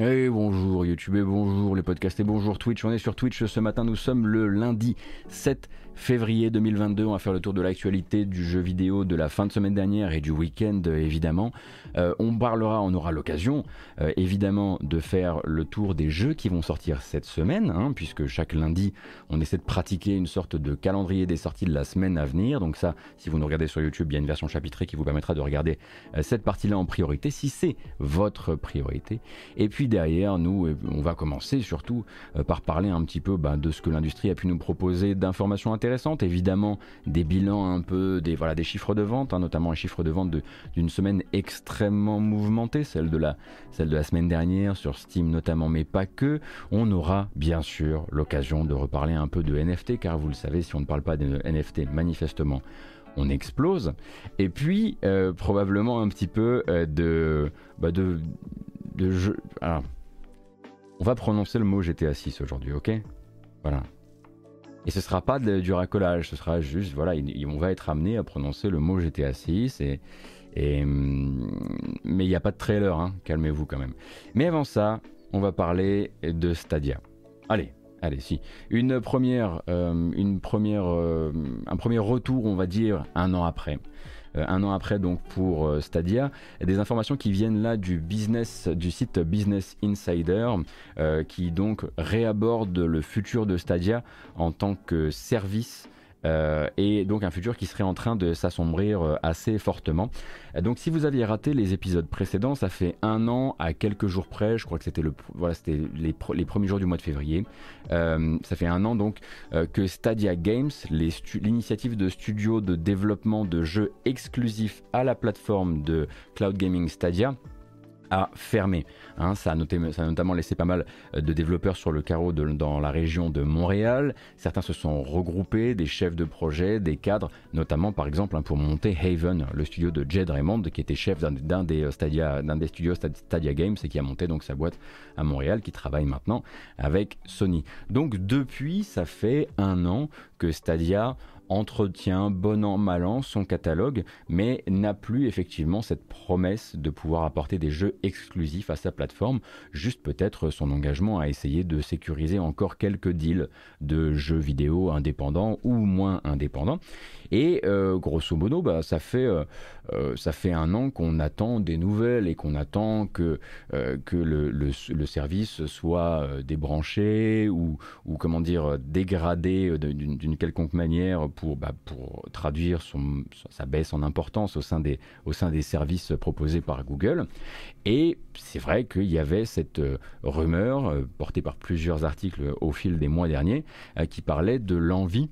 Et bonjour YouTube et bonjour les podcasts et bonjour Twitch. On est sur Twitch ce matin, nous sommes le lundi 7 février 2022. On va faire le tour de l'actualité du jeu vidéo de la fin de semaine dernière et du week-end évidemment. Euh, on parlera, on aura l'occasion euh, évidemment de faire le tour des jeux qui vont sortir cette semaine, hein, puisque chaque lundi on essaie de pratiquer une sorte de calendrier des sorties de la semaine à venir. Donc ça, si vous nous regardez sur YouTube, il y a une version chapitrée qui vous permettra de regarder euh, cette partie-là en priorité, si c'est votre priorité. Et puis derrière, nous, on va commencer surtout par parler un petit peu bah, de ce que l'industrie a pu nous proposer d'informations intéressantes, évidemment des bilans un peu, des, voilà, des chiffres de vente, hein, notamment un chiffre de vente d'une semaine extrêmement mouvementée, celle de, la, celle de la semaine dernière sur Steam notamment, mais pas que. On aura bien sûr l'occasion de reparler un peu de NFT, car vous le savez, si on ne parle pas de NFT, manifestement, on explose. Et puis, euh, probablement un petit peu euh, de, bah de, de jeu. on va prononcer le mot GTA 6 aujourd'hui, ok? Voilà. Et ce sera pas du racolage, ce sera juste, voilà, on va être amené à prononcer le mot GTA 6 et, Hum, mais il n'y a pas de trailer, hein, calmez-vous quand même. Mais avant ça, on va parler de Stadia. Allez, allez, si. Une première, euh, une première, euh, un premier retour, on va dire, un an après. Euh, un an après, donc, pour Stadia. Des informations qui viennent là du business, du site Business Insider, qui donc réaborde le futur de Stadia en tant que service euh, et donc un futur qui serait en train de s'assombrir euh, assez fortement. Donc si vous aviez raté les épisodes précédents, ça fait un an à quelques jours près, je crois que c'était le, voilà, les, premiers jours du mois de février. Euh, ça fait un an donc que Stadia Games, l'initiative de studio de développement de jeux exclusifs à la plateforme de cloud gaming Stadia, a fermé. Hein. ça, a notamment laissé pas mal euh, de développeurs sur le carreau dans la région de Montréal. Certains se sont regroupés, des chefs de projet, des cadres, notamment par exemple hein, pour monter Haven, le studio de Jed Raymond, qui était chef d'un des, euh, des studios Stadia Games et qui a monté donc sa boîte à Montréal, qui travaille maintenant avec Sony. Donc depuis, ça fait un an que Stadia entretient bon an mal an son catalogue, mais n'a plus effectivement cette promesse de pouvoir apporter des jeux exclusifs à sa plateforme, juste peut-être son engagement à essayer de sécuriser encore quelques deals de jeux vidéo indépendants ou moins indépendants. Et euh, grosso modo, bah, ça, fait, euh, euh, ça fait un an qu'on attend des nouvelles et qu'on attend que, que le, le, service soit débranché ou, ou comment dire, dégradé d'une quelconque manière pour, bah, pour traduire son, sa baisse en importance au sein, des, au sein des services proposés par Google. Et c'est vrai qu'il y avait cette rumeur, portée par plusieurs articles au fil des mois derniers, qui parlait de l'envie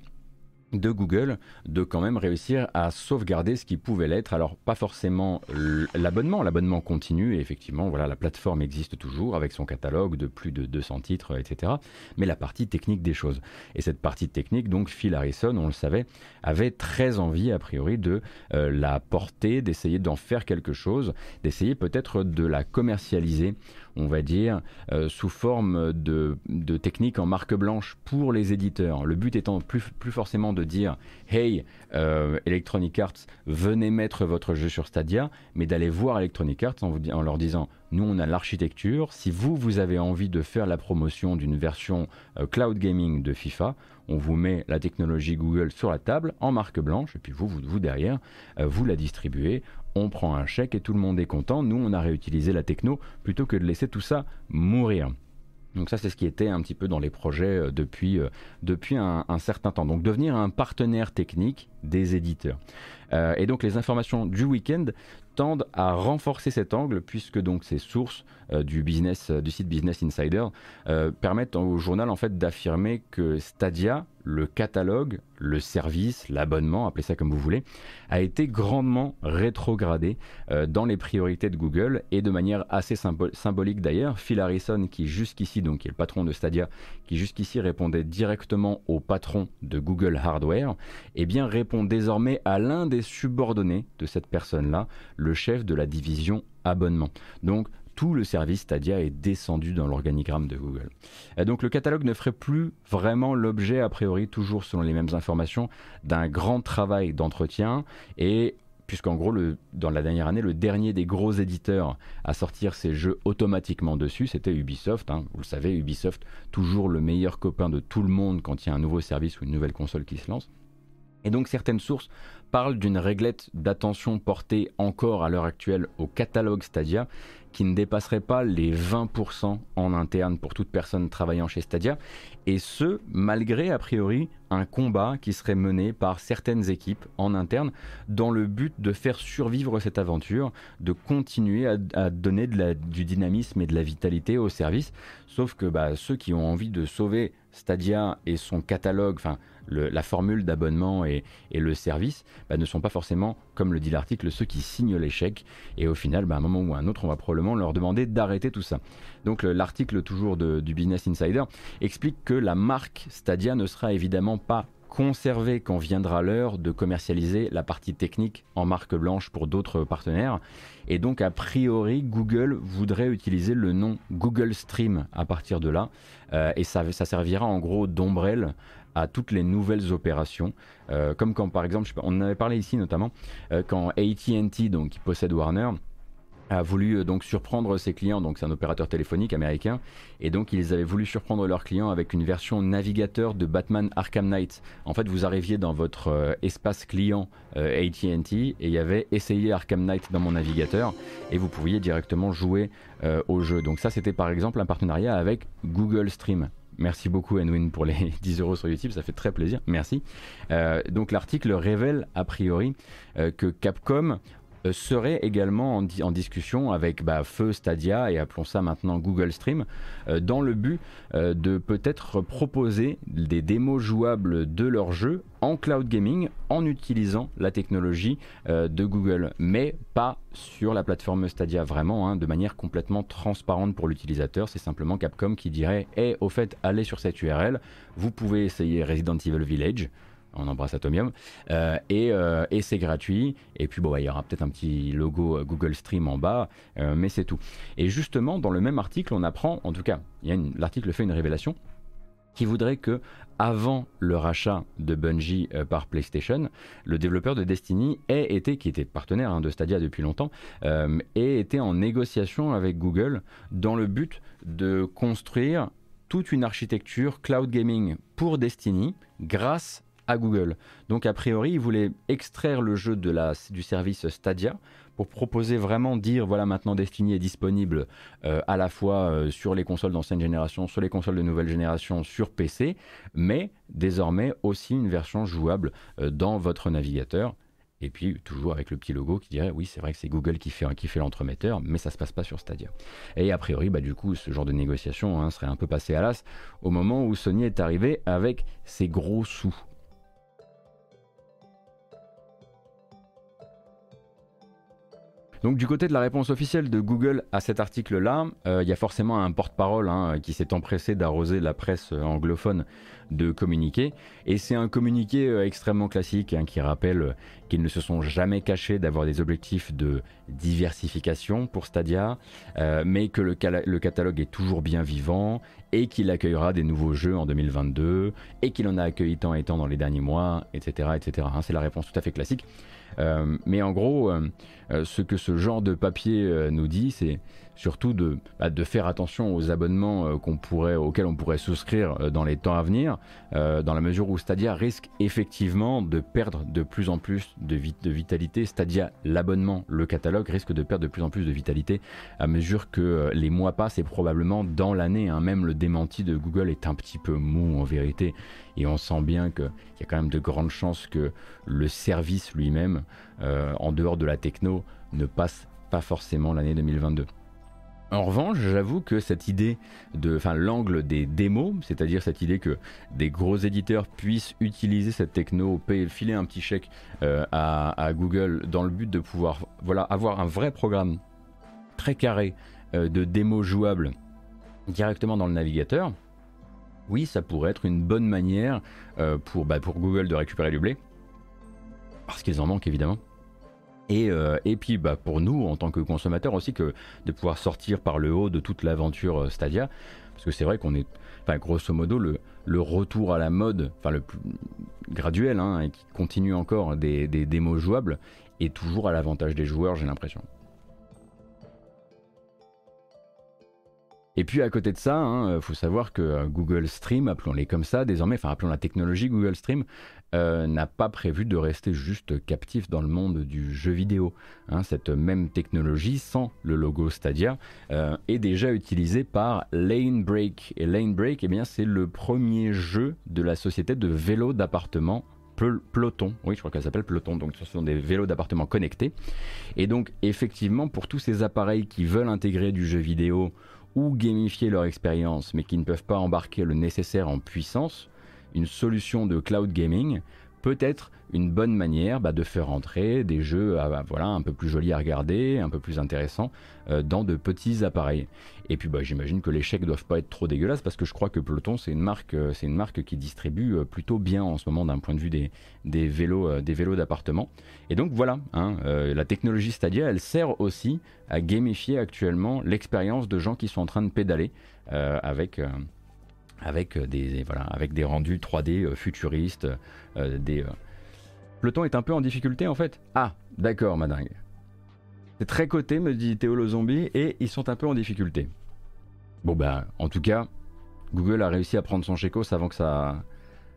de Google de quand même réussir à sauvegarder ce qui pouvait l'être. Alors pas forcément l'abonnement, l'abonnement continue et effectivement voilà la plateforme existe toujours avec son catalogue de plus de 200 titres etc. Mais la partie technique des choses. Et cette partie technique donc Phil Harrison on le savait avait très envie a priori de euh, la porter, d'essayer d'en faire quelque chose, d'essayer peut-être de la commercialiser on va dire, euh, sous forme de, de techniques en marque blanche pour les éditeurs. Le but étant plus, forcément de dire Hey, euh, Electronic Arts, venez mettre votre jeu sur Stadia, mais d'aller voir Electronic Arts en, leur disant nous, on a l'architecture. Si vous, vous avez envie de faire la promotion d'une version euh, cloud gaming de FIFA, on vous met la technologie Google sur la table en marque blanche, et puis vous, vous derrière, vous la distribuez on prend un chèque et tout le monde est content. Nous, on a réutilisé la techno plutôt que de laisser tout ça mourir. Donc ça, c'est ce qui était un petit peu dans les projets euh, depuis, euh, un, certain temps. Donc devenir un partenaire technique des éditeurs. Euh, et donc les informations du week-end tendent à renforcer cet angle puisque ces sources du site Business Insider permettent au journal en fait d'affirmer que Stadia le catalogue, le service, l'abonnement, appelez ça comme vous voulez, a été grandement rétrogradé euh, dans les priorités de Google et de manière assez symbolique d'ailleurs. Phil Harrison, qui jusqu'ici, donc qui est le patron de Stadia, qui jusqu'ici répondait directement au patron de Google Hardware, eh répond désormais à l'un des subordonnés de cette personne-là, le chef de la division abonnement. Donc tout le service Stadia est descendu dans l'organigramme de Google. Et donc le catalogue ne ferait plus vraiment l'objet, a priori toujours selon les mêmes informations, d'un grand travail d'entretien et puisqu'en gros, dans la dernière année, le dernier des gros éditeurs à sortir ses jeux automatiquement dessus, c'était Ubisoft. Hein. Vous le savez, Ubisoft, toujours le meilleur copain de tout le monde quand il y a un nouveau service ou une nouvelle console qui se lance. Et donc certaines sources parlent d'une réglette d'attention portée encore à l'heure actuelle au catalogue Stadia qui ne dépasserait pas les 20% en interne pour toute personne travaillant chez Stadia, et ce, malgré a priori un combat qui serait mené par certaines équipes en interne dans le but de faire survivre cette aventure, de continuer à, donner du dynamisme et de la vitalité au service, sauf que bah, ceux qui ont envie de sauver Stadia et son catalogue, enfin la formule d'abonnement et, le service bah, ne sont pas forcément, comme le dit l'article, ceux qui signent l'échec. Et au final, bah, à un moment ou à un autre, on va probablement leur demander d'arrêter tout ça. Donc l'article toujours du Business Insider explique que la marque Stadia ne sera évidemment pas conservée quand viendra l'heure de commercialiser la partie technique en marque blanche pour d'autres partenaires. Et donc, a priori, Google voudrait utiliser le nom Google Stream à partir de là. Euh, et ça, ça servira en gros d'ombrelle à toutes les nouvelles opérations, euh, comme quand par exemple, on en avait parlé ici notamment, euh, quand AT&T, donc qui possède Warner, a voulu euh, donc surprendre ses clients, donc c'est un opérateur téléphonique américain, et donc ils avaient voulu surprendre leurs clients avec une version navigateur de Batman Arkham Knight. En fait, vous arriviez dans votre espace client AT&T et il y avait essayé Arkham Knight dans mon navigateur et vous pouviez directement jouer au jeu. Donc ça, c'était par exemple un partenariat avec Google Stream. Merci beaucoup Enwin pour les 10 euros sur YouTube, ça fait très plaisir, merci. Euh, donc l'article révèle a priori euh, que Capcom euh, serait également en, discussion avec bah, Feu Stadia et appelons ça maintenant Google Stream euh, dans le but euh, de peut-être proposer des démos jouables de leur jeu en cloud gaming en utilisant la technologie de Google, mais pas sur la plateforme Stadia vraiment, hein, de manière complètement transparente pour l'utilisateur. C'est simplement Capcom qui dirait "Eh, au fait, allez sur cette URL, vous pouvez essayer Resident Evil Village." On embrasse Atomium, euh, euh, et, c'est gratuit. Et puis bon, bah, il y aura peut-être un petit logo euh, Google Stream en bas, mais c'est tout. Et justement, dans le même article, on apprend, en tout cas, l'article fait une révélation qui voudrait que, avant le rachat de Bungie par PlayStation, le développeur de Destiny ait été, qui était partenaire hein, de Stadia depuis longtemps, ait été en négociation avec Google dans le but de construire toute une architecture cloud gaming pour Destiny grâce à Google. Donc a priori, ils voulaient extraire le jeu de la, du service Stadia pour proposer vraiment dire voilà maintenant Destiny est disponible euh, à la fois euh, sur les consoles d'ancienne génération, sur les consoles de nouvelle génération, sur PC, mais désormais aussi une version jouable euh, dans votre navigateur. Et puis toujours avec le petit logo qui dirait oui c'est vrai que c'est Google qui fait, qui fait l'entremetteur, mais ça se passe pas sur Stadia. Et a priori bah, du coup ce genre de négociation hein, serait un peu passé à l'as au moment où Sony est arrivé avec ses gros sous. Donc du côté de la réponse officielle de Google à cet article-là, euh, il y a forcément un porte-parole hein, qui s'est empressé d'arroser la presse anglophone de communiquer. Et c'est un communiqué euh, extrêmement classique hein, qui rappelle qu'ils ne se sont jamais cachés d'avoir des objectifs de diversification pour Stadia, euh, mais que le, catalogue est toujours bien vivant et qu'il accueillera des nouveaux jeux en 2022 et qu'il en a accueilli tant et tant dans les derniers mois, etc. etc. Hein, c'est la réponse tout à fait classique. Euh, mais en gros, euh, euh, ce que ce genre de papier nous dit, c'est surtout de, bah, faire attention aux abonnements pourrait, auxquels on pourrait souscrire dans les temps à venir, dans la mesure où Stadia risque effectivement de perdre de plus en plus de, de vitalité. Stadia, l'abonnement, le catalogue risque de perdre de plus en plus de vitalité à mesure que les mois passent et probablement dans l'année. Hein, même le démenti de Google est un petit peu mou en vérité et on sent bien qu'il y a quand même de grandes chances que le service lui-même, euh, en dehors de la techno, ne passe pas forcément l'année 2022. En revanche, j'avoue que cette idée de, enfin, l'angle des démos, c'est-à-dire cette idée que des gros éditeurs puissent utiliser cette techno, payer, filer un petit chèque euh, à, Google dans le but de pouvoir, voilà, avoir un vrai programme très carré euh, de démos jouables directement dans le navigateur, oui, ça pourrait être une bonne manière pour, bah, pour Google de récupérer du blé, parce qu'ils en manquent évidemment. Et, euh, et puis bah, pour nous, en tant que consommateurs aussi, que de pouvoir sortir par le haut de toute l'aventure euh, Stadia, parce que c'est vrai qu'on est, enfin, grosso modo, le, le retour à la mode, enfin, le, graduelle hein, et qui continue encore des, des démos jouables est toujours à l'avantage des joueurs, j'ai l'impression. Et puis à côté de ça, il hein, faut savoir que euh, Google Stream, appelons-les comme ça désormais, enfin appelons la technologie Google Stream, euh, n'a pas prévu de rester juste captif dans le monde du jeu vidéo. Hein. cette même technologie, sans le logo Stadia, euh, est déjà utilisée par Lane Break. Et Lane Break, eh bien, c'est le premier jeu de la société de vélos d'appartement Peloton, oui je crois qu'elle s'appelle Peloton, donc ce sont des vélos d'appartement connectés. Et donc effectivement pour tous ces appareils qui veulent intégrer du jeu vidéo ou gamifier leur expérience mais qui ne peuvent pas embarquer le nécessaire en puissance, une solution de cloud gaming peut être une bonne manière bah, de faire entrer des jeux ah, bah, voilà, un peu plus jolis à regarder, un peu plus intéressants euh, dans de petits appareils. Et puis bah, j'imagine que les chèques doivent pas être trop dégueulasses parce que je crois que Peloton c'est une marque, euh, une marque qui distribue euh, plutôt bien en ce moment d'un point de vue des, des vélos, des vélos d'appartement. Et donc voilà, hein, la technologie Stadia elle sert aussi à gamifier actuellement l'expérience de gens qui sont en train de pédaler avec avec des, voilà, avec des rendus 3D futuristes, des, Peloton est un peu en difficulté en fait. Ah, d'accord, madingue. C'est très coté, me dit Théo zombie, et ils sont un peu en difficulté. Bon bah, en tout cas, Google a réussi à prendre son chécos avant que ça,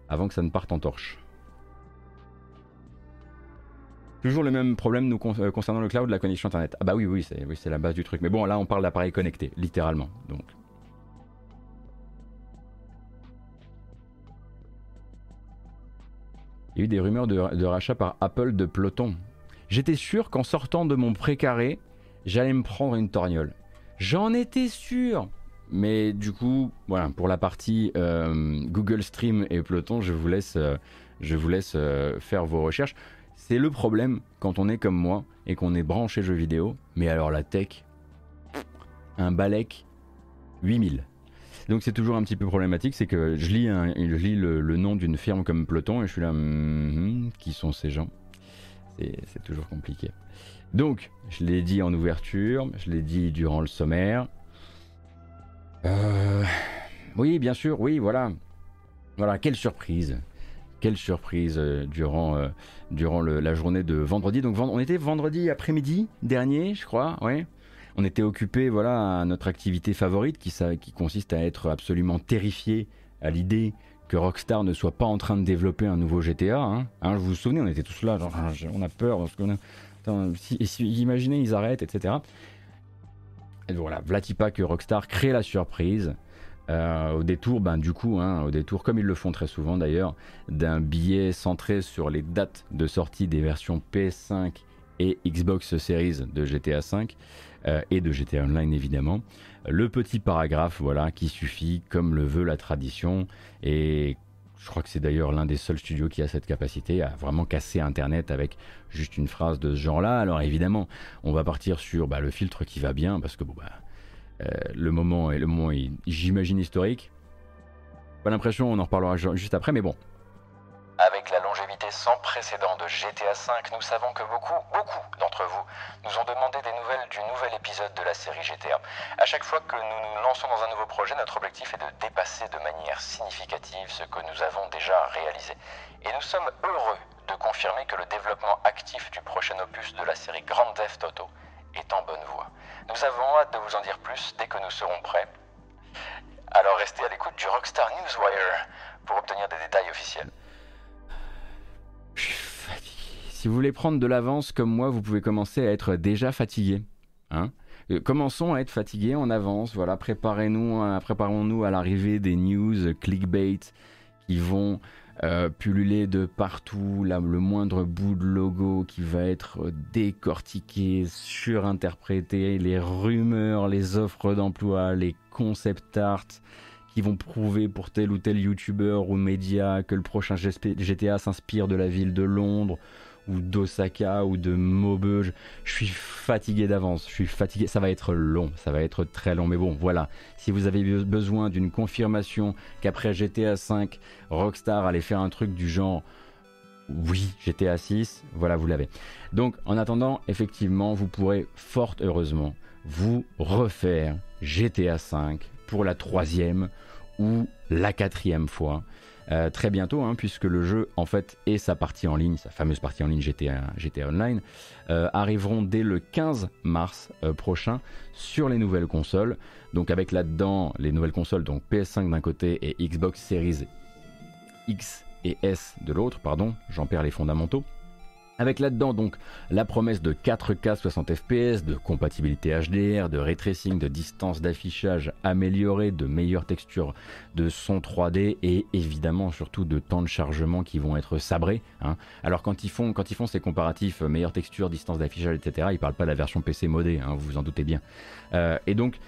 avant que ça ne parte en torche. Toujours le même problème nous euh, concernant le cloud, la connexion internet. Ah bah oui, oui, c'est oui, la base du truc. Mais bon, là, on parle d'appareils connectés, littéralement. Donc, Il y a eu des rumeurs de, rachat par Apple de Peloton. J'étais sûr qu'en sortant de mon précaré, j'allais me prendre une torgnole. J'en étais sûr mais du coup, voilà, pour la partie euh, Google Stream et Peloton, je vous laisse, euh, euh, faire vos recherches. C'est le problème quand on est comme moi et qu'on est branché jeux vidéo. Mais alors la tech, un Balek 8000. Donc c'est toujours un petit peu problématique, c'est que je lis, le, nom d'une firme comme Peloton et je suis là, hmm, qui sont ces gens? C'est toujours compliqué. Donc, je l'ai dit en ouverture, je l'ai dit durant le sommaire. Euh, oui, bien sûr, oui, voilà. Voilà, quelle surprise. Quelle surprise euh, durant, euh, durant la journée de vendredi. Donc on était vendredi après-midi dernier, je crois, ouais on était occupé voilà, à notre activité favorite qui, consiste à être absolument terrifié à l'idée que Rockstar ne soit pas en train de développer un nouveau GTA. Hein. Hein, vous vous souvenez, on était tous là, on a peur, imaginez, ils arrêtent, etc. Et voilà, Vlatipa que Rockstar crée la surprise. Euh, au détour, ben, du coup, hein, au détour, comme ils le font très souvent d'ailleurs, d'un billet centré sur les dates de sortie des versions PS5 et Xbox Series de GTA V. Euh, et de GTA Online évidemment. Le petit paragraphe voilà qui suffit comme le veut la tradition et je crois que c'est d'ailleurs l'un des seuls studios qui a cette capacité à vraiment casser Internet avec juste une phrase de ce genre-là. Alors évidemment, on va partir sur bah, le filtre qui va bien parce que bon, bah, euh, le moment est le moment, j'imagine historique. Pas l'impression, on en reparlera juste après, mais bon, avec la longévité sans précédent de GTA V, nous savons que beaucoup, beaucoup d'entre vous nous ont demandé des nouvelles du nouvel épisode de la série GTA. À chaque fois que nous nous lançons dans un nouveau projet, notre objectif est de dépasser de manière significative ce que nous avons déjà réalisé. Et nous sommes heureux de confirmer que le développement actif du prochain opus de la série Grand Theft Auto est en bonne voie. Nous avons hâte de vous en dire plus dès que nous serons prêts. Alors restez à l'écoute du Rockstar Newswire pour obtenir des détails officiels. Si vous voulez prendre de l'avance comme moi, vous pouvez commencer à être déjà fatigué. Hein euh, Commençons à être fatigués en avance. Voilà, préparez-nous, euh, préparons-nous à l'arrivée des news clickbait qui vont euh, pulluler de partout. Le moindre bout de logo qui va être décortiqué, surinterprété, les rumeurs, les offres d'emploi, les concept art qui vont prouver pour tel ou tel youtubeur ou média que le prochain GTA s'inspire de la ville de Londres ou d'Osaka ou de Maubeuge. Je suis fatigué d'avance, je suis fatigué, ça va être long, ça va être très long. Mais bon, voilà, si vous avez besoin d'une confirmation qu'après GTA 5, Rockstar allait faire un truc du genre oui, GTA 6, voilà, vous l'avez. Donc en attendant, effectivement, vous pourrez fort heureusement vous refaire GTA 5 pour la troisième ou la quatrième fois. très bientôt, hein, puisque le jeu en fait et sa partie en ligne, sa fameuse partie en ligne GTA, GTA Online, arriveront dès le 15 mars prochain sur les nouvelles consoles. Donc avec là-dedans les nouvelles consoles, donc PS5 d'un côté et Xbox Series X et S de l'autre, pardon, j'en perds les fondamentaux. Avec là-dedans donc la promesse de 4K 60 fps, de compatibilité HDR, de ray tracing, de distance d'affichage améliorée, de meilleures textures de son 3D et évidemment surtout de temps de chargement qui vont être sabrés. Hein. Alors quand ils, font, quand ils font ces comparatifs, euh, meilleure texture, distance d'affichage, etc., ils parlent pas de la version PC modée, hein, vous vous en doutez bien. Euh, et donc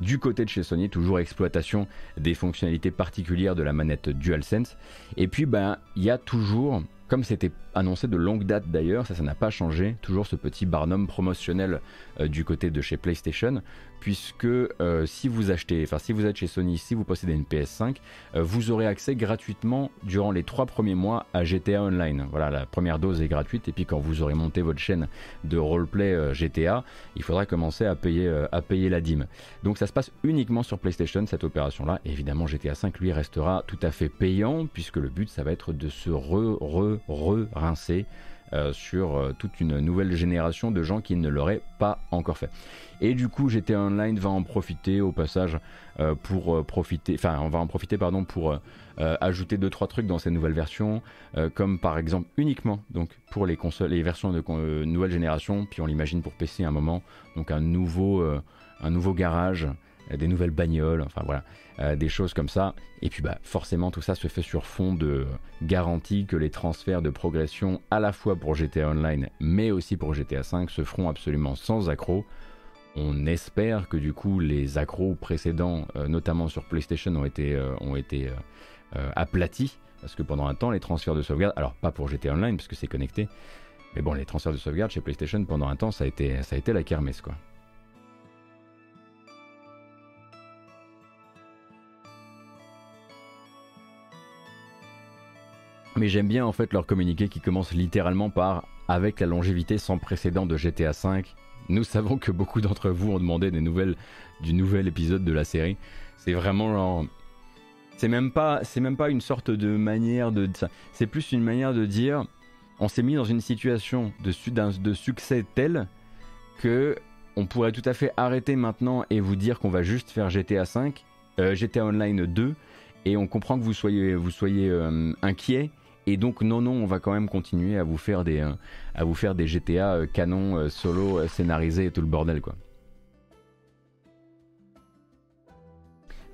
du côté de chez Sony, toujours exploitation des fonctionnalités particulières de la manette DualSense. Et puis, ben, il y a toujours comme c'était annoncé de longue date d'ailleurs, ça ça n'a pas changé, toujours ce petit barnum promotionnel du côté de chez PlayStation, puisque euh, si vous achetez, enfin si vous êtes chez Sony, si vous possédez une PS5, euh, vous aurez accès gratuitement durant les trois premiers mois à GTA Online. Voilà, la première dose est gratuite, et puis quand vous aurez monté votre chaîne de roleplay GTA, il faudra commencer à payer, à payer la dîme. Donc ça se passe uniquement sur PlayStation cette opération-là. Évidemment, GTA 5 lui restera tout à fait payant, puisque le but ça va être de se re, re re-rincer euh, sur euh, toute une nouvelle génération de gens qui ne l'auraient pas encore fait. Et du coup, GTA Online va en profiter au passage euh, pour profiter, enfin, on va en profiter pardon pour ajouter deux trois trucs dans ces nouvelles versions, comme par exemple uniquement donc pour les consoles, les versions de nouvelle génération, puis on l'imagine pour PC à un moment, donc un nouveau, un nouveau garage des nouvelles bagnoles, enfin voilà, euh, des choses comme ça. Et puis bah forcément tout ça se fait sur fond de garantie que les transferts de progression à la fois pour GTA Online mais aussi pour GTA 5 se feront absolument sans accroc. On espère que du coup les accros précédents, euh, notamment sur PlayStation, ont été, euh, ont été aplatis. Parce que pendant un temps, les transferts de sauvegarde, alors pas pour GTA Online parce que c'est connecté, mais bon, les transferts de sauvegarde chez PlayStation pendant un temps, ça a été, ça a été la kermesse quoi. Mais j'aime bien en fait leur communiqué qui commence littéralement par avec la longévité sans précédent de GTA V. Nous savons que beaucoup d'entre vous ont demandé des nouvelles du nouvel épisode de la série. C'est vraiment genre c'est même pas même pas une sorte de manière de c'est plus une manière de dire on s'est mis dans une situation de, succès tel que on pourrait tout à fait arrêter maintenant et vous dire qu'on va juste faire GTA 5, euh, GTA Online 2 et on comprend que vous soyez vous euh, inquiet et donc non non, on va quand même continuer à vous faire des euh, à vous faire des GTA euh, canon euh, solo scénarisés et tout le bordel quoi.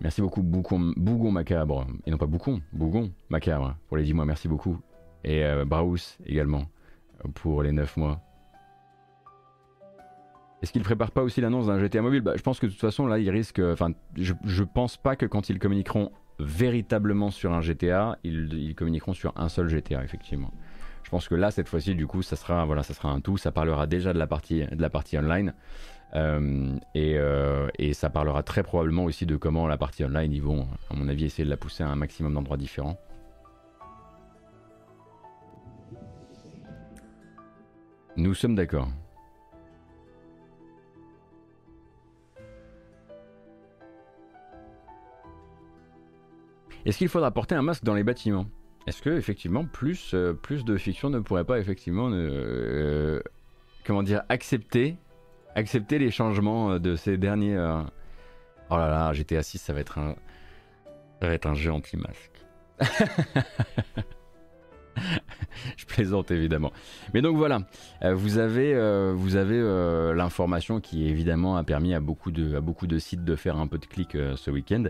Merci beaucoup Bougon, Bougon Macabre, et non pas Boucon, Bougon Macabre pour les 10 mois, merci beaucoup. Et euh, également pour les 9 mois. Est-ce qu'il prépare pas aussi l'annonce d'un GTA mobile? Bah, Je pense que de toute façon là il risque, enfin je, je pense pas que quand ils communiqueront véritablement sur un GTA, ils, communiqueront sur un seul GTA, effectivement. Je pense que là, cette fois-ci, du coup, ça sera, voilà, ça sera un tout. Ça parlera déjà de la partie, de la partie online. Euh, euh, et, ça parlera très probablement aussi de comment la partie online, ils vont, à mon avis, essayer de la pousser à un maximum d'endroits différents. Nous sommes d'accord. Est-ce qu'il faudra porter un masque dans les bâtiments? Est-ce que effectivement plus, euh, plus de fiction ne pourrait pas effectivement euh, comment dire accepter accepter les changements euh, de ces derniers Oh là là, GTA 6 ça va être un ça va être un jeu anti-masque. je plaisante évidemment. Mais donc voilà, euh, vous avez, euh, avez euh, l'information qui évidemment a permis à beaucoup, de, à beaucoup de sites de faire un peu de clic ce week-end.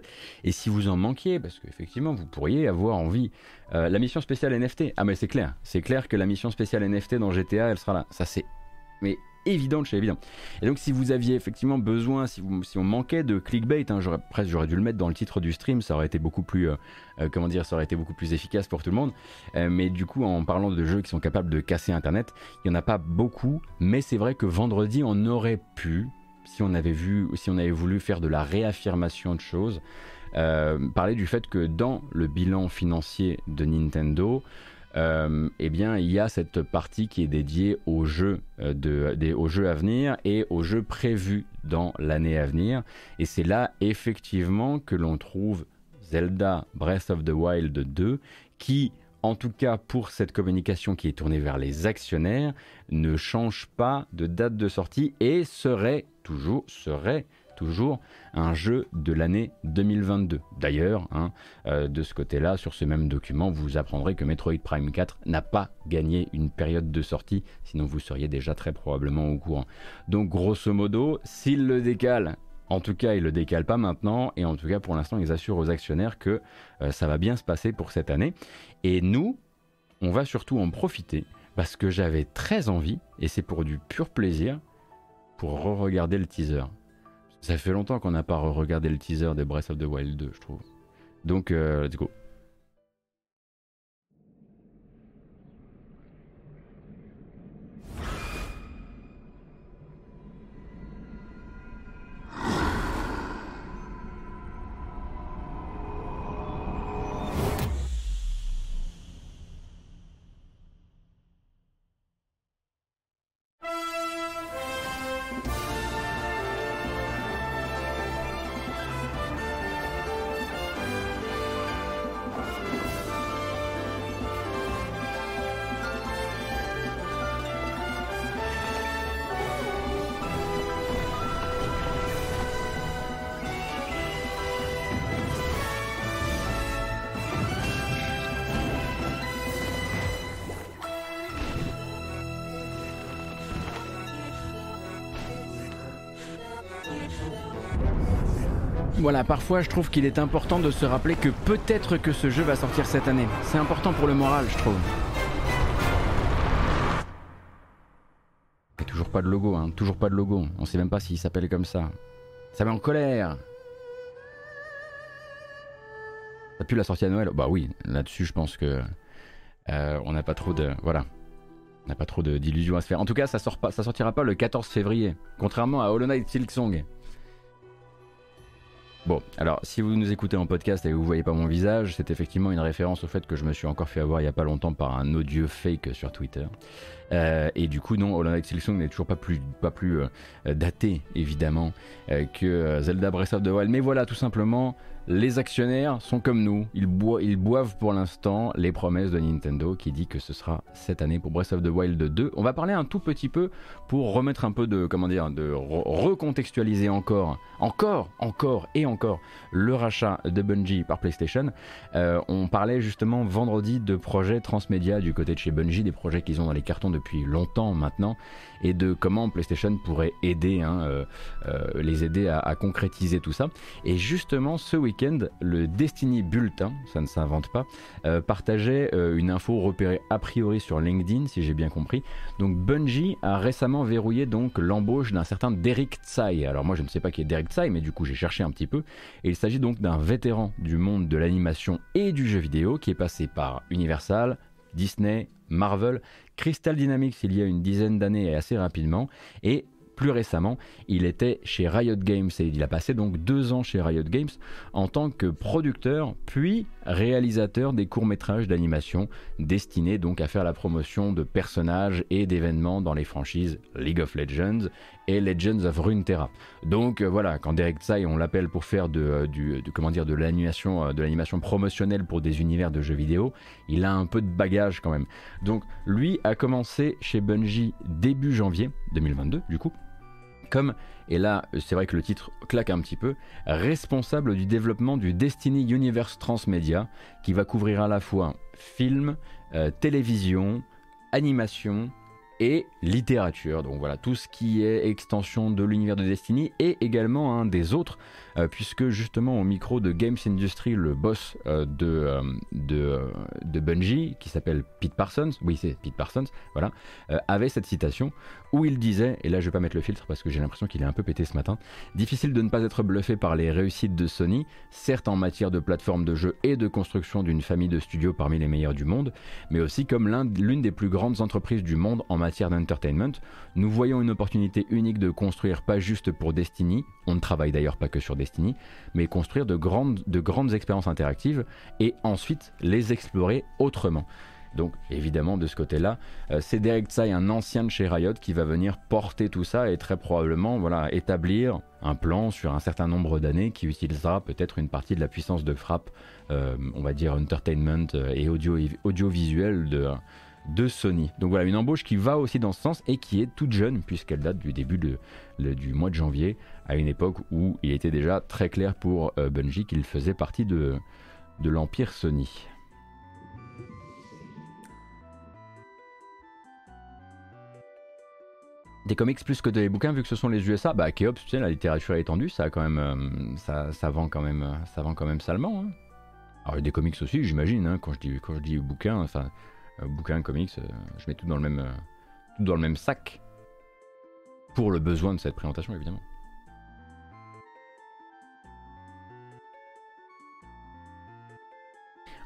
Et si vous en manquiez, parce qu'effectivement vous pourriez avoir envie, la mission spéciale NFT, ah mais c'est clair, c'est clair que la mission spéciale NFT dans GTA elle sera là. Ça c'est mais évident de chez évident. Et donc si vous aviez effectivement besoin, si, on manquait de clickbait, hein, presque j'aurais dû le mettre dans le titre du stream, ça aurait été beaucoup plus, euh, euh, comment dire, ça aurait été beaucoup plus efficace pour tout le monde. Euh, mais du coup, en parlant de jeux qui sont capables de casser Internet, il y en a pas beaucoup, mais c'est vrai que vendredi on aurait pu, si on avait vu, si on avait voulu faire de la réaffirmation de choses. parler du fait que dans le bilan financier de Nintendo, euh, eh bien, il y a cette partie qui est dédiée aux jeux, euh, aux jeux à venir et aux jeux prévus dans l'année à venir. Et c'est là, effectivement, que l'on trouve Zelda Breath of the Wild 2, qui, en tout cas pour cette communication qui est tournée vers les actionnaires, ne change pas de date de sortie et serait toujours, serait toujours un jeu de l'année 2022. D'ailleurs, hein, euh, de ce côté-là, sur ce même document, vous apprendrez que Metroid Prime 4 n'a pas gagné une période de sortie, sinon vous seriez déjà très probablement au courant. Donc grosso modo, s'il le décale en tout cas, ils le décalent pas maintenant, et en tout cas, pour l'instant, ils assurent aux actionnaires que euh, ça va bien se passer pour cette année. Et nous, on va surtout en profiter, parce que j'avais très envie, et c'est pour du pur plaisir, pour re-regarder le teaser. Ça fait longtemps qu'on n'a pas re-regardé le teaser de Breath of the Wild 2, je trouve. Donc, euh, let's go. Voilà, parfois je trouve qu'il est important de se rappeler que peut-être que ce jeu va sortir cette année. C'est important pour le moral, je trouve. Et toujours pas de logo, hein. Toujours pas de logo. On sait même pas s'il s'appelle comme ça. Ça met en colère. Ça pue la sortie à Noël Bah oui, là-dessus je pense que euh, on n'a pas trop de voilà, on n'a pas trop d'illusions à se faire. En tout cas, ça sort sortira pas le 14 février, contrairement à Hollow Knight Silksong Bon, alors si vous nous écoutez en podcast et que vous voyez pas mon visage, c'est effectivement une référence au fait que je me suis encore fait avoir il y a pas longtemps par un odieux fake sur Twitter. Euh, et du coup, non, Knight Silksong n'est toujours pas plus, pas plus euh, daté, évidemment, euh, que Zelda Breath of the Wild. Mais voilà, tout simplement, les actionnaires sont comme nous, ils, boivent pour l'instant les promesses de Nintendo qui dit que ce sera cette année pour Breath of the Wild 2. On va parler un tout petit peu pour remettre un peu de, comment dire, de recontextualiser encore, encore, encore et encore le rachat de Bungie par PlayStation. Euh, on parlait justement vendredi de projets transmédia du côté de chez Bungie, des projets qu'ils ont dans les cartons depuis longtemps maintenant et de comment PlayStation pourrait aider, hein, euh, euh, les aider à, concrétiser tout ça. Et justement, ce le Destiny Bulletin, ça ne s'invente pas, euh, partageait une info repérée a priori sur LinkedIn, si j'ai bien compris. Donc Bungie a récemment verrouillé donc l'embauche d'un certain Derek Tsai. Alors moi, je ne sais pas qui est Derek Tsai, mais du coup, j'ai cherché un petit peu. Et il s'agit donc d'un vétéran du monde de l'animation et du jeu vidéo qui est passé par Universal, Disney, Marvel, Crystal Dynamics il y a une dizaine d'années et assez rapidement, et plus récemment, il était chez Riot Games et il a passé donc deux ans chez Riot Games en tant que producteur puis réalisateur des courts-métrages d'animation destinés donc à faire la promotion de personnages et d'événements dans les franchises League of Legends et Legends of Runeterra. Donc euh, voilà, quand Derek Tsai on l'appelle pour faire de, euh, l'animation euh, de l'animation promotionnelle pour des univers de jeux vidéo, il a un peu de bagage quand même. Donc lui a commencé chez Bungie début janvier 2022 du coup comme, et là c'est vrai que le titre claque un petit peu, responsable du développement du Destiny Universe Transmedia, qui va couvrir à la fois film, euh, télévision, animation et littérature. Donc voilà, tout ce qui est extension de l'univers de Destiny et également un des autres euh, puisque justement au micro de Games Industry, le boss euh, de, de, de, Bungie, qui s'appelle Pete Parsons, oui c'est Pete Parsons, voilà, avait cette citation où il disait, et là je vais pas mettre le filtre parce que j'ai l'impression qu'il est un peu pété ce matin, difficile de ne pas être bluffé par les réussites de Sony, certes en matière de plateforme de jeu et de construction d'une famille de studios parmi les meilleurs du monde, mais aussi comme l'une des plus grandes entreprises du monde en matière d'entertainment, nous voyons une opportunité unique de construire pas juste pour Destiny, on ne travaille d'ailleurs pas que sur Destiny, mais construire de grandes, de grandes expériences interactives et ensuite les explorer autrement. Donc évidemment de ce côté-là, euh, c'est Derek Tsai, un ancien de chez Riot, qui va venir porter tout ça et très probablement voilà, établir un plan sur un certain nombre d'années qui utilisera peut-être une partie de la puissance de frappe, euh, on va dire entertainment euh, et audio, audiovisuel de, Sony. Donc voilà, une embauche qui va aussi dans ce sens et qui est toute jeune puisqu'elle date du début du mois de janvier, à une époque où il était déjà très clair pour Bungie qu'il faisait partie de l'empire Sony. Des comics plus que des bouquins vu que ce sont les USA bah Keops tu sais la littérature étendue ça quand euh, vend quand même ça vend quand même salement hein. alors des comics aussi j'imagine hein, quand je dis quand je dis bouquin enfin euh, bouquin comics euh, je mets tout dans le même tout dans le même sac pour le besoin de cette présentation évidemment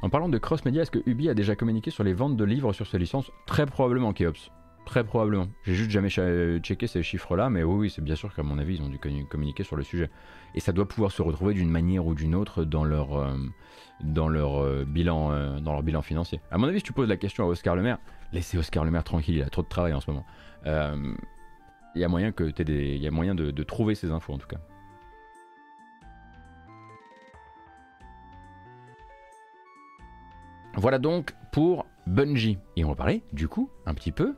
En parlant de cross-média, est-ce que Ubi a déjà communiqué sur les ventes de livres sur ses licences? Très probablement, Keops. Très probablement. J'ai juste jamais checké ces chiffres-là, mais oui, c'est bien sûr qu'à mon avis, ils ont dû communiquer sur le sujet. Et ça doit pouvoir se retrouver d'une manière ou d'une autre dans leur, euh, dans, leur, euh, bilan, euh, dans leur bilan financier. À mon avis, si tu poses la question à Oscar Le Maire, laissez Oscar Le Maire tranquille, il a trop de travail en ce moment. Il y a moyen, que des, y a moyen de, de trouver ces infos en tout cas. Voilà donc pour Bungie. Et on va parler, du coup, un petit peu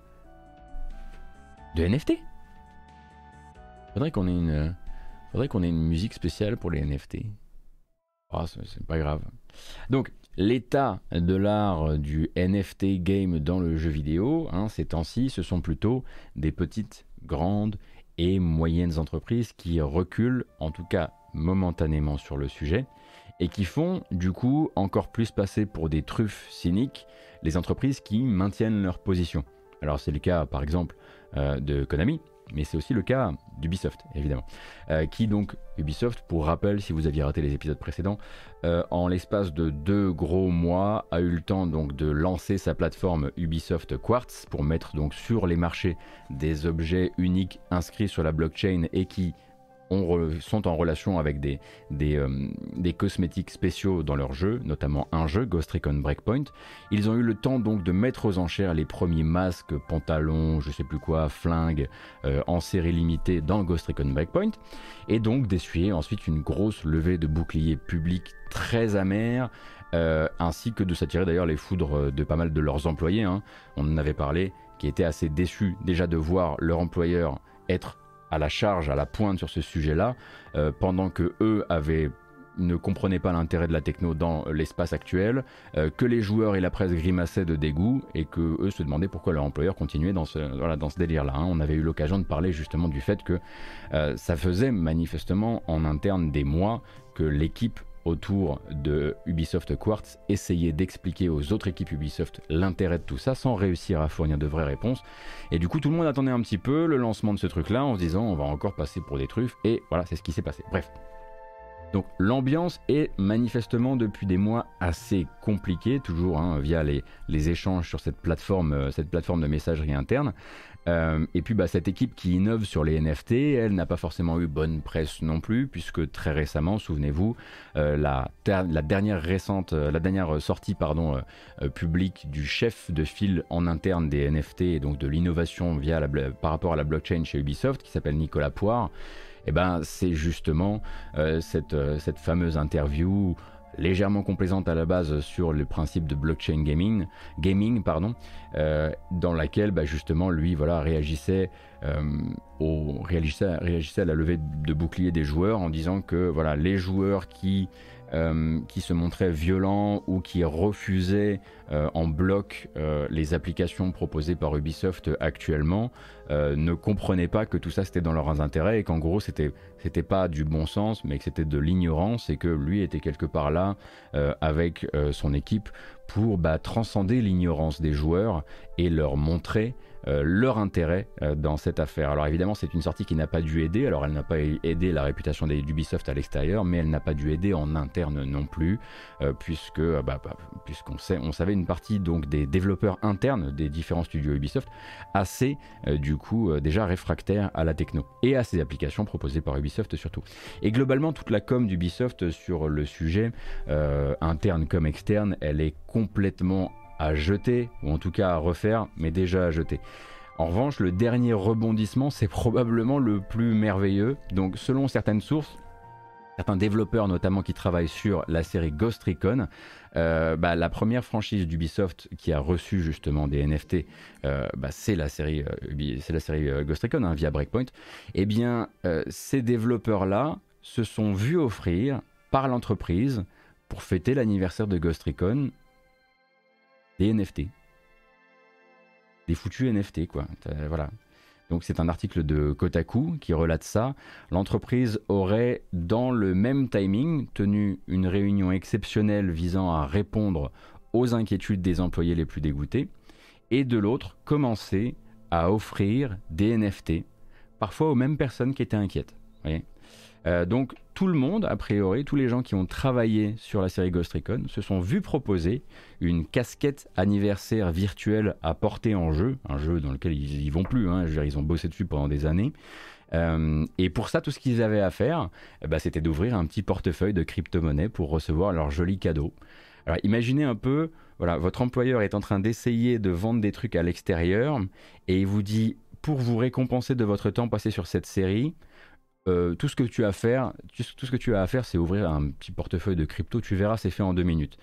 de NFT. Faudrait qu'on ait une, faudrait qu'on ait une musique spéciale pour les NFT. Oh, c'est pas grave. Donc, l'état de l'art du NFT game dans le jeu vidéo, hein, ces temps-ci, ce sont plutôt des petites, grandes et moyennes entreprises qui reculent, en tout cas momentanément sur le sujet, et qui font du coup encore plus passer pour des truffes cyniques les entreprises qui maintiennent leur position. Alors c'est le cas par exemple euh, de Konami, mais c'est aussi le cas d'Ubisoft, évidemment. Euh, qui donc, Ubisoft, pour rappel, si vous aviez raté les épisodes précédents, euh, en l'espace de deux gros mois, a eu le temps donc de lancer sa plateforme Ubisoft Quartz pour mettre donc sur les marchés des objets uniques inscrits sur la blockchain et qui sont en relation avec des, euh, des, cosmétiques spéciaux dans leur jeu, notamment un jeu, Ghost Recon Breakpoint. Ils ont eu le temps donc de mettre aux enchères les premiers masques, pantalons, je sais plus quoi, flingues euh, en série limitée dans Ghost Recon Breakpoint, et donc d'essuyer ensuite une grosse levée de boucliers publics très amère, euh, ainsi que de s'attirer d'ailleurs les foudres de pas mal de leurs employés. Hein. On en avait parlé, qui étaient assez déçus déjà de voir leur employeur être à la charge, à la pointe sur ce sujet-là, euh, pendant que eux avaient ne comprenaient pas l'intérêt de la techno dans l'espace actuel, euh, que les joueurs et la presse grimaçaient de dégoût et que eux se demandaient pourquoi leur employeur continuait dans ce, voilà, délire-là. Hein. On avait eu l'occasion de parler justement du fait que euh, ça faisait manifestement en interne des mois que l'équipe autour de Ubisoft Quartz, essayer d'expliquer aux autres équipes Ubisoft l'intérêt de tout ça sans réussir à fournir de vraies réponses. Et du coup, tout le monde attendait un petit peu le lancement de ce truc-là en se disant on va encore passer pour des truffes. Et voilà, c'est ce qui s'est passé. Bref. Donc l'ambiance est manifestement depuis des mois assez compliquée, toujours hein, via les, les, échanges sur cette plateforme, euh, cette plateforme de messagerie interne. Euh, et puis bah, cette équipe qui innove sur les NFT, elle n'a pas forcément eu bonne presse non plus, puisque très récemment, souvenez-vous, euh, la, dernière euh, la dernière sortie publique du chef de file en interne des NFT et donc de l'innovation via par rapport à la blockchain chez Ubisoft, qui s'appelle Nicolas Poire, et eh ben, c'est justement cette fameuse interview légèrement complaisante à la base sur le principe de blockchain gaming, gaming pardon, euh, dans laquelle bah, justement lui voilà réagissait, euh, au, réagissait, réagissait à la levée de bouclier des joueurs en disant que voilà les joueurs qui euh, qui se montraient violents ou qui refusaient euh, en bloc euh, les applications proposées par Ubisoft actuellement ne comprenaient pas que tout ça c'était dans leurs intérêts et qu'en gros c'était c'était pas du bon sens mais que c'était de l'ignorance et que lui était quelque part là avec son équipe pour bah, transcender l'ignorance des joueurs et leur montrer leur intérêt euh, dans cette affaire. Alors évidemment, c'est une sortie qui n'a pas dû aider. Alors elle n'a pas aidé la réputation d'Ubisoft à l'extérieur, mais elle n'a pas dû aider en interne non plus, euh, puisque bah, bah, puisqu'on sait, on savait une partie donc des développeurs internes des différents studios Ubisoft assez du coup déjà réfractaires à la techno et à ces applications proposées par Ubisoft surtout. Et globalement, toute la com d'Ubisoft sur le sujet interne comme externe, elle est complètement à jeter, ou en tout cas à refaire, mais déjà à jeter. En revanche, le dernier rebondissement, c'est probablement le plus merveilleux. Donc, selon certaines sources, certains développeurs notamment qui travaillent sur la série Ghost Recon, euh, bah, la première franchise d'Ubisoft qui a reçu justement des NFT, euh, bah, c'est la série, euh, c'est la série Ghost Recon hein, via Breakpoint. Eh bien, ces développeurs-là se sont vus offrir par l'entreprise pour fêter l'anniversaire de Ghost Recon des NFT. Des foutus NFT, quoi. Voilà. Donc c'est un article de Kotaku qui relate ça. L'entreprise aurait, dans le même timing, tenu une réunion exceptionnelle visant à répondre aux inquiétudes des employés les plus dégoûtés, et de l'autre, commencé à offrir des NFT, parfois aux mêmes personnes qui étaient inquiètes. Euh, donc tout le monde, a priori, tous les gens qui ont travaillé sur la série Ghost Recon se sont vus proposer une casquette anniversaire virtuelle à porter en jeu, un jeu dans lequel ils, y vont plus, hein, ils ont bossé dessus pendant des années. Euh, et pour ça, tout ce qu'ils avaient à faire, eh ben, c'était d'ouvrir un petit portefeuille de crypto-monnaie pour recevoir leur joli cadeau. Alors imaginez un peu, voilà, votre employeur est en train d'essayer de vendre des trucs à l'extérieur et il vous dit, pour vous récompenser de votre temps passé sur cette série, euh, tout ce que tu as à faire, tout ce que tu as à faire, c'est ouvrir un petit portefeuille de crypto. Tu verras, c'est fait en deux minutes.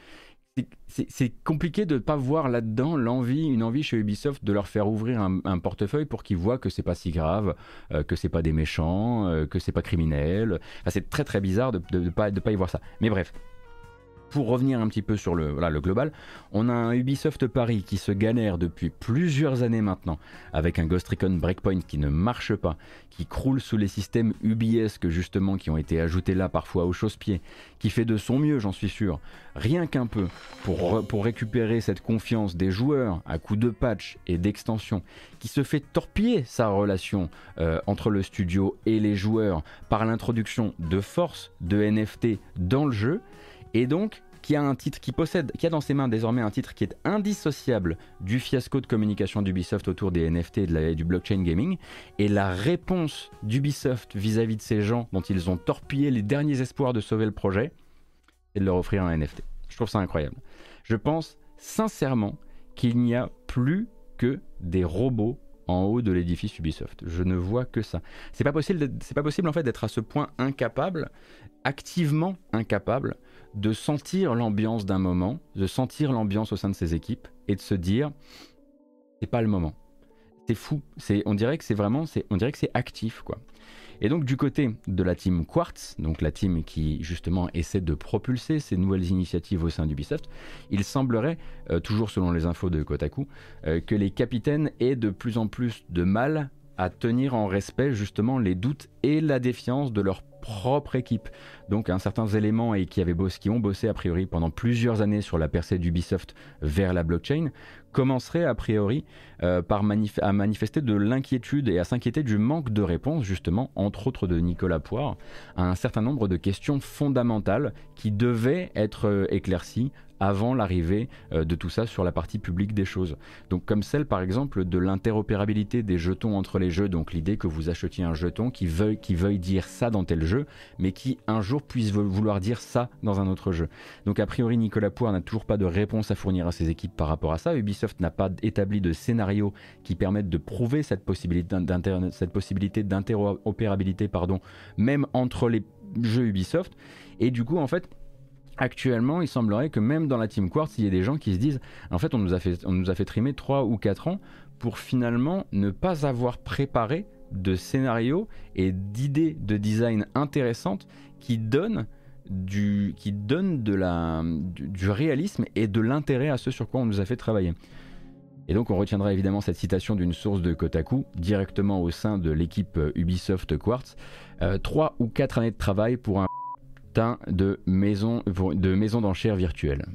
C'est compliqué de ne pas voir là-dedans l'envie, une envie chez Ubisoft de leur faire ouvrir un, portefeuille pour qu'ils voient que c'est pas si grave, euh, que c'est pas des méchants, euh, que c'est pas criminel. c'est très très bizarre de ne pas, de pas y voir ça. Mais bref, pour revenir un petit peu sur le, global, on a un Ubisoft Paris qui se galère depuis plusieurs années maintenant, avec un Ghost Recon Breakpoint qui ne marche pas, qui croule sous les systèmes UBS que justement qui ont été ajoutés là parfois au chausse-pied, qui fait de son mieux, j'en suis sûr, rien qu'un peu, pour, récupérer cette confiance des joueurs à coup de patch et d'extension, qui se fait torpiller sa relation euh, entre le studio et les joueurs par l'introduction de force de NFT dans le jeu, et donc qui a un titre qui possède, qui a dans ses mains désormais un titre qui est indissociable du fiasco de communication d'Ubisoft autour des NFT et, de du blockchain gaming. Et la réponse d'Ubisoft vis-à-vis de ces gens dont ils ont torpillé les derniers espoirs de sauver le projet, c'est de leur offrir un NFT. Je trouve ça incroyable. Je pense sincèrement qu'il n'y a plus que des robots en haut de l'édifice Ubisoft. Je ne vois que ça. C'est pas possible, c'est pas possible en fait d'être à ce point incapable, activement incapable de sentir l'ambiance d'un moment, de sentir l'ambiance au sein de ses équipes et de se dire c'est pas le moment. C'est fou, c'est on dirait que c'est vraiment c'est on dirait que c'est actif quoi. Et donc du côté de la team Quartz, donc la team qui justement essaie de propulser ces nouvelles initiatives au sein d'Ubisoft, il semblerait, euh, toujours selon les infos de Kotaku, euh, que les capitaines aient de plus en plus de mal à tenir en respect justement les doutes et la défiance de leur propre équipe. Donc un certains éléments et qui, avaient bossé, qui ont bossé a priori pendant plusieurs années sur la percée d'Ubisoft vers la blockchain commenceraient a priori euh, par à manifester de l'inquiétude et à s'inquiéter du manque de réponse justement, entre autres de Nicolas Poire, à un certain nombre de questions fondamentales qui devaient être euh, éclaircies avant l'arrivée euh, de tout ça sur la partie publique des choses. Donc comme celle par exemple de l'interopérabilité des jetons entre les jeux, donc l'idée que vous achetiez un jeton qui veuille, qui veuille dire ça dans tel jeu, mais qui un jour puisse vouloir dire ça dans un autre jeu. Donc a priori Nicolas Poire n'a toujours pas de réponse à fournir à ses équipes par rapport à ça. Ubisoft n'a pas établi de scénario qui permette de prouver cette possibilité d'interopérabilité pardon, même entre les jeux Ubisoft. Et du coup en fait actuellement, il semblerait que même dans la Team Quartz, il y ait des gens qui se disent en fait, on nous a fait, on nous a fait trimer 3 ou 4 ans pour finalement ne pas avoir préparé de scénarios et d'idées de design intéressantes qui donnent du, qui de la, du, réalisme et de l'intérêt à ce sur quoi on nous a fait travailler. Et donc on retiendra évidemment cette citation d'une source de Kotaku directement au sein de l'équipe Ubisoft Quartz. Euh, 3 ou 4 années de travail pour un de maison, de maison d'enchères virtuelle.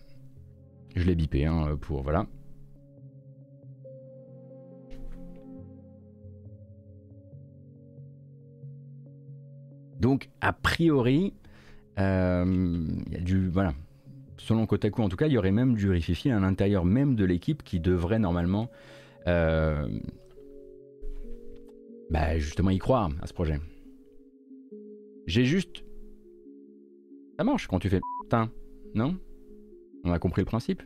Je l'ai bipé hein, pour voilà. Donc a priori, euh, il y a du voilà. Selon Kotaku en tout cas, il y aurait même du Rififi à l'intérieur même de l'équipe qui devrait normalement euh, bah, justement y croire à ce projet. J'ai juste ça marche quand tu fais putain, non? On a compris le principe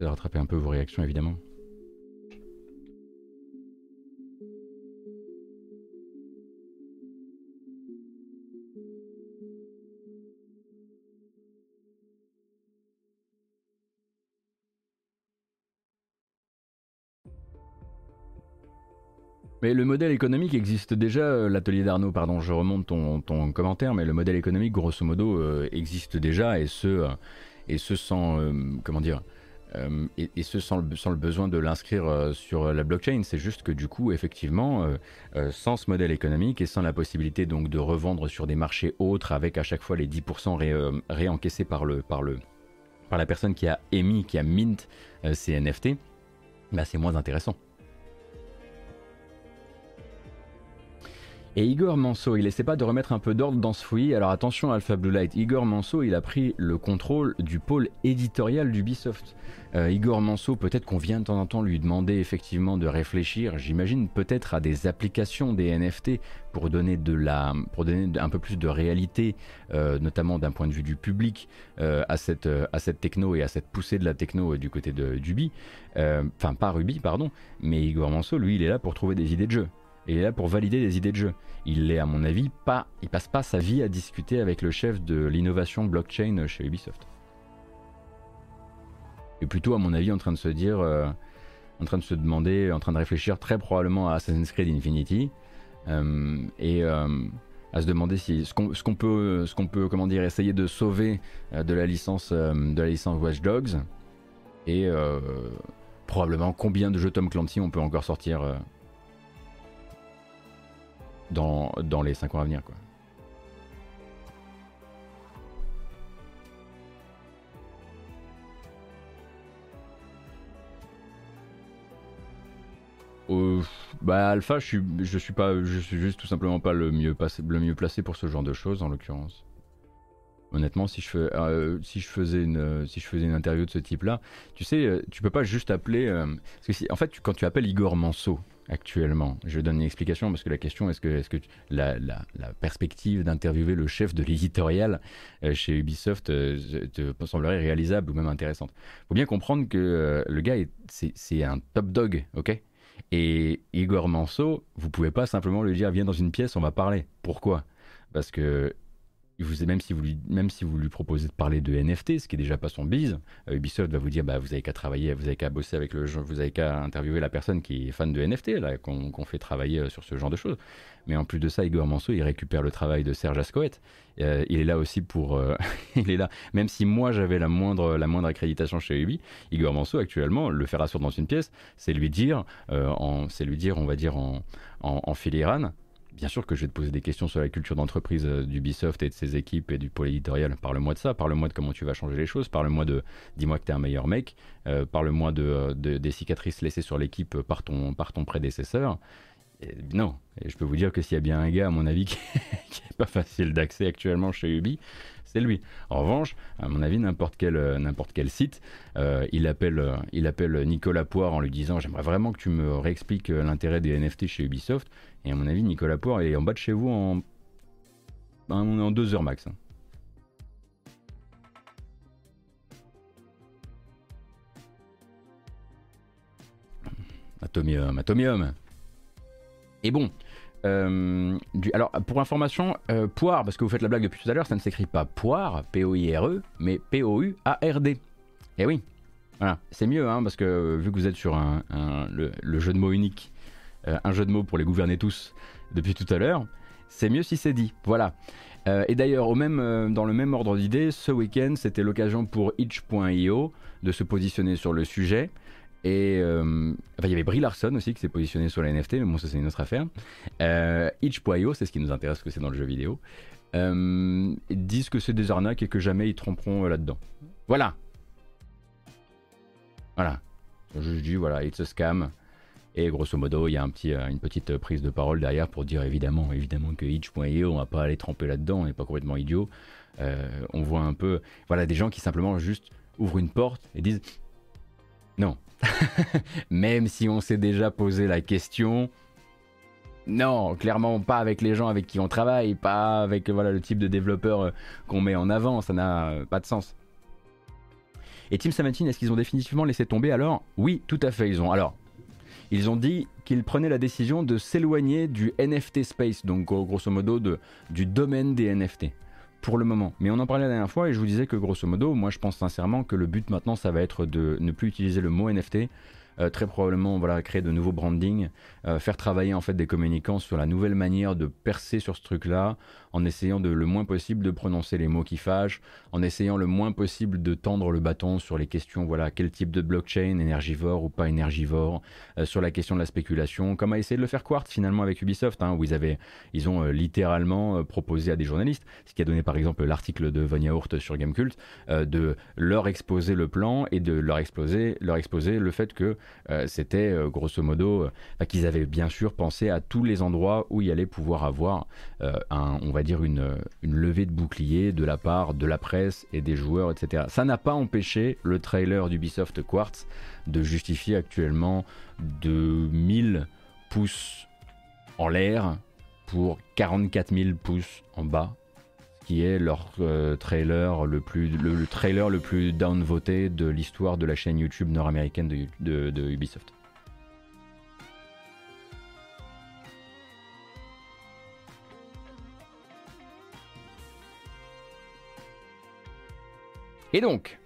de rattraper un peu vos réactions évidemment. Mais le modèle économique existe déjà, euh, l'atelier d'Arnaud, pardon, je remonte ton, ton, commentaire, mais le modèle économique, grosso modo, euh, existe déjà, et ce, euh, et ce sans, comment dire, et, ce sans le, sans le besoin de l'inscrire sur la blockchain. C'est juste que du coup, effectivement, sans ce modèle économique et sans la possibilité donc de revendre sur des marchés autres avec à chaque fois les 10% réencaissés par, le, par, le, par la personne qui a émis, qui a mint ces NFT, bah, c'est moins intéressant. Et Igor Manso, il essaie pas de remettre un peu d'ordre dans ce fouillis. Alors attention Alpha Blue Light, Igor Manso, il a pris le contrôle du pôle éditorial d'Ubisoft. Euh, Igor Manso, peut-être qu'on vient de temps en temps lui demander effectivement de réfléchir, j'imagine peut-être à des applications des NFT pour donner, de la, pour donner un peu plus de réalité, euh, notamment d'un point de vue du public, euh, à, cette, à cette techno et à cette poussée de la techno du côté d'Ubi. Enfin, pas Ruby, pardon, mais Igor Manso, lui, il est là pour trouver des idées de jeu et il est là pour valider des idées de jeu. Il est, à mon avis, pas, il passe pas sa vie à discuter avec le chef de l'innovation blockchain chez Ubisoft. Et plutôt, à mon avis, en train de se dire, euh, en train de se demander, en train de réfléchir très probablement à Assassin's Creed Infinity euh, et euh, à se demander si ce qu'on peut, ce qu'on peut, comment dire, essayer de sauver de la licence, de la licence Watch Dogs et probablement combien de jeux Tom Clancy on peut encore sortir dans, dans les 5 ans à venir. Quoi. Euh, bah Alpha, je suis, je suis pas, je suis juste tout simplement pas le mieux, le mieux placé pour ce genre de choses en l'occurrence. Honnêtement, si je, fais, euh, si, je faisais une, si je faisais une interview de ce type-là, tu sais, euh, tu peux pas juste appeler. si, en fait, quand tu appelles Igor Manso, actuellement. Je donne une explication parce que la question est-ce que, est la, perspective d'interviewer le chef de l'éditorial euh, chez Ubisoft euh, te semblerait réalisable ou même intéressante. Faut bien comprendre que euh, le gars, c'est un top dog, ok? Et Igor Manso, vous pouvez pas simplement lui dire viens dans une pièce, on va parler. Pourquoi? Parce que même, si vous lui, même si vous lui proposez de parler de NFT, ce qui est déjà pas son bise, euh, Ubisoft va vous dire bah, vous avez qu'à travailler, vous avez qu'à bosser avec le jeu, vous avez qu'à interviewer la personne qui est fan de NFT, qu'on fait travailler euh, sur ce genre de choses. Mais en plus de ça, Igor Manso, il récupère le travail de Serge Ascoët. Euh, il est là aussi pour. il est là. Même si moi j'avais la moindre, la moindre accréditation chez Ubi, Igor Manso actuellement, le faire asseoir dans une pièce, c'est lui dire, c'est lui dire, on va dire en, en, en filigrane, Bien sûr que je vais te poser des questions sur la culture d'entreprise euh, d'Ubisoft et de ses équipes et du pôle éditorial. Parle-moi de ça, parle-moi de comment tu vas changer les choses, parle-moi de dis-moi que tu es un meilleur mec, euh, parle-moi de, des cicatrices laissées sur l'équipe par ton, prédécesseur. non, et je peux vous dire que s'il y a bien un gars, à mon avis, qui n'est pas facile d'accès actuellement chez Ubi, c'est lui. En revanche, à mon avis, n'importe quel, euh, site, il, appelle, il appelle Nicolas Poire en lui disant J'aimerais vraiment que tu me réexpliques l'intérêt des NFT chez Ubisoft. Et à mon avis, Nicolas Poire est en bas de chez vous en, en deux heures max. Hein. Atomium, Atomium. Et bon, euh, alors pour information, euh, poire, parce que vous faites la blague depuis tout à l'heure, ça ne s'écrit pas poire, P-O-I-R-E, mais P-O-U-A-R-D. Et eh oui, voilà, c'est mieux, hein, parce que vu que vous êtes sur un, le, jeu de mots unique, euh, un jeu de mots pour les gouverner tous depuis tout à l'heure, c'est mieux si c'est dit. Voilà. Et d'ailleurs, dans le même ordre d'idée, ce week-end, c'était l'occasion pour itch.io de se positionner sur le sujet. Et il y avait Brie Larson aussi qui s'est positionné sur la NFT, mais bon, ça c'est une autre affaire. itch.io, c'est ce qui nous intéresse, que c'est dans le jeu vidéo. disent que c'est des arnaques et que jamais ils tromperont là-dedans. Voilà. Voilà. Je dis, voilà, it's a scam. Et grosso modo, il y a euh, une petite prise de parole derrière pour dire évidemment, évidemment que itch.io, on va pas aller tremper là-dedans, on n'est pas complètement idiot. Euh, on voit un peu, voilà, des gens qui simplement juste ouvrent une porte et disent non. Même si on s'est déjà posé la question, non, clairement pas avec les gens avec qui on travaille, pas avec voilà le type de développeur euh, qu'on met en avant, ça n'a pas de sens. Et Team 17, est-ce qu'ils ont définitivement laissé tomber? Alors Oui, tout à fait, ils ont. Alors, ils ont dit qu'ils prenaient la décision de s'éloigner du NFT space, donc grosso modo du domaine des NFT. Pour le moment. Mais on en parlait la dernière fois et je vous disais que grosso modo, moi je pense sincèrement que le but maintenant ça va être de ne plus utiliser le mot NFT euh, très probablement voilà, créer de nouveaux brandings, euh, faire travailler en fait des communicants sur la nouvelle manière de percer sur ce truc-là, en essayant de, le moins possible de prononcer les mots qui fâchent, en essayant le moins possible de tendre le bâton sur les questions, voilà, quel type de blockchain, énergivore ou pas énergivore, euh, sur la question de la spéculation, comme a essayé de le faire Quartz finalement avec Ubisoft, hein, où ils, avaient, ils ont littéralement proposé à des journalistes, ce qui a donné par exemple l'article de Von Yaourt sur Gamecult, de leur exposer le plan et de leur exposer, leur exposer le fait que c'était euh, grosso modo euh, qu'ils avaient bien sûr pensé à tous les endroits où il allait pouvoir avoir un, on va dire une, une levée de bouclier de la part de la presse et des joueurs, etc. Ça n'a pas empêché le trailer d'Ubisoft Quartz de justifier actuellement de 1000 pouces en l'air pour 44 000 pouces en bas qui est leur euh, trailer le plus le, trailer le plus downvoté de l'histoire de la chaîne YouTube nord-américaine de, Ubisoft. Et donc,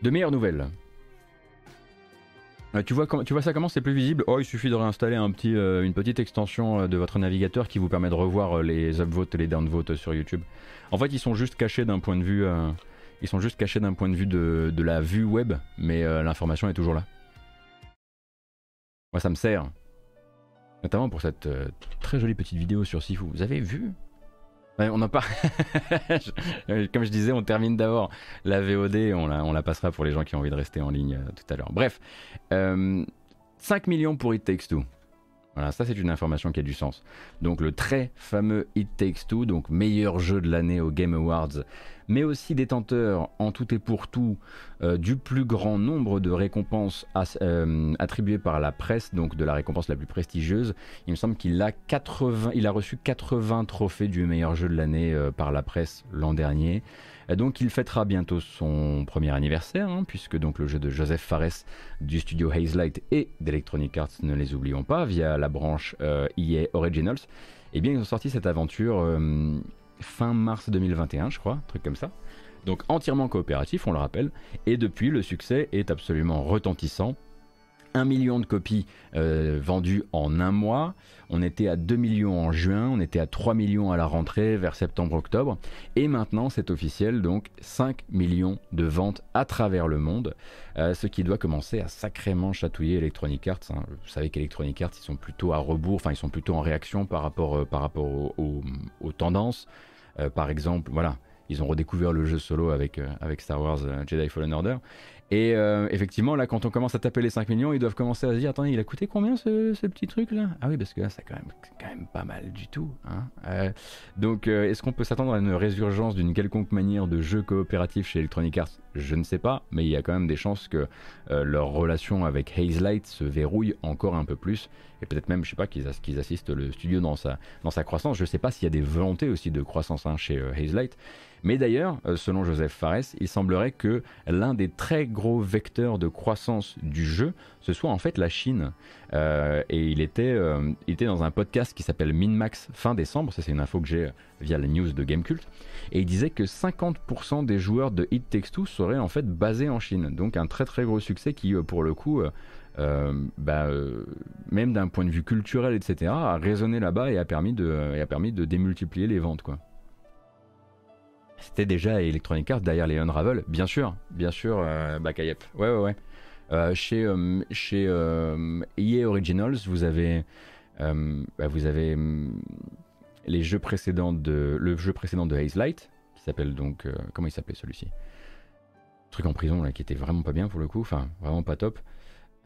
de meilleures nouvelles. Euh, tu vois, ça comment? C'est plus visible? Oh, il suffit de réinstaller euh, une petite extension euh, de votre navigateur qui vous permet de revoir les upvotes et les downvotes sur YouTube. En fait, ils sont juste cachés d'un point de vue, ils sont juste cachés d'un point de vue de, la vue web, mais l'information est toujours là. Moi, ça me sert, notamment pour cette très jolie petite vidéo sur Sifu. Vous avez vu on en parle. Comme je disais, on termine d'abord la VOD, on la, on la passera pour les gens qui ont envie de rester en ligne euh, tout à l'heure. Bref, 5 euh, millions pour It Takes Two. Voilà, ça c'est une information qui a du sens. Donc le très fameux It Takes Two, donc meilleur jeu de l'année aux Game Awards, mais aussi détenteur en tout et pour tout euh, du plus grand nombre de récompenses euh, attribuées par la presse, donc de la récompense la plus prestigieuse. Il me semble qu'il a, 80, il a reçu 80 trophées du meilleur jeu de l'année euh, par la presse l'an dernier. Donc il fêtera bientôt son premier anniversaire, hein, puisque donc le jeu de Joseph Fares du studio Hazelight et d'Electronic Arts, ne les oublions pas, via la branche EA e Originals, eh bien ils ont sorti cette aventure euh, fin mars 2021, je crois, un truc comme ça. Donc entièrement coopératif, on le rappelle, et depuis le succès est absolument retentissant 1 million de copies euh, vendues en un mois. On était à 2 millions en juin, on était à 3 millions à la rentrée vers septembre-octobre. Et maintenant, c'est officiel, donc 5 millions de ventes à travers le monde. Euh, ce qui doit commencer à sacrément chatouiller Electronic Arts. Hein. Vous savez qu'Electronic Arts, ils sont plutôt à rebours, enfin, ils sont plutôt en réaction par rapport, euh, par rapport aux, tendances. par exemple, voilà, ils ont redécouvert le jeu solo avec, avec Star Wars Jedi Fallen Order. Et euh, effectivement, là, quand on commence à taper les 5 millions, ils doivent commencer à se dire Attendez, il a coûté combien ce, petit truc là Ah oui, parce que là, c'est quand même, quand même pas mal du tout. Hein euh, donc, euh, est-ce qu'on peut s'attendre à une résurgence d'une quelconque manière de jeu coopératif chez Electronic Arts? Je ne sais pas, mais il y a quand même des chances que leur relation avec Hazelight se verrouille encore un peu plus. Et peut-être même, je sais pas, qu'ils assistent le studio dans sa, dans sa croissance. Je ne sais pas s'il y a des volontés aussi de croissance hein, chez Hazelight. Mais d'ailleurs, euh, selon Joseph Fares, il semblerait que l'un des très gros vecteurs de croissance du jeu, ce soit en fait la Chine. Euh, et il était, euh, il était dans un podcast qui s'appelle Minmax fin décembre, ça c'est une info que j'ai via les news de Gamecult, et il disait que 50% des joueurs de Hit Takes Two seraient en fait basés en Chine. Donc un très très gros succès qui, pour le coup, bah, même d'un point de vue culturel, etc., a résonné là-bas et a permis de, et a permis de démultiplier les ventes. quoi. C'était déjà Electronic Arts derrière les Unravel, bien sûr, bien sûr, euh, Ouais, ouais, ouais. Euh, chez euh, chez EA euh, Originals, vous avez, bah, vous avez les jeux précédents de, le jeu précédent de Haze qui s'appelle donc, comment il s'appelait celui-ci? Truc en prison, là, qui était vraiment pas bien pour le coup, enfin, vraiment pas top.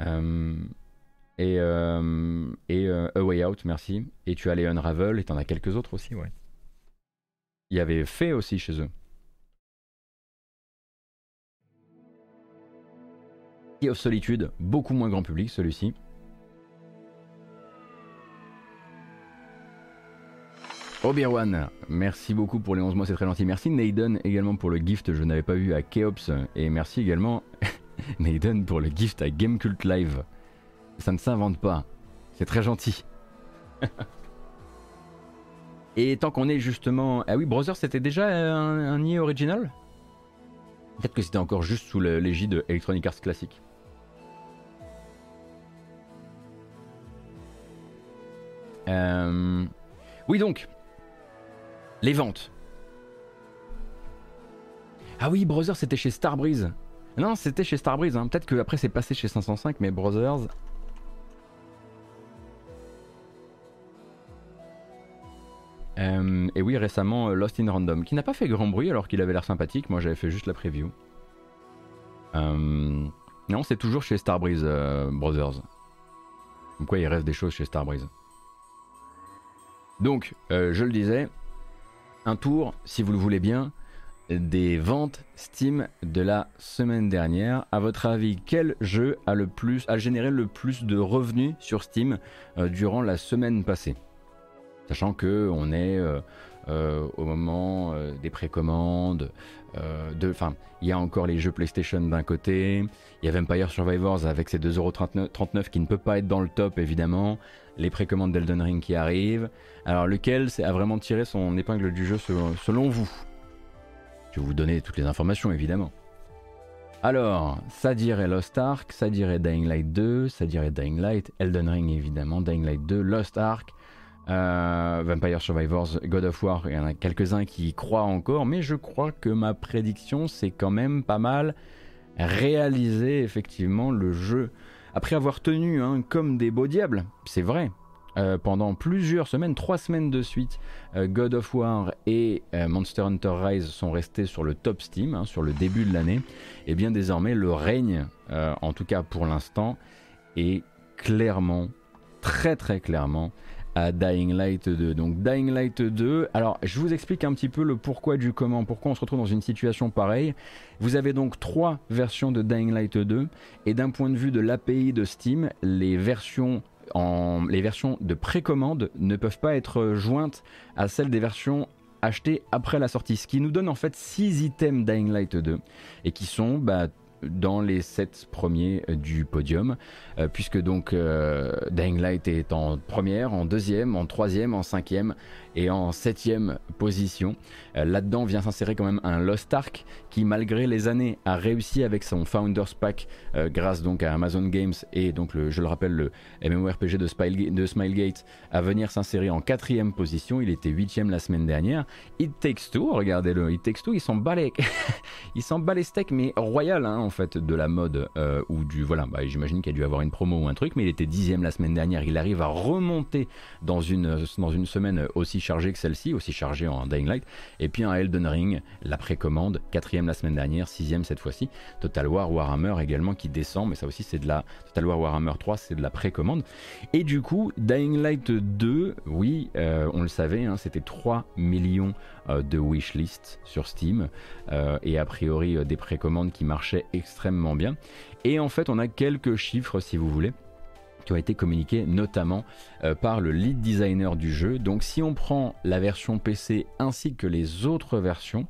et, et A Way Out, merci. Et tu as les Unravel, et t'en as quelques autres aussi, ouais. Il y avait fait aussi chez eux. Et of Solitude, beaucoup moins grand public celui-ci. Obi-Wan, merci beaucoup pour les 11 mois, c'est très gentil. Merci Naden également pour le gift, je n'avais pas vu à Keops. Et merci également Naden pour le gift à Gamecult Live. Ça ne s'invente pas, c'est très gentil. Et tant qu'on est justement. Ah oui, Brother, c'était déjà un, un original? Peut-être que c'était encore juste sous l'égide Electronic Arts classique. Euh, oui donc, les ventes. Ah oui, Brothers c'était chez Starbreeze. Non, c'était chez Starbreeze. Hein. Peut-être que après c'est passé chez 505, mais Brothers. Et oui, récemment Lost in Random, qui n'a pas fait grand bruit alors qu'il avait l'air sympathique. Moi j'avais fait juste la preview. Euh, non, c'est toujours chez Starbreeze Brothers. Comme quoi il reste des choses chez Starbreeze. Donc, euh, je le disais, un tour, si vous le voulez bien, des ventes Steam de la semaine dernière. À votre avis, quel jeu a le plus, a généré le plus de revenus sur Steam euh, durant la semaine passée? Sachant que on est euh, au moment des précommandes, enfin, il y a encore les jeux PlayStation d'un côté, il y a Vampire Survivors avec ses 2,39€ qui ne peut pas être dans le top évidemment, les précommandes d'Elden Ring qui arrivent. Alors lequel a vraiment tiré son épingle du jeu selon, vous? Je vais vous donner toutes les informations évidemment. Alors, ça dirait Lost Ark, ça dirait Dying Light 2, ça dirait Dying Light, Elden Ring évidemment, Dying Light 2, Lost Ark, euh, Vampire Survivors, God of War, il y en a quelques-uns qui y croient encore, mais je crois que ma prédiction c'est quand même pas mal réalisé effectivement le jeu. Après avoir tenu hein, comme des beaux diables, c'est vrai, euh, pendant plusieurs semaines, trois semaines de suite, euh, God of War et Monster Hunter Rise sont restés sur le top Steam, hein, sur le début de l'année, et bien désormais le règne, en tout cas pour l'instant, est clairement, très très clairement, à Dying Light 2. Donc Dying Light 2, alors je vous explique un petit peu le pourquoi du comment, pourquoi on se retrouve dans une situation pareille. Vous avez donc trois versions de Dying Light 2 et d'un point de vue de l'API de Steam, les versions en, les versions de précommande ne peuvent pas être jointes à celles des versions achetées après la sortie, ce qui nous donne en fait 6 items Dying Light 2 et qui sont bah, dans les 7 premiers euh, du podium, euh, puisque donc euh, Dying Light est en première, en deuxième, en troisième, en cinquième et en septième position. Euh, là-dedans vient s'insérer quand même un Lost Ark qui, malgré les années, a réussi avec son Founders Pack euh, grâce donc à Amazon Games et donc, je le rappelle, le MMORPG de, Smilegate à venir s'insérer en quatrième position. Il était huitième la semaine dernière. It Takes Two, regardez-le, It Takes Two, ils s'en bat les, s'en bat steaks, mais royal hein, en fait de la mode euh, ou du voilà, bah, j'imagine qu'il a dû avoir une promo ou un truc, mais il était dixième la semaine dernière. Il arrive à remonter dans une dans une semaine aussi chargé que celle-ci, aussi chargée en Dying Light. Et puis un Elden Ring, la précommande, quatrième la semaine dernière, sixième cette fois-ci. Total War Warhammer également qui descend, mais ça aussi c'est de la Total War Warhammer 3, c'est de la précommande. Et du coup, Dying Light 2, oui, euh, on le savait, hein, c'était 3 millions euh, de wishlist sur Steam euh, et a priori des précommandes qui marchaient extrêmement bien. Et en fait, on a quelques chiffres si vous voulez qui été communiqués notamment euh, par le lead designer du jeu. Donc si on prend la version PC ainsi que les autres versions,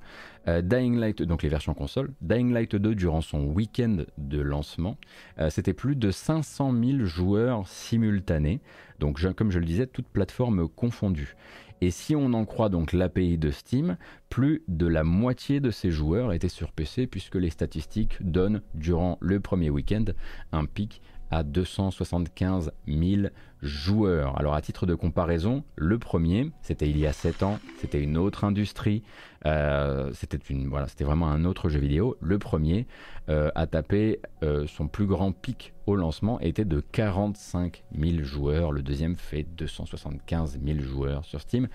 euh, Dying Light, donc les versions console, Dying Light 2 durant son week-end de lancement, euh, c'était plus de 500 000 joueurs simultanés, donc comme je le disais, toutes plateformes confondues. Et si on en croit donc l'API de Steam, plus de la moitié de ces joueurs étaient sur PC puisque les statistiques donnent durant le premier week-end un pic à 275 000 joueurs. Alors à titre de comparaison, le premier, c'était il y a 7 ans, c'était une autre industrie, euh, c'était une vraiment un autre jeu vidéo. Le premier euh, a tapé euh, son plus grand pic au lancement était de 45 000 joueurs. Le deuxième fait 275 000 joueurs sur Steam.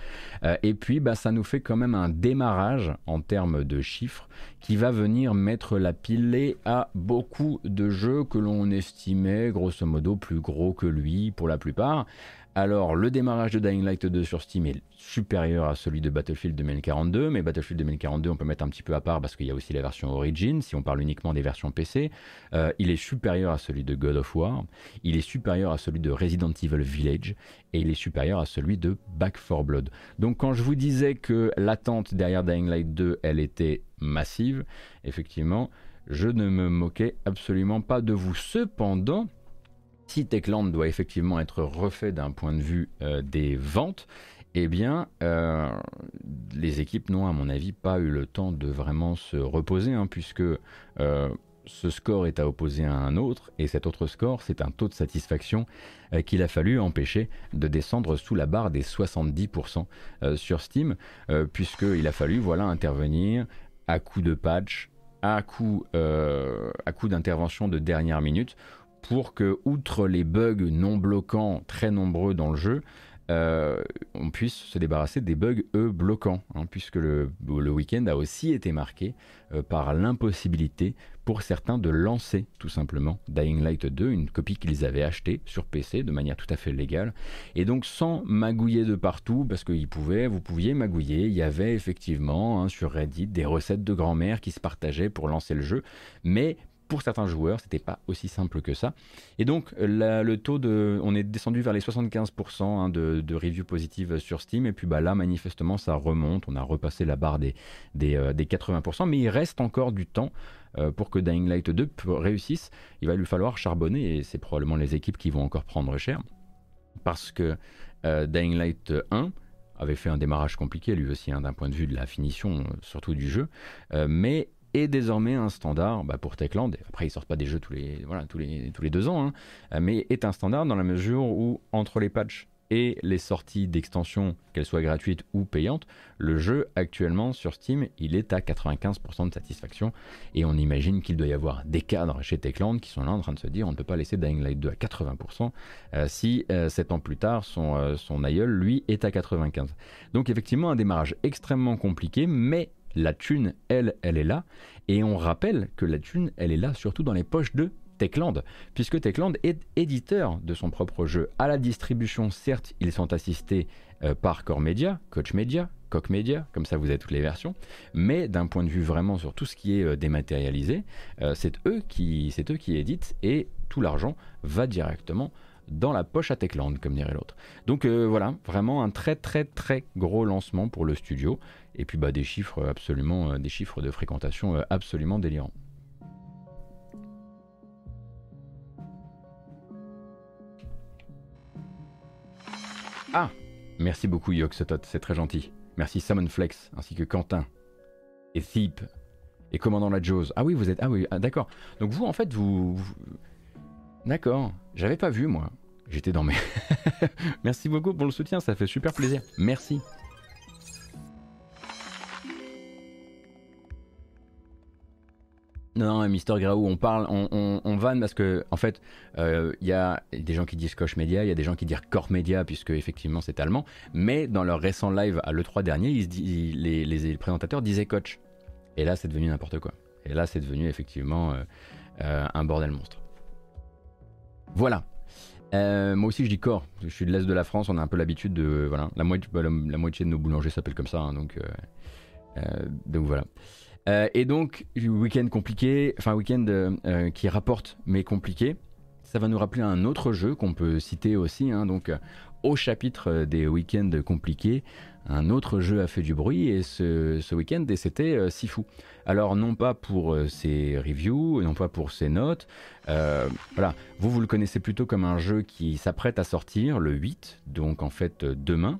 et puis bah, ça nous fait quand même un démarrage en termes de chiffres qui va venir mettre la pilée à beaucoup de jeux que l'on estimait grosso modo plus gros que lui pour la plupart Alors, le démarrage de Dying Light 2 sur Steam est supérieur à celui de Battlefield 2042, mais Battlefield 2042, on peut mettre un petit peu à part parce qu'il y a aussi la version Origin, si on parle uniquement des versions PC. Euh, il est supérieur à celui de God of War, il est supérieur à celui de Resident Evil Village, et il est supérieur à celui de Back 4 Blood. Donc, quand je vous disais que l'attente derrière Dying Light 2, elle était massive, effectivement, je ne me moquais absolument pas de vous. Cependant, si Techland doit effectivement être refait d'un point de vue euh, des ventes, eh bien, euh, les équipes n'ont, à mon avis, pas eu le temps de vraiment se reposer, hein, puisque euh, ce score est à opposer à un autre, et cet autre score, c'est un taux de satisfaction qu'il a fallu empêcher de descendre sous la barre des 70% sur Steam, puisqu'il a fallu voilà, intervenir à coup de patch, à coup, à coup d'intervention de dernière minute, pour que, outre les bugs non bloquants très nombreux dans le jeu, euh, on puisse se débarrasser des bugs, eux, bloquants, hein, puisque le, week-end a aussi été marqué euh, par l'impossibilité pour certains de lancer tout simplement Dying Light 2, une copie qu'ils avaient achetée sur PC de manière tout à fait légale, et donc sans magouiller de partout, parce qu'ils pouvaient, vous pouviez magouiller, il y avait effectivement hein, sur Reddit des recettes de grand-mère qui se partageaient pour lancer le jeu, mais pour certains joueurs, c'était pas aussi simple que ça. Et donc, le taux de. On est descendu vers les 75% hein, de, reviews positives sur Steam. Et puis bah, là, manifestement, ça remonte. On a repassé la barre des, des, 80%. Euh, Mais il reste encore du temps euh, pour que Dying Light 2 réussisse. Il va lui falloir charbonner. Et c'est probablement les équipes qui vont encore prendre cher. Parce que euh, Dying Light 1 avait fait un démarrage compliqué, lui aussi, hein, d'un point de vue de la finition, surtout du jeu. mais est désormais un standard bah, pour Techland. Après, ils sortent pas des jeux tous les, voilà, tous les, deux ans, hein. mais est un standard dans la mesure où, entre les patchs et les sorties d'extensions, qu'elles soient gratuites ou payantes, le jeu actuellement sur Steam, il est à 95% de satisfaction. Et on imagine qu'il doit y avoir des cadres chez Techland qui sont là en train de se dire on ne peut pas laisser Dying Light 2 à 80% euh, si euh, 7 ans plus tard son, euh, son aïeul, lui, est à 95%. Donc effectivement un démarrage extrêmement compliqué, mais la thune, elle, elle est là. Et on rappelle que la thune, elle est là surtout dans les poches de Techland, puisque Techland est éditeur de son propre jeu. À la distribution, certes, ils sont assistés euh, par Core Media, Coach Media, Coq Media, comme ça vous avez toutes les versions, mais d'un point de vue vraiment sur tout ce qui est euh, dématérialisé, euh, c'est eux qui, c'est eux qui éditent et tout l'argent va directement dans la poche à Techland, comme dirait l'autre. Donc voilà, vraiment un très très très gros lancement pour le studio et puis bah, des chiffres absolument, euh, des chiffres de fréquentation euh, absolument délirants. Ah Merci beaucoup Yoxotot, c'est très gentil. Merci Flex ainsi que Quentin et Thiep et Commandant la Jaws. Ah oui, vous êtes. Ah oui, ah, d'accord. Donc vous, en fait, vous. D'accord. J'avais pas vu, moi. J'étais dans mes. Merci beaucoup pour le soutien, ça fait super plaisir. Merci. Non, Mister Graou, on parle, on, vanne parce que, en fait, il euh, y a des gens qui disent Koch Media, il y a des gens qui disent Core Media, puisque effectivement c'est allemand, mais dans leur récent live à l'E3 dernier, les, présentateurs disaient Coach. Et là, c'est devenu n'importe quoi. Et là, c'est devenu effectivement euh, euh, un bordel monstre. Voilà. moi aussi, je dis Core. Je suis de l'Est de la France, on a un peu l'habitude de. Voilà, la moitié, moitié de nos boulangers s'appellent comme ça, hein, donc, donc voilà. Euh, et donc, week-end compliqué, enfin week-end euh, euh, qui rapporte mais compliqué. Ça va nous rappeler un autre jeu qu'on peut citer aussi. Hein, donc, au chapitre des week-ends compliqués, un autre jeu a fait du bruit et ce, week-end, c'était Sifu. Alors, non pas pour ses reviews, non pas pour ses notes. voilà, vous, vous le connaissez plutôt comme un jeu qui s'apprête à sortir le 8, donc en fait demain.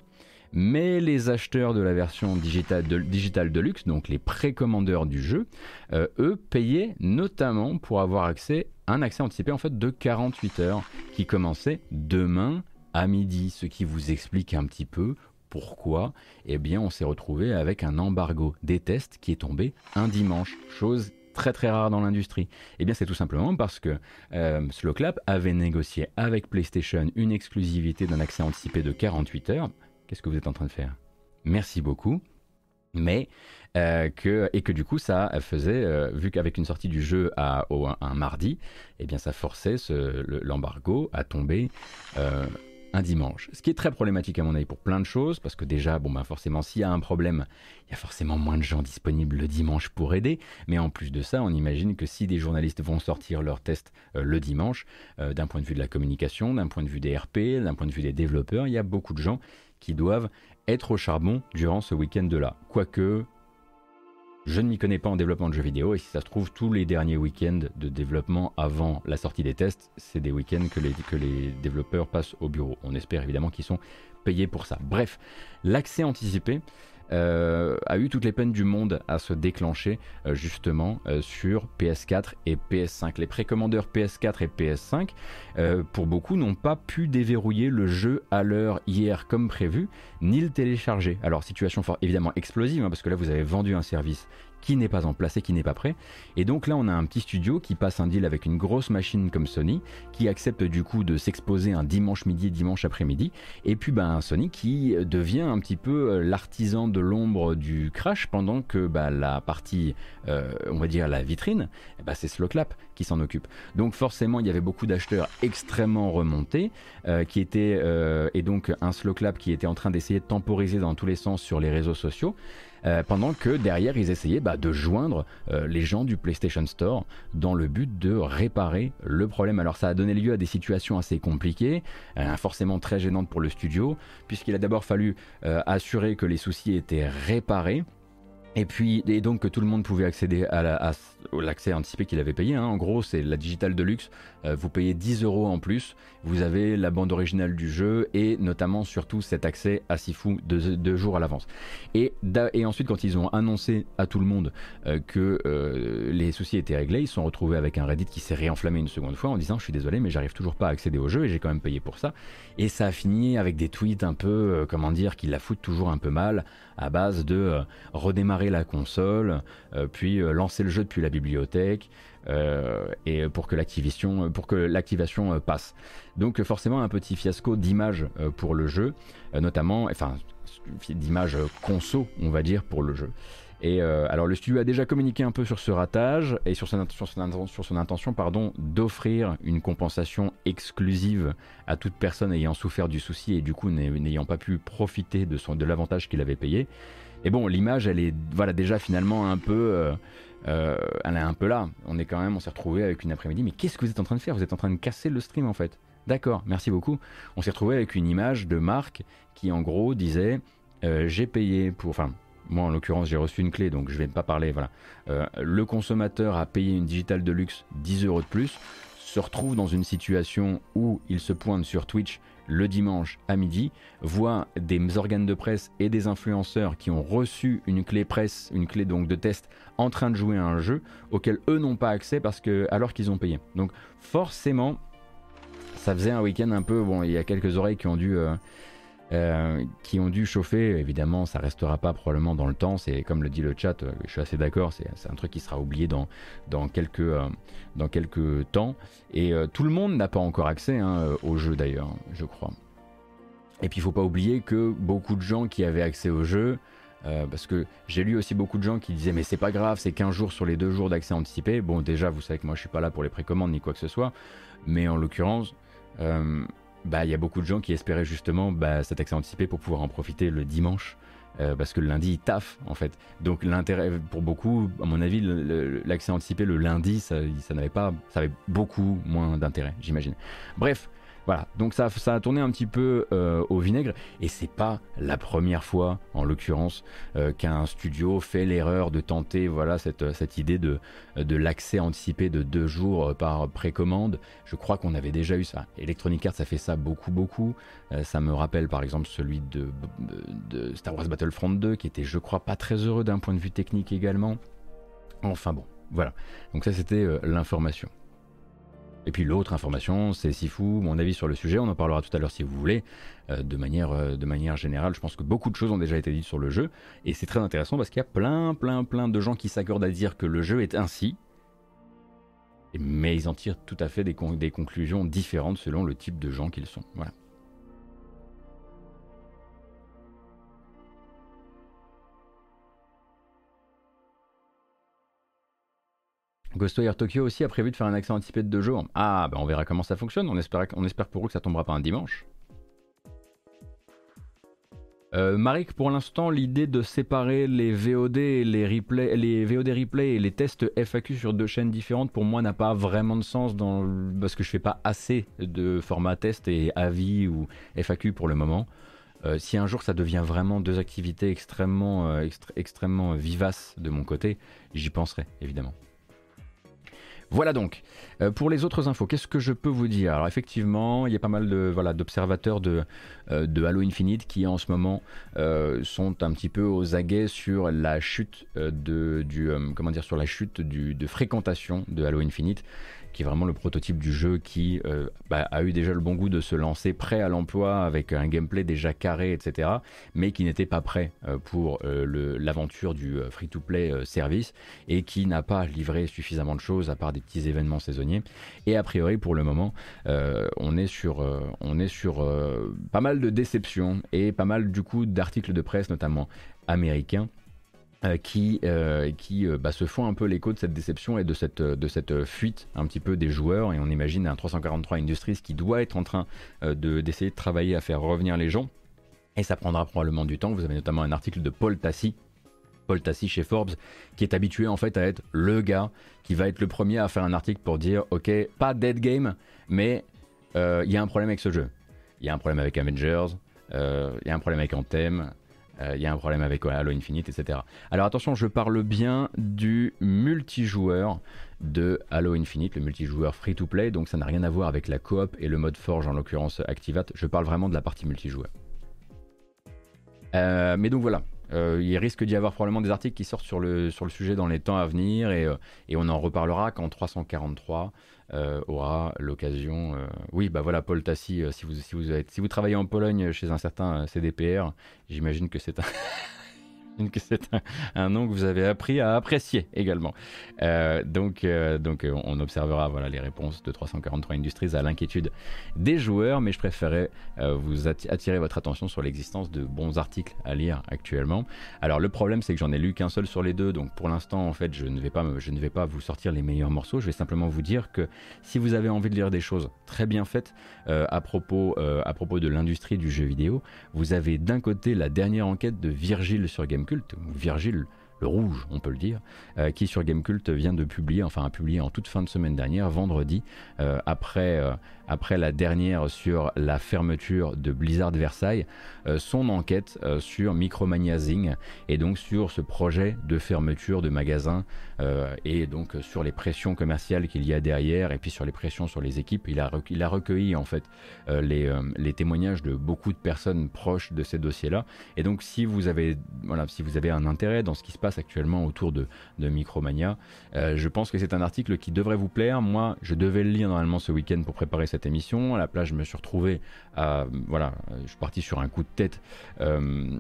Mais les acheteurs de la version digitale de, digital Deluxe, donc les précommandeurs du jeu, euh, eux payaient notamment pour avoir accès, un accès anticipé en fait de 48 heures qui commençait demain à midi, ce qui vous explique un petit peu pourquoi Eh bien, on s'est retrouvé avec un embargo des tests qui est tombé un dimanche, chose très très rare dans l'industrie. Eh bien c'est tout simplement parce que euh, Slowclap avait négocié avec PlayStation une exclusivité d'un accès anticipé de 48 heures. Qu'est-ce que vous êtes en train de faire? Merci beaucoup. Mais euh, que, et que du coup, ça faisait, euh, vu qu'avec une sortie du jeu à, un mardi, eh bien, ça forçait l'embargo à tomber euh, dimanche. Ce qui est très problématique à mon avis pour plein de choses, parce que déjà, bon ben forcément, s'il y a un problème, il y a forcément moins de gens disponibles le dimanche pour aider. Mais en plus de ça, on imagine que si des journalistes vont sortir leurs tests euh, le dimanche, euh, d'un point de vue de la communication, d'un point de vue des RP, d'un point de vue des développeurs, il y a beaucoup de gens qui doivent être au charbon durant ce week-end-là. Quoique, je ne m'y connais pas en développement de jeux vidéo et si ça se trouve, tous les derniers week-ends de développement avant la sortie des tests, c'est des week-ends que les, développeurs passent au bureau. On espère évidemment qu'ils sont payés pour ça. Bref, l'accès anticipé, euh, a eu toutes les peines du monde à se déclencher euh, justement euh, sur PS4 et PS5. Les précommandeurs PS4 et PS5, pour beaucoup, n'ont pas pu déverrouiller le jeu à l'heure hier comme prévu, ni le télécharger. Alors situation fort évidemment explosive, hein, parce que là vous avez vendu un service qui n'est pas en place et qui n'est pas prêt. Et donc là, on a un petit studio qui passe un deal avec une grosse machine comme Sony, qui accepte du coup de s'exposer un dimanche midi, dimanche après-midi. Et puis ben, Sony qui devient un petit peu euh, l'artisan de l'ombre du crash, pendant que bah, la partie, euh, on va dire la vitrine, eh ben, c'est Slowclap qui s'en occupe. Donc forcément, il y avait beaucoup d'acheteurs extrêmement remontés, euh, qui étaient, et donc un Slowclap qui était en train d'essayer de temporiser dans tous les sens sur les réseaux sociaux. Euh, pendant que derrière ils essayaient bah, de joindre euh, les gens du PlayStation Store dans le but de réparer le problème. Alors ça a donné lieu à des situations assez compliquées, euh, forcément très gênantes pour le studio, puisqu'il a d'abord fallu assurer que les soucis étaient réparés. Et puis, et donc que tout le monde pouvait accéder à l'accès anticipé qu'il avait payé. Hein. En gros, c'est la Digital Deluxe. Euh, vous payez 10 euros en plus. Vous avez la bande originale du jeu et notamment surtout cet accès à Sifu deux, jours à l'avance. Et, ensuite, quand ils ont annoncé à tout le monde euh, que euh, les soucis étaient réglés, ils se sont retrouvés avec un Reddit qui s'est réenflammé une seconde fois en disant Je suis désolé, mais j'arrive toujours pas à accéder au jeu et j'ai quand même payé pour ça. Et ça a fini avec des tweets un peu, comment dire, qui la foutent toujours un peu mal à base de euh, la console, euh, puis euh, lancer le jeu depuis la bibliothèque, et pour que l'activation, pour que l'activation passe. Donc forcément un petit fiasco d'image pour le jeu, notamment, enfin d'image conso, on va dire, pour le jeu. Et euh, alors le studio a déjà communiqué un peu sur ce ratage et sur son, intention pardon, d'offrir une compensation exclusive à toute personne ayant souffert du souci et du coup n'ayant pas pu profiter de l'avantage qu'il avait payé. Et bon, l'image, elle est voilà déjà finalement un peu, euh, euh, elle est un peu là. On est quand même, on s'est retrouvé avec une après-midi. Mais qu'est-ce que vous êtes en train de faire? Vous êtes en train de casser le stream en fait. D'accord, merci beaucoup. On s'est retrouvé avec une image de marque qui en gros disait j'ai payé pour, enfin moi en l'occurrence j'ai reçu une clé donc je vais pas parler voilà euh, le consommateur a payé une digitale de luxe 10 euros de plus se retrouve dans une situation où il se pointe sur Twitch le dimanche à midi, voit des organes de presse et des influenceurs qui ont reçu une clé presse, une clé donc de test, en train de jouer à un jeu auquel eux n'ont pas accès parce que alors qu'ils ont payé. Donc forcément, ça faisait un week-end un peu bon. Il y a quelques oreilles qui ont dû euh, euh, qui ont dû chauffer. Évidemment, ça restera pas probablement dans le temps. C'est comme le dit le chat, euh, je suis assez d'accord. C'est un truc qui sera oublié dans, euh, quelques temps. Et tout le monde n'a pas encore accès hein, au jeu d'ailleurs, je crois. Et puis il faut pas oublier que beaucoup de gens qui avaient accès au jeu, parce que j'ai lu aussi beaucoup de gens qui disaient mais c'est pas grave, c'est 15 jours sur les deux jours d'accès anticipé. Bon déjà vous savez que moi je suis pas là pour les précommandes ni quoi que ce soit, mais en l'occurrence bah, il y a beaucoup de gens qui espéraient justement bah, cet accès anticipé pour pouvoir en profiter le dimanche. Euh, parce que le lundi il taffe en fait. Donc l'intérêt pour beaucoup, à mon avis, l'accès anticipé le lundi, ça, ça n'avait pas, ça avait beaucoup moins d'intérêt, j'imagine. Bref, voilà, donc ça, ça a tourné un petit peu euh, au vinaigre et c'est pas la première fois, en l'occurrence, euh, qu'un studio fait l'erreur de tenter voilà cette, idée de, l'accès anticipé de deux jours par précommande. Je crois qu'on avait déjà eu ça. Electronic Arts a fait ça beaucoup beaucoup. Euh, ça me rappelle par exemple celui de Star Wars Battlefront 2 qui était, je crois, pas très heureux d'un point de vue technique également. Enfin bon, voilà. Donc ça c'était l'information. Et puis l'autre information, c'est Sifu, mon avis sur le sujet, on en parlera tout à l'heure si vous voulez. Euh, de, manière, euh, de manière générale, je pense que beaucoup de choses ont déjà été dites sur le jeu, et c'est très intéressant parce qu'il y a plein, plein, plein de gens qui s'accordent à dire que le jeu est ainsi, mais ils en tirent tout à fait des, des conclusions différentes selon le type de gens qu'ils sont. Ghostwire Tokyo aussi a prévu de faire un accès anticipé de deux jours. Ah, ben on verra comment ça fonctionne. On espère, pour eux que ça tombera pas un dimanche. Euh, Marik, pour l'instant, l'idée de séparer les VOD, les, replay, les VOD replay et les tests FAQ sur deux chaînes différentes, pour moi, n'a pas vraiment de sens parce que je fais pas assez de format test et avis ou FAQ pour le moment. Euh, si un jour ça devient vraiment deux activités extrêmement, euh, extrêmement vivaces de mon côté, j'y penserai évidemment. Voilà donc. Euh, pour les autres infos, qu'est-ce que je peux vous dire? Alors effectivement, il y a pas mal de voilà d'observateurs de, euh, Halo Infinite qui en ce moment euh, sont un petit peu aux aguets sur la chute de du comment dire sur la chute du, de fréquentation de Halo Infinite qui est vraiment le prototype du jeu qui euh, bah, a eu déjà le bon goût de se lancer prêt à l'emploi avec un gameplay déjà carré, etc., mais qui n'était pas prêt euh, pour euh, l'aventure du free-to-play service et qui n'a pas livré suffisamment de choses à part des petits événements saisonniers. Et a priori, pour le moment, on est sur, on est sur pas mal de déceptions et pas mal du coup d'articles de presse, notamment américains qui, euh, qui euh, bah, se font un peu l'écho de cette déception et de cette, de cette fuite un petit peu des joueurs. Et on imagine un 343 Industries qui doit être en train d'essayer de, travailler à faire revenir les gens. Et ça prendra probablement du temps. Vous avez notamment un article de Paul Tassi, Paul Tassi chez Forbes, qui est habitué en fait à être le gars qui va être le premier à faire un article pour dire ok, pas dead game, mais il y a un problème avec ce jeu. Il y a un problème avec Avengers, il y a un problème avec Anthem, il euh, y a un problème avec Halo Infinite, etc. Alors attention, je parle bien du multijoueur de Halo Infinite, le multijoueur free-to-play, donc ça n'a rien à voir avec la coop et le mode Forge, en l'occurrence Activate, je parle vraiment de la partie multijoueur. Euh, mais donc voilà, euh, il risque d'y avoir probablement des articles qui sortent sur le, sur le sujet dans les temps à venir et, et on en reparlera quand 343 euh, aura l'occasion. Euh, oui, bah voilà, Paul Tassi, euh, si, vous, si, vous si vous travaillez en Pologne chez un certain CDPR, j'imagine que c'est un. que c'est un, nom que vous avez appris à apprécier également. Euh, donc, euh, donc euh, on observera voilà, les réponses de 343 Industries à l'inquiétude des joueurs, mais je préférais vous attirer votre attention sur l'existence de bons articles à lire actuellement. Alors le problème c'est que j'en ai lu qu'un seul sur les deux, donc pour l'instant en fait je ne, vais pas, je ne vais pas vous sortir les meilleurs morceaux, je vais simplement vous dire que si vous avez envie de lire des choses très bien faites à, propos, à propos de l'industrie du jeu vidéo, vous avez d'un côté la dernière enquête de Virgile sur Game culte, Virgile le rouge, on peut le dire, euh, qui sur Gamecult vient de publier, enfin a publié en toute fin de semaine dernière, vendredi, euh, après, euh, après la dernière sur la fermeture de Blizzard Versailles, son enquête sur Micromania Zing et donc sur ce projet de fermeture de magasins et donc sur les pressions commerciales qu'il y a derrière et puis sur les pressions sur les équipes. Il a, il a recueilli en fait les, les, témoignages de beaucoup de personnes proches de ces dossiers-là. Et donc si vous avez, voilà, si vous avez un intérêt dans ce qui se passe actuellement autour de, Micromania. Euh, je pense que c'est un article qui devrait vous plaire. Moi, je devais le lire normalement ce week-end pour préparer cette émission. À la place, je me suis retrouvé à. Voilà, je suis parti sur un coup de tête. Euh,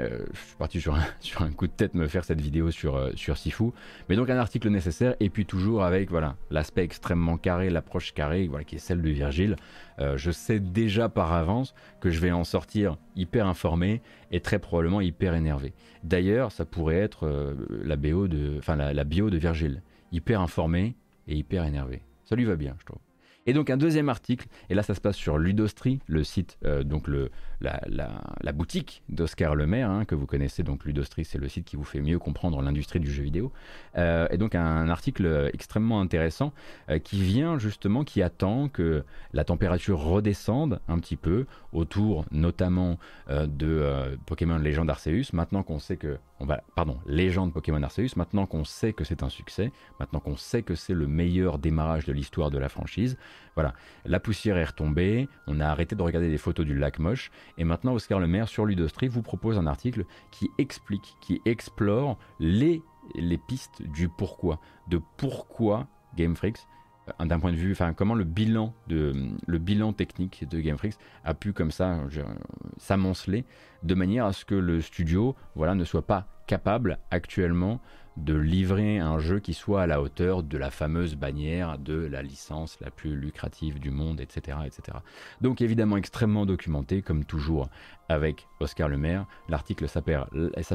euh, je suis parti sur un, coup de tête me faire cette vidéo sur, euh, sur Sifu. Mais donc un article nécessaire et puis toujours avec voilà l'aspect extrêmement carré, l'approche carrée voilà, qui est celle de Virgile. Euh, je sais déjà par avance que je vais en sortir hyper informé et très probablement hyper énervé. D'ailleurs, ça pourrait être la, BO de, enfin, la bio de Virgile. Hyper informé et hyper énervé. Ça lui va bien, je trouve. Et donc un deuxième article, et là ça se passe sur Ludostri, le site, euh, donc le, la, boutique d'Oscar Lemaire, hein, que vous connaissez, donc Ludostri c'est le site qui vous fait mieux comprendre l'industrie du jeu vidéo. Euh, et donc un, article extrêmement intéressant euh, qui vient justement, qui attend que la température redescende un petit peu autour notamment de Pokémon Légende Arceus, maintenant qu'on sait que pardon, légende Pokémon Arceus, maintenant qu'on sait que c'est un succès, maintenant qu'on sait que c'est le meilleur démarrage de l'histoire de la franchise, voilà, la poussière est retombée, on a arrêté de regarder des photos du lac moche, et maintenant Oscar Le Maire sur Ludostri vous propose un article qui explique, qui explore les, pistes du pourquoi, de pourquoi Game Freaks d'un point de vue, enfin comment le bilan de le bilan technique de Game Freaks a pu comme ça s'amonceler de manière à ce que le studio, voilà, ne soit pas capable actuellement de livrer un jeu qui soit à la hauteur de la fameuse bannière de la licence la plus lucrative du monde, etc. etc. Donc évidemment extrêmement documenté, comme toujours avec Oscar Le Maire. L'article s'appelle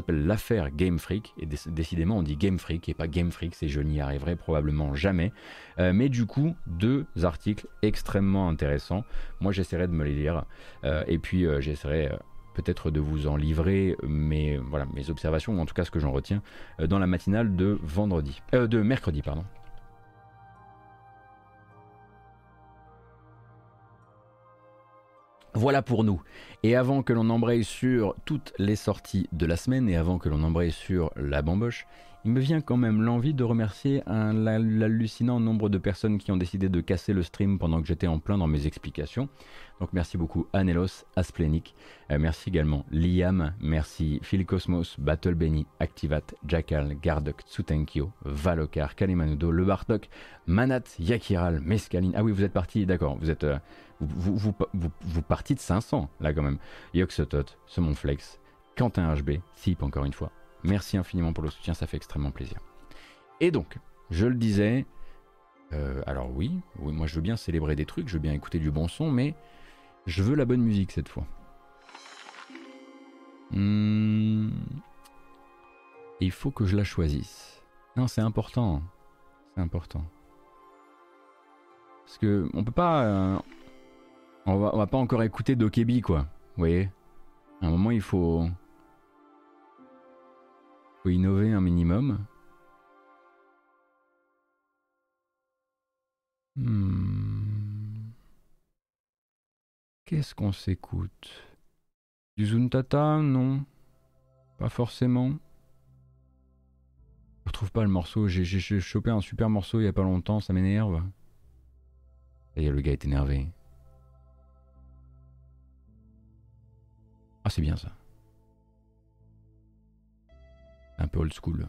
L'affaire Game Freak, et décidément on dit Game Freak et pas Game Freak, et je n'y arriverai probablement jamais. Euh, mais du coup, deux articles extrêmement intéressants. Moi j'essaierai de me les lire, euh, et puis euh, j'essaierai peut-être de vous en livrer mes, voilà, mes observations, ou en tout cas ce que j'en retiens, dans la matinale de vendredi. de mercredi, pardon. Voilà pour nous. Et avant que l'on embraye sur toutes les sorties de la semaine et avant que l'on embraye sur la bamboche, il me vient quand même l'envie de remercier l'hallucinant nombre de personnes qui ont décidé de casser le stream pendant que j'étais en plein dans mes explications. Donc merci beaucoup Anelos, Asplenic, euh, merci également Liam, merci Phil Cosmos, Battle Benny, Activat, Jackal, Garduk, Tsutenkyo, Valokar, Kalimanudo, Le Bartok, Manat, Yakiral, Mescaline. Ah oui, vous êtes parti, d'accord, vous êtes... Euh, vous, vous, de 500 là quand même. Yoxotot, Semonflex, Quentin HB, Sip encore une fois. Merci infiniment pour le soutien, ça fait extrêmement plaisir. Et donc, je le disais, euh, alors oui, moi je veux bien célébrer des trucs, je veux bien écouter du bon son, mais je veux la bonne musique cette fois. Hmm. Il faut que je la choisisse. Non, c'est important. C'est important. Parce que on peut pas. Euh, on, va, va, pas encore écouter Dokebi, quoi. Vous voyez? À un moment, il faut. Innover un minimum. Hmm. Qu'est-ce qu'on s'écoute? Du Zuntata Non. Pas forcément. Je retrouve pas le morceau. J'ai chopé un super morceau il y a pas longtemps, ça m'énerve. Ça y est, le gars est énervé. Ah, c'est bien ça. Un peu old school.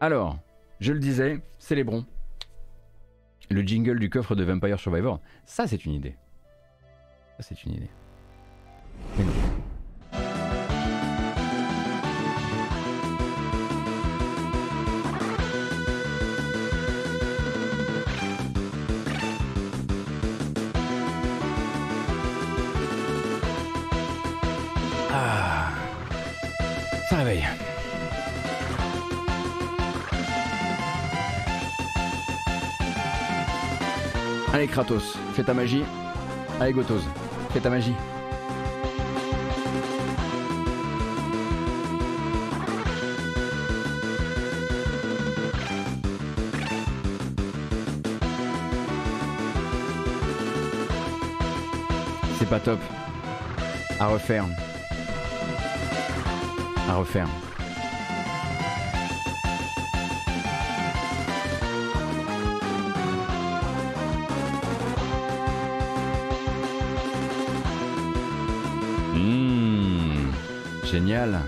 Alors, je le disais, célébrons le jingle du coffre de Vampire Survivor, ça c'est une idée. Ça c'est une idée. Kratos, fais ta magie. Allez Gotos, fais ta magie. C'est pas top. À refaire. À refaire. Génial.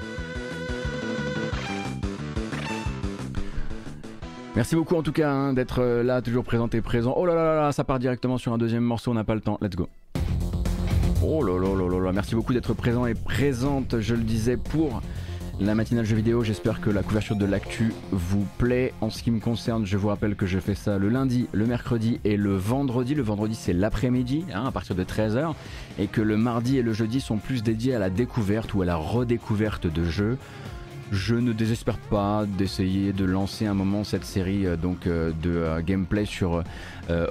Merci beaucoup en tout cas hein, d'être euh, là, toujours présent et présent. Oh là là là, ça part directement sur un deuxième morceau, on n'a pas le temps. Let's go. Oh là là là là là, merci beaucoup d'être présent et présente, je le disais, pour la matinale jeu vidéo. J'espère que la couverture de l'actu vous plaît. En ce qui me concerne, je vous rappelle que je fais ça le lundi, le mercredi et le vendredi. Le vendredi, c'est l'après-midi, hein, à partir de 13h. Et que le mardi et le jeudi sont plus dédiés à la découverte ou à la redécouverte de jeux. Je ne désespère pas d'essayer de lancer un moment cette série euh, donc euh, de euh, gameplay sur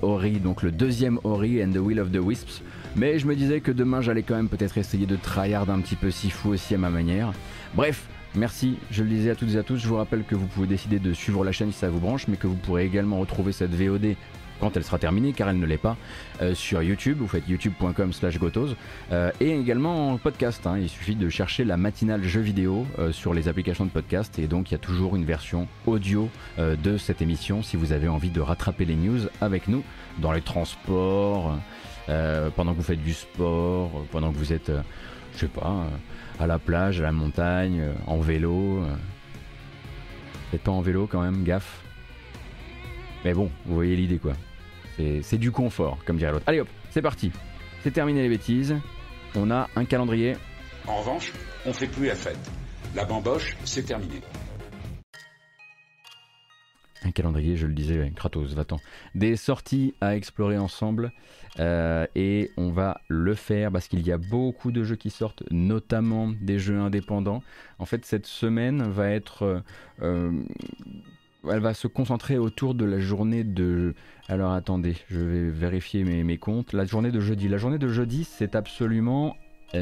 Ori, donc le deuxième Ori and the Will of the Wisps. Mais je me disais que demain j'allais quand même peut-être essayer de tryhard un petit peu si fou aussi à ma manière. Bref, Merci, je le disais à toutes et à tous, je vous rappelle que vous pouvez décider de suivre la chaîne si ça vous branche, mais que vous pourrez également retrouver cette VOD quand elle sera terminée, car elle ne l'est pas, euh, sur YouTube. Vous faites youtube.com slash gotos. Euh, et également en podcast. Hein. il suffit de chercher la matinale jeu vidéo euh, sur les applications de podcast. Et donc il y a toujours une version audio de cette émission si vous avez envie de rattraper les news avec nous dans les transports, pendant que vous faites du sport, pendant que vous êtes, je sais pas à la plage, à la montagne, euh, en vélo. Peut-être pas en vélo quand même, gaffe. Mais bon, vous voyez l'idée quoi. C'est du confort, comme dirait l'autre. Allez hop, c'est parti. C'est terminé les bêtises. On a un calendrier. En revanche, on fait plus la fête. La bamboche, c'est terminé. Un calendrier, je le disais, Kratos, va-t'en. Des sorties à explorer ensemble. Euh, et on va le faire parce qu'il y a beaucoup de jeux qui sortent, notamment des jeux indépendants. En fait, cette semaine va être... Euh, elle va se concentrer autour de la journée de. Alors attendez, je vais vérifier mes, mes comptes. La journée de jeudi. La journée de jeudi, c'est absolument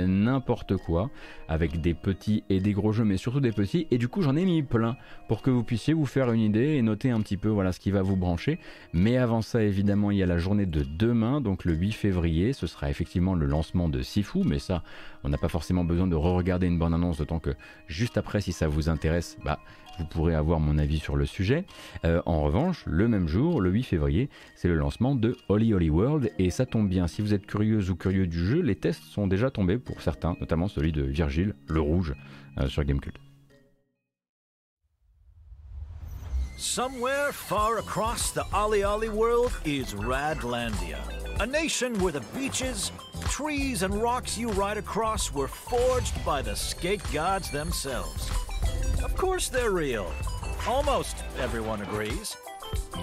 n'importe quoi, avec des petits et des gros jeux, mais surtout des petits. Et du coup, j'en ai mis plein pour que vous puissiez vous faire une idée et noter un petit peu voilà ce qui va vous brancher. Mais avant ça, évidemment, il y a la journée de demain, donc le 8 février. Ce sera effectivement le lancement de Sifu, mais ça, on n'a pas forcément besoin de re-regarder une bonne annonce, d'autant que juste après, si ça vous intéresse, bah vous pourrez avoir mon avis sur le sujet. Euh, en revanche, le même jour, le 8 février, c'est le lancement de Holy Holy World et ça tombe bien. Si vous êtes curieuse ou curieux du jeu, les tests sont déjà tombés pour certains, notamment celui de Virgile, le rouge, euh, sur Gamecult. Somewhere far across the Ollie Ollie world is Radlandia, a nation where the beaches, trees, and rocks you ride across were forged by the skate gods themselves. Of course they're real. Almost everyone agrees.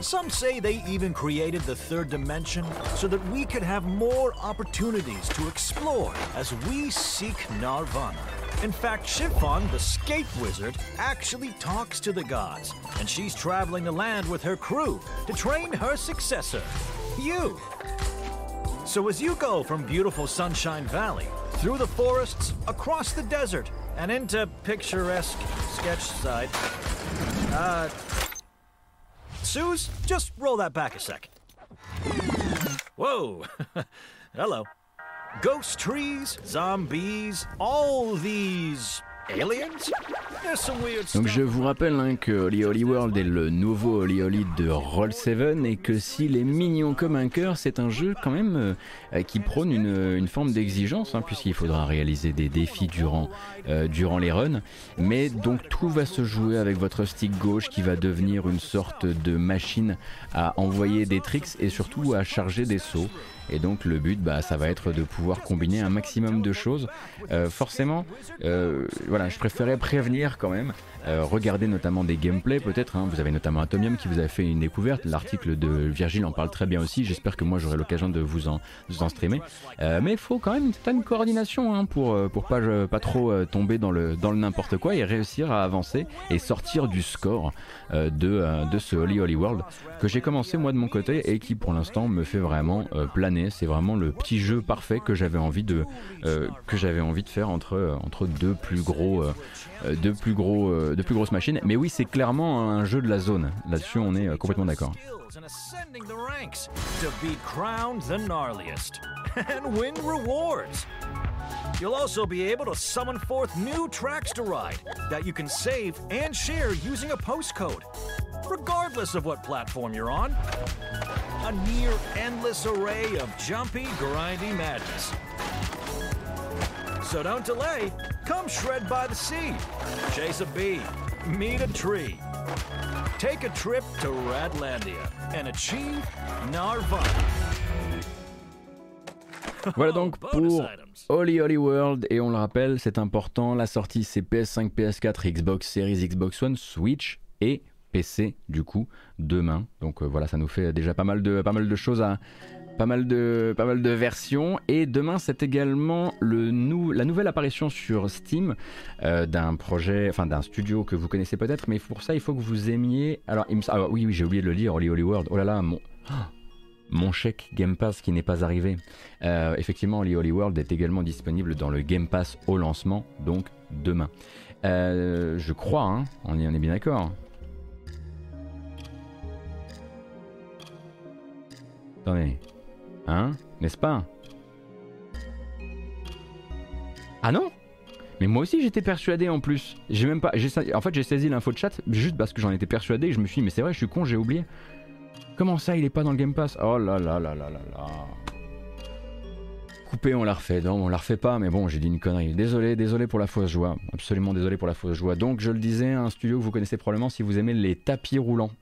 Some say they even created the third dimension so that we could have more opportunities to explore as we seek Nirvana. In fact, Chiffon, the scape wizard, actually talks to the gods, and she's traveling the land with her crew to train her successor, you. So as you go from beautiful Sunshine Valley, through the forests, across the desert, and into picturesque sketch side. Uh. Suze, just roll that back a sec. Whoa. Hello. Ghost trees, zombies, all these aliens? Donc je vous rappelle hein, que Holy Holy World est le nouveau Holy Holy de Roll7 et que s'il est mignon comme un cœur, c'est un jeu quand même euh, qui prône une, forme d'exigence hein, puisqu'il faudra réaliser des défis durant, euh, durant les runs. Mais donc tout va se jouer avec votre stick gauche qui va devenir une sorte de machine à envoyer des tricks et surtout à charger des sauts. Et donc le but, bah, ça va être de pouvoir combiner un maximum de choses. Euh, forcément, euh, voilà, je préférais prévenir quand même. Euh, regardez notamment des gameplays peut-être. Hein. Vous avez notamment Atomium qui vous a fait une découverte. L'article de Virgile en parle très bien aussi. J'espère que moi j'aurai l'occasion de vous en, streamer. mais il faut quand même une certaine coordination hein, pour, pour pas, pas trop tomber dans le, dans le n'importe quoi et réussir à avancer et sortir du score de, de ce Holy Holy World que j'ai commencé moi de mon côté et qui pour l'instant me fait vraiment planer c'est vraiment le petit jeu parfait que j'avais envie de euh, faire entre entre deux plus gros euh, deux plus gros euh, deux plus grosses machines. Mais oui, c'est clairement un jeu de la zone. Là-dessus, on est complètement d'accord. You'll also be able to summon forth new tracks to ride that you can save and share using a postcode, regardless of what platform you're on. A near endless array of jumpy, grindy madness. So don't delay. Come shred by the sea. Chase a bee. Meet a tree. Take a trip to Radlandia and achieve Narvana. Voilà donc pour Holy Holy World et on le rappelle, c'est important, la sortie c'est PS5, PS4, Xbox Series, Xbox One, Switch et PC du coup demain. Donc euh, voilà, ça nous fait déjà pas mal de, pas mal de choses à, pas mal de, pas mal de versions. Et demain, c'est également le nou, la nouvelle apparition sur Steam euh, d'un projet, enfin d'un studio que vous connaissez peut-être, mais pour ça, il faut que vous aimiez. Alors, ah, oui, oui, j'ai oublié de le lire, Holy Holy World. Oh là là, mon. mon chèque Game Pass qui n'est pas arrivé. Euh, effectivement, Holy Holy World est également disponible dans le Game Pass au lancement, donc demain. je crois, hein, on, y, on est bien d'accord. Attendez. Hein N'est-ce pas? Ah non? Mais moi aussi j'étais persuadé en plus. J'ai même pas. En fait j'ai saisi l'info de chat juste parce que j'en étais persuadé et je me suis dit mais c'est vrai je suis con j'ai oublié. Comment ça il est pas dans le Game Pass? Oh là là là là là là. Coupé on l'a refait. Non on la refait pas mais bon j'ai dit une connerie. Désolé, désolé pour la fausse joie. Absolument désolé pour la fausse joie. Donc je le disais, un studio que vous connaissez probablement si vous aimez les tapis roulants.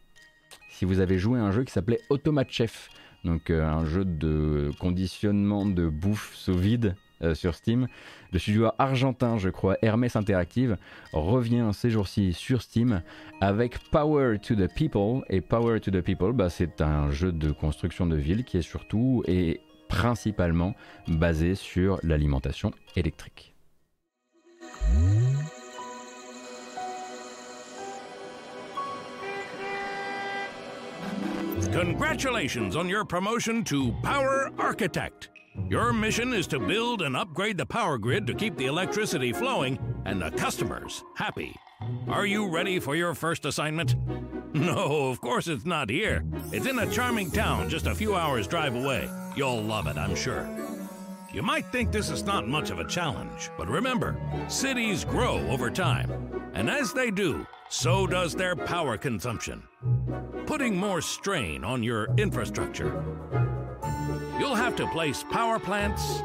Si vous avez joué à un jeu qui s'appelait Automat Chef donc euh, un jeu de conditionnement de bouffe sous vide euh, sur Steam. Le studio argentin, je crois, Hermès Interactive, revient ces jours-ci sur Steam avec Power to the People. Et Power to the People, bah, c'est un jeu de construction de ville qui est surtout et principalement basé sur l'alimentation électrique. Congratulations on your promotion to Power Architect. Your mission is to build and upgrade the power grid to keep the electricity flowing and the customers happy. Are you ready for your first assignment? No, of course it's not here. It's in a charming town just a few hours' drive away. You'll love it, I'm sure. You might think this is not much of a challenge, but remember, cities grow over time. And as they do, so does their power consumption, putting more strain on your infrastructure. You'll have to place power plants,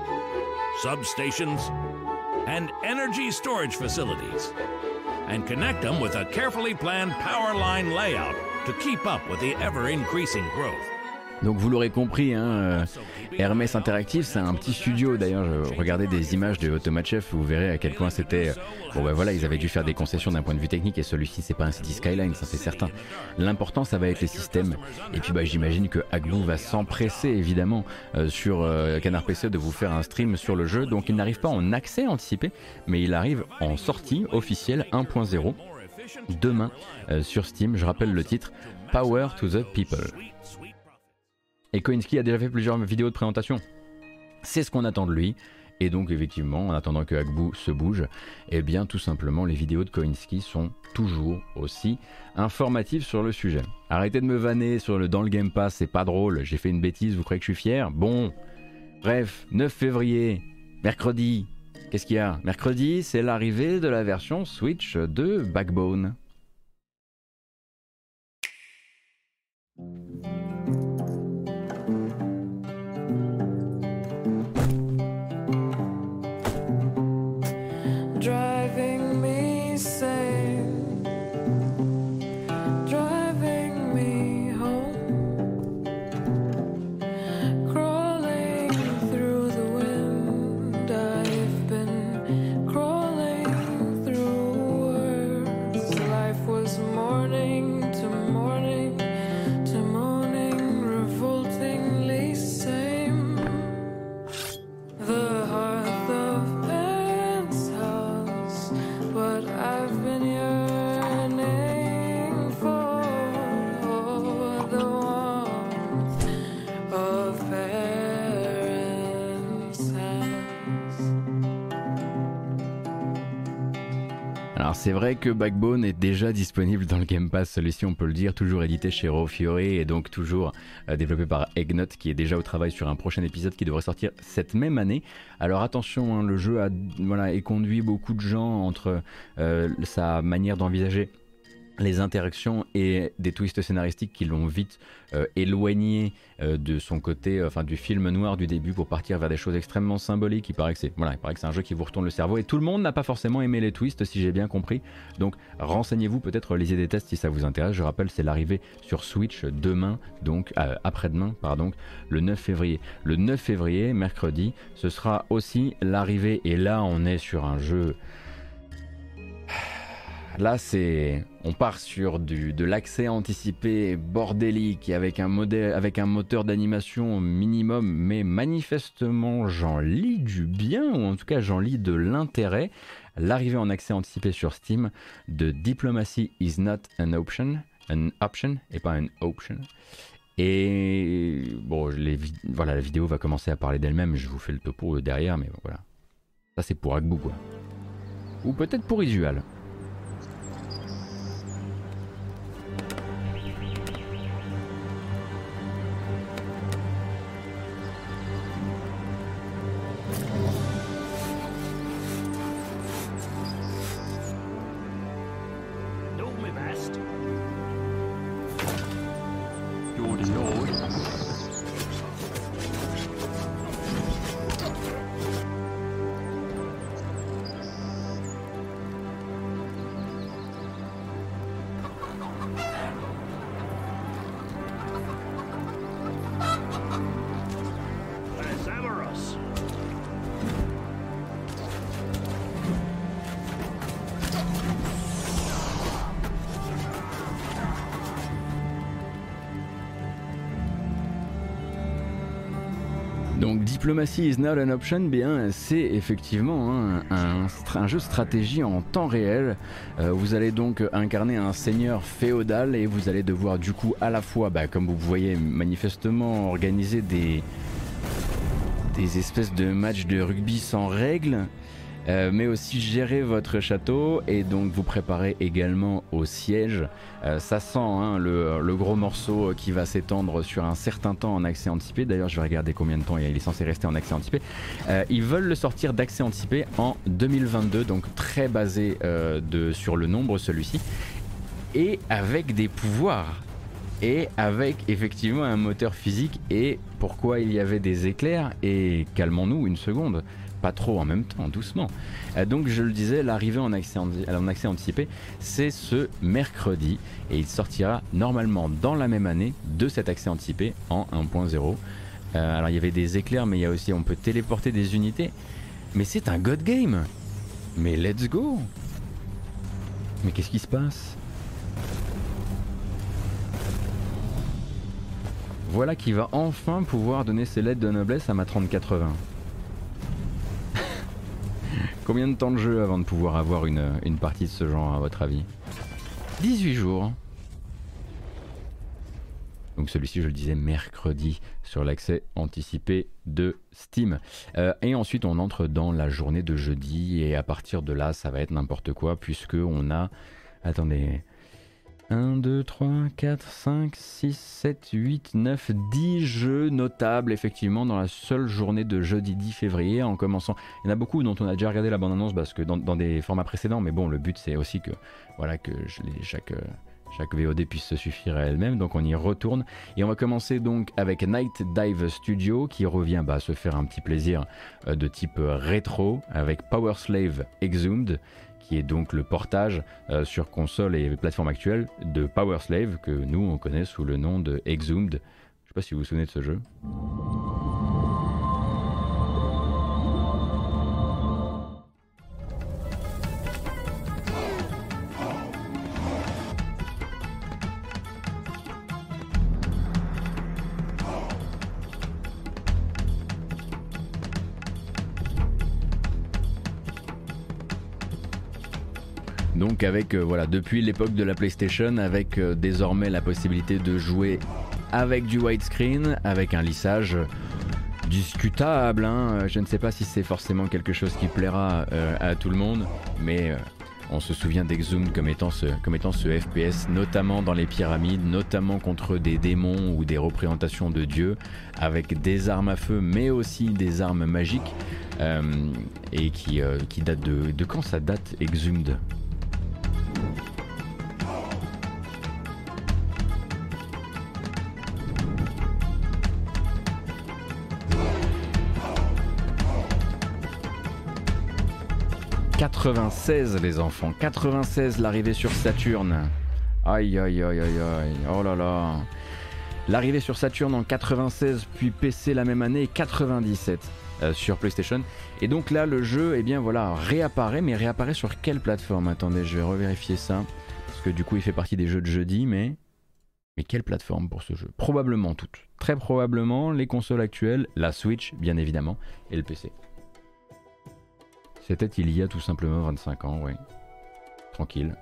substations, and energy storage facilities, and connect them with a carefully planned power line layout to keep up with the ever increasing growth. Donc vous l'aurez compris, hein, euh, Hermès Interactive, c'est un petit studio. D'ailleurs, regardez des images de Automatchef, vous verrez à quel point c'était. euh, Bon ben voilà, ils avaient dû faire des concessions d'un point de vue technique et celui-ci c'est pas un City Skyline, ça c'est certain. L'important ça va être les systèmes. Et puis bah j'imagine que Agbu va s'empresser évidemment euh, sur Canard PC de vous faire un stream sur le jeu. Donc il n'arrive pas en accès anticipé, mais il arrive en sortie officielle 1.0 demain sur Steam. Je rappelle le titre Power to the People. Et Koinski a déjà fait plusieurs vidéos de présentation. C'est ce qu'on attend de lui. Et donc effectivement, en attendant que Agbu se bouge, eh bien tout simplement les vidéos de Koinski sont toujours aussi informatives sur le sujet. Arrêtez de me vanner sur le dans le Game Pass, c'est pas drôle, j'ai fait une bêtise, vous croyez que je suis fier? Bon, bref, 9 février, mercredi, qu'est-ce qu'il y a? Mercredi, c'est l'arrivée de la version Switch de Backbone. C'est vrai que Backbone est déjà disponible dans le Game Pass, celui-ci on peut le dire, toujours édité chez Raw Fury et donc toujours euh, développé par Eggnot qui est déjà au travail sur un prochain épisode qui devrait sortir cette même année. Alors attention, hein, le jeu a voilà, éconduit beaucoup de gens entre euh, sa manière d'envisager les interactions et des twists scénaristiques qui l'ont vite euh, éloigné euh, de son côté, euh, enfin du film noir du début pour partir vers des choses extrêmement symboliques. Il paraît que c'est voilà, il paraît que un jeu qui vous retourne le cerveau et tout le monde n'a pas forcément aimé les twists si j'ai bien compris. Donc renseignez-vous peut-être, lisez des tests si ça vous intéresse. Je rappelle, c'est l'arrivée sur Switch demain, donc après-demain, pardon, le 9 février. Le 9 février, mercredi, ce sera aussi l'arrivée et là on est sur un jeu Là, c'est, on part sur du, de l'accès anticipé bordélique avec un modèle, avec un moteur d'animation minimum, mais manifestement j'en lis du bien ou en tout cas j'en lis de l'intérêt. L'arrivée en accès anticipé sur Steam de Diplomacy is not an option, an option et pas an option. Et bon, voilà, la vidéo va commencer à parler d'elle-même. Je vous fais le topo derrière, mais voilà. Ça c'est pour Agbu quoi. Ou peut-être pour Isual. Is not an option, bien c'est effectivement un, un jeu de stratégie en temps réel. Euh, vous allez donc incarner un seigneur féodal et vous allez devoir du coup à la fois, bah, comme vous voyez manifestement, organiser des, des espèces de matchs de rugby sans règles. Euh, mais aussi gérer votre château et donc vous préparer également au siège. Euh, ça sent hein, le, gros morceau qui va s'étendre sur un certain temps en accès anticipé. D'ailleurs, je vais regarder combien de temps il est censé rester en accès anticipé. Euh, ils veulent le sortir d'accès anticipé en 2022, donc très basé de, sur le nombre celui-ci, et avec des pouvoirs. Et avec effectivement un moteur physique et pourquoi il y avait des éclairs et calmons-nous une seconde pas trop en même temps, doucement. Euh, donc je le disais, l'arrivée en accès, anticipé, c'est ce mercredi et il sortira normalement dans la même année de cet accès anticipé en 1.0. Euh, alors il y avait des éclairs, mais il y a aussi on peut téléporter des unités. Mais c'est un god game. Mais let's go. Mais qu'est-ce qui se passe? Voilà qui va enfin pouvoir donner ses lettres de noblesse à ma 3080. Combien de temps de jeu avant de pouvoir avoir une, partie de ce genre à votre avis? 18 jours. Donc celui-ci, je le disais, mercredi sur l'accès anticipé de Steam. Euh, et ensuite, on entre dans la journée de jeudi et à partir de là, ça va être n'importe quoi puisque on a... Attendez, 1, 2, 3, 4, 5, 6, 7, 8, 9, 10 jeux notables effectivement dans la seule journée de jeudi 10 février en commençant. Il y en a beaucoup dont on a déjà regardé la bande-annonce parce que dans, des formats précédents, mais bon, le but c'est aussi que, voilà, que chaque, chaque VOD puisse se suffire à elle-même, donc on y retourne. Et on va commencer donc avec Night Dive Studio qui revient bah, se faire un petit plaisir euh, de type euh, rétro avec Power Slave Exhumed qui est donc le portage euh, sur console et plateforme actuelle de Power Slave que nous on connaît sous le nom de Exhumed. Je sais pas si vous vous souvenez de ce jeu. Avec euh, voilà depuis l'époque de la PlayStation, avec euh, désormais la possibilité de jouer avec du widescreen, avec un lissage discutable. hein. Euh, Je ne sais pas si c'est forcément quelque chose qui plaira à tout le monde, mais on se souvient d'Exhumed comme étant ce comme étant ce FPS, notamment dans les pyramides, notamment contre des démons ou des représentations de dieux, avec des armes à feu, mais aussi des armes magiques, et qui qui date de de quand ça date Exhumed? 96 les enfants, 96 l'arrivée sur Saturne. Aïe aïe aïe aïe aïe, oh là là. L'arrivée sur Saturne en 96 puis PC la même année 97 euh, sur PlayStation. Et donc là le jeu eh bien voilà réapparaît mais réapparaît sur quelle plateforme? Attendez je vais revérifier ça. Parce que du coup il fait partie des jeux de jeudi mais... Mais quelle plateforme pour ce jeu? Probablement toutes. Très probablement les consoles actuelles, la Switch bien évidemment et le PC. C'était il y a tout simplement 25 ans, oui. Tranquille.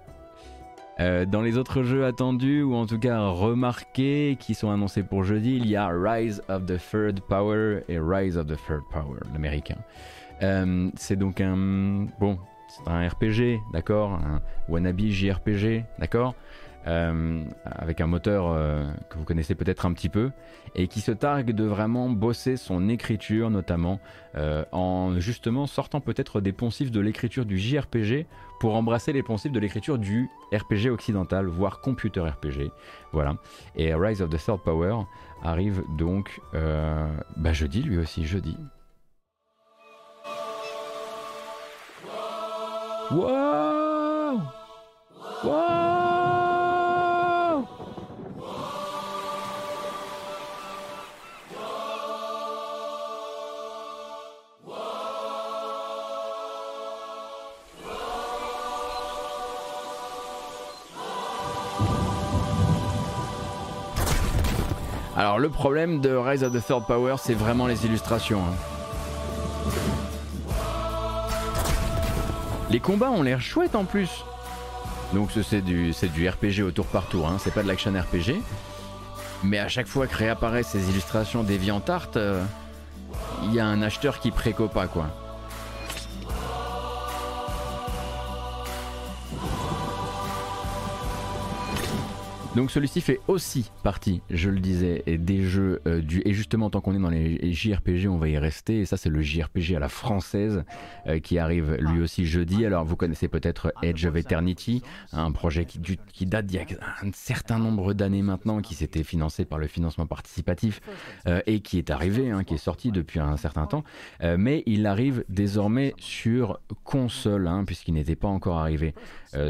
Euh, dans les autres jeux attendus, ou en tout cas remarqués, qui sont annoncés pour jeudi, il y a Rise of the Third Power et Rise of the Third Power, l'américain. Euh, c'est donc un... Bon, c'est un RPG, d'accord Un wannabe JRPG, d'accord Euh, avec un moteur euh, que vous connaissez peut-être un petit peu, et qui se targue de vraiment bosser son écriture, notamment euh, en justement sortant peut-être des poncifs de l'écriture du JRPG pour embrasser les poncifs de l'écriture du RPG occidental, voire computer RPG. Voilà. Et Rise of the Third Power arrive donc bah, jeudi, lui aussi, jeudi. Wow Wow Alors le problème de Rise of the Third Power, c'est vraiment les illustrations. hein. Les combats ont l'air chouettes en plus. Donc ce, c'est du, RPG au tour par tour, hein. c'est pas de l'action RPG. Mais à chaque fois que réapparaissent ces illustrations DeviantArt, euh, il y a un acheteur qui préco pas quoi. Donc celui-ci fait aussi partie, je le disais, des jeux euh, du et justement tant qu'on est dans les JRPG, on va y rester. Et ça c'est le JRPG à la française euh, qui arrive lui aussi jeudi. Alors vous connaissez peut-être Edge of Eternity, un projet qui, du- qui date d'il y a un certain nombre d'années maintenant, qui s'était financé par le financement participatif euh, et qui est arrivé, hein, qui est sorti depuis un certain temps. Mais il arrive désormais sur console, hein, puisqu'il n'était pas encore arrivé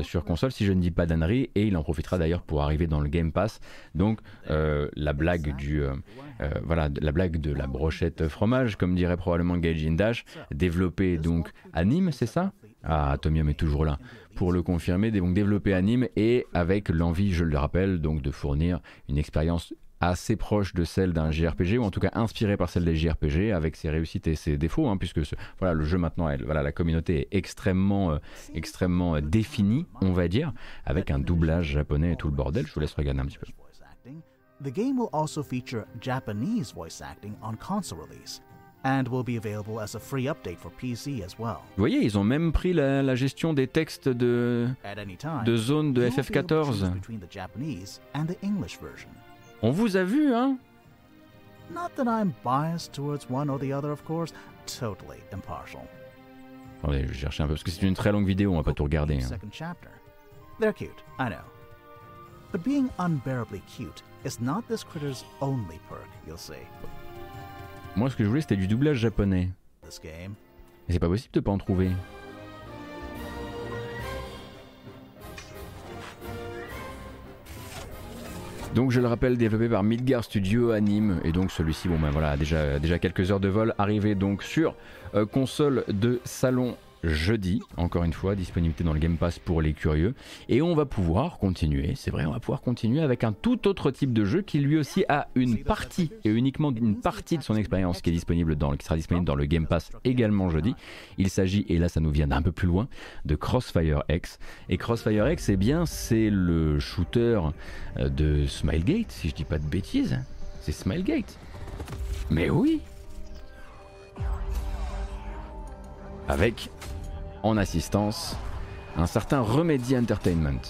sur console, si je ne dis pas d'annerie, et il en profitera d'ailleurs pour arriver dans le Game Pass. Donc euh, la blague du euh, euh, voilà la blague de la brochette fromage, comme dirait probablement Gaijin Dash, développé donc à Nîmes, c'est ça? Ah, Atomium est toujours là pour le confirmer. Donc développé à Nîmes et avec l'envie, je le rappelle, donc de fournir une expérience assez proche de celle d'un JRPG ou en tout cas inspirée par celle des JRPG avec ses réussites et ses défauts hein, puisque ce- voilà le jeu maintenant elle, voilà la communauté est extrêmement euh, extrêmement euh, définie on va dire avec un doublage japonais et tout le bordel. Je vous laisse regarder un petit peu. Voice acting, the game will also feature Japanese voice acting on console release, and will be available as a free update for PC as well. vous voyez ils ont même pris la, la gestion des textes de time, de zone de you will be able to choose FF14 on vous a vu hein? Not that I'm biased towards one or the other, of course, totally impartial. attendez je chercher un peu parce que c'est une très longue vidéo on va pas tout regarder hein. Second chapter. They're cute, I know. But being unbearably cute is not this critter's only perk, you'll see. moi ce que je voulais c'était du doublage japonais This game. c'est pas possible de pas en trouver Donc je le rappelle, développé par Midgar Studio à Nîmes, et donc celui-ci, bon ben voilà, déjà, déjà quelques heures de vol, arrivé donc sur euh, console de salon jeudi, encore une fois, disponibilité dans le Game Pass pour les curieux, et on va pouvoir continuer, c'est vrai, on va pouvoir continuer avec un tout autre type de jeu qui lui aussi a une partie, et uniquement une partie de son expérience qui est disponible dans, qui sera disponible dans le Game Pass également jeudi. Il s'agit, et là ça nous vient d'un peu plus loin, de Crossfire X. Et Crossfire X, eh bien, c'est le shooter euh, de Smilegate, si je dis pas de bêtises. C'est Smilegate. Mais oui Avec, en assistance, un certain Remedy Entertainment.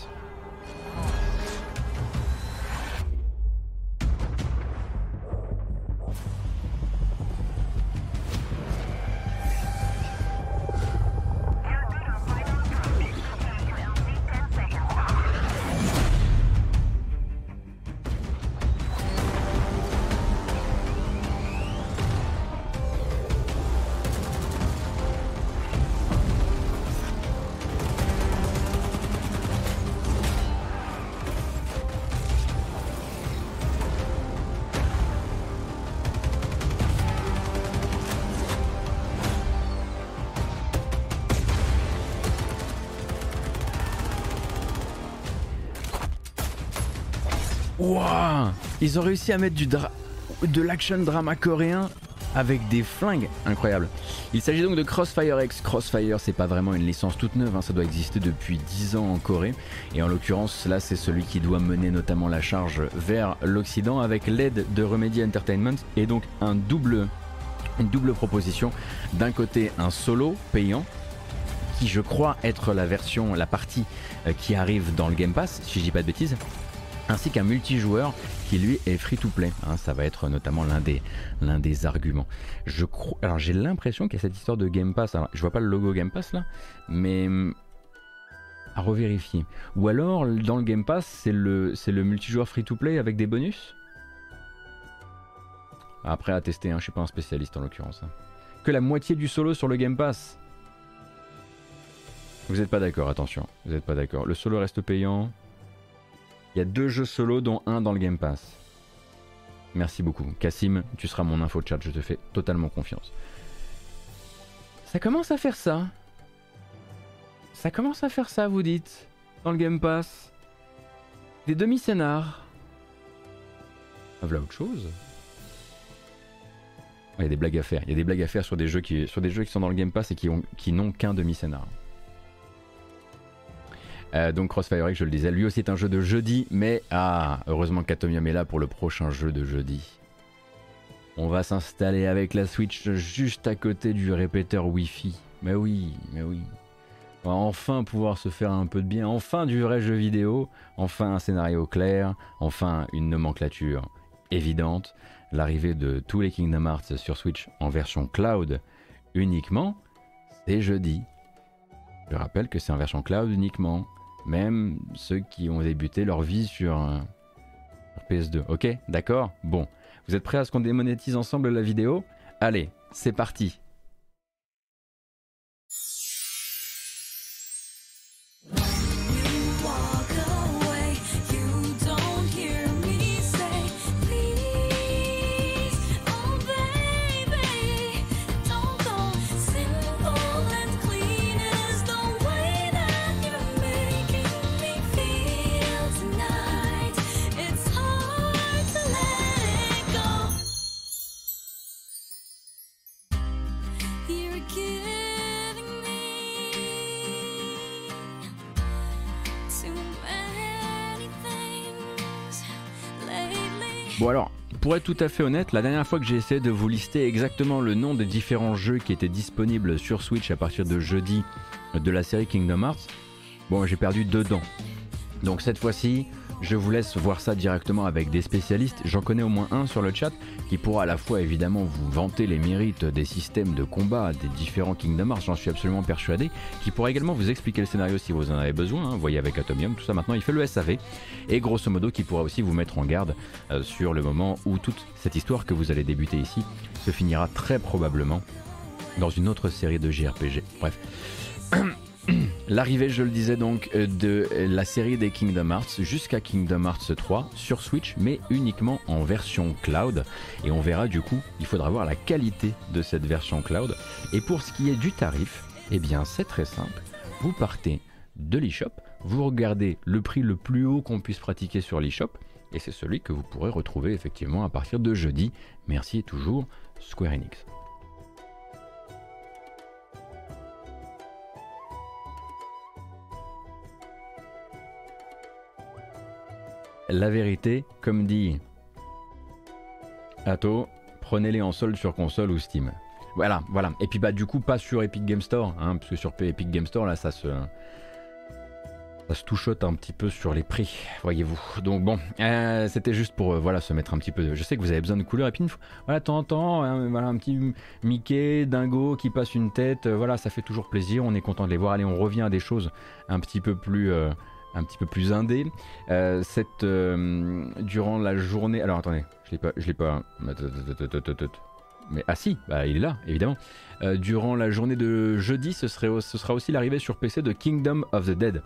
Ils ont réussi à mettre du de l'action drama coréen avec des flingues incroyables. Il s'agit donc de Crossfire X. Crossfire, c'est pas vraiment une licence toute neuve, hein, ça doit exister depuis 10 ans en Corée. Et en l'occurrence, là, c'est celui qui doit mener notamment la charge vers l'Occident avec l'aide de Remedy Entertainment et donc une double proposition. D'un côté, un solo payant qui, je crois, être la version, la partie euh, qui arrive dans le Game Pass, si je dis pas de bêtises ainsi qu'un multijoueur qui lui est free to play. hein. ça va être notamment l'un des, arguments. Alors j'ai l'impression qu'il y a cette histoire de Game Pass. Alors, je vois pas le logo Game Pass là, mais hum, à revérifier. Ou alors dans le Game Pass, c'est le, c'est le multijoueur free to play avec des bonus? Après à tester, hein, je suis pas un spécialiste en l'occurrence. hein. Que la moitié du solo sur le Game Pass. Vous n'êtes pas d'accord, attention. Vous n'êtes pas d'accord. Le solo reste payant. Il y a deux jeux solo, dont un dans le Game Pass. Merci beaucoup. Cassim, tu seras mon info chat, je te fais totalement confiance. Ça commence à faire ça. Ça commence à faire ça, vous dites, dans le Game Pass. Des demi-scénars. Ah, voilà autre chose. Il y a des blagues à faire. Il y a des blagues à faire sur des jeux qui, sont dans le Game Pass et qui n'ont qu'un demi-scénar. Euh, donc Crossfire X, je le disais, lui aussi est un jeu de jeudi, mais ah, heureusement qu'Atomium est là pour le prochain jeu de jeudi. On va s'installer avec la Switch juste à côté du répéteur Wi-Fi. Mais oui, mais oui. On va enfin pouvoir se faire un peu de bien, enfin du vrai jeu vidéo, enfin un scénario clair, enfin une nomenclature évidente, l'arrivée de tous les Kingdom Hearts sur Switch en version cloud uniquement, c'est jeudi. Je rappelle que c'est en version cloud uniquement, même ceux qui ont débuté leur vie sur, euh, sur PS2. Ok, d'accord. Bon, vous êtes prêts à ce qu'on démonétise ensemble la vidéo? Allez, c'est parti Bon alors, pour être tout à fait honnête, la dernière fois que j'ai essayé de vous lister exactement le nom des différents jeux qui étaient disponibles sur Switch à partir de jeudi de la série Kingdom Hearts, bon j'ai perdu deux dents. Donc cette fois-ci, je vous laisse voir ça directement avec des spécialistes. J'en connais au moins un sur le chat qui pourra à la fois évidemment vous vanter les mérites des systèmes de combat des différents Kingdom Hearts, j'en suis absolument persuadé, qui pourra également vous expliquer le scénario si vous en avez besoin, hein. vous voyez avec Atomium, tout ça maintenant il fait le SAV, et grosso modo qui pourra aussi vous mettre en garde euh, sur le moment où toute cette histoire que vous allez débuter ici se finira très probablement dans une autre série de JRPG. Bref. L'arrivée, je le disais donc, euh, de la série des Kingdom Hearts jusqu'à Kingdom Hearts 3 sur Switch, mais uniquement en version cloud. Et on verra du coup, il faudra voir la qualité de cette version cloud. Et pour ce qui est du tarif, eh bien c'est très simple. Vous partez de l'eShop, vous regardez le prix le plus haut qu'on puisse pratiquer sur l'eShop, et c'est celui que vous pourrez retrouver effectivement à partir de jeudi. Merci toujours Square Enix. La vérité, comme dit Atto, prenez-les en solde sur console ou Steam. Voilà, voilà. Et puis bah du coup pas sur Epic Game Store, hein, parce que sur Epic Game Store là ça se ça se touchote un petit peu sur les prix, voyez-vous. Donc bon, euh, c'était juste pour euh, voilà se mettre un petit peu. De... Je sais que vous avez besoin de couleurs et puis une fois- voilà temps, hein, voilà un petit Mickey, Dingo qui passe une tête, euh, voilà ça fait toujours plaisir. On est content de les voir. Allez, on revient à des choses un petit peu plus un petit peu plus indé. Euh, cette euh, durant la journée. Alors attendez, je l'ai l'ai pas. Mais ah si, bah, il est là, évidemment. Euh, durant la journée de jeudi, ce, ce sera aussi l'arrivée sur PC de Kingdom of the Dead.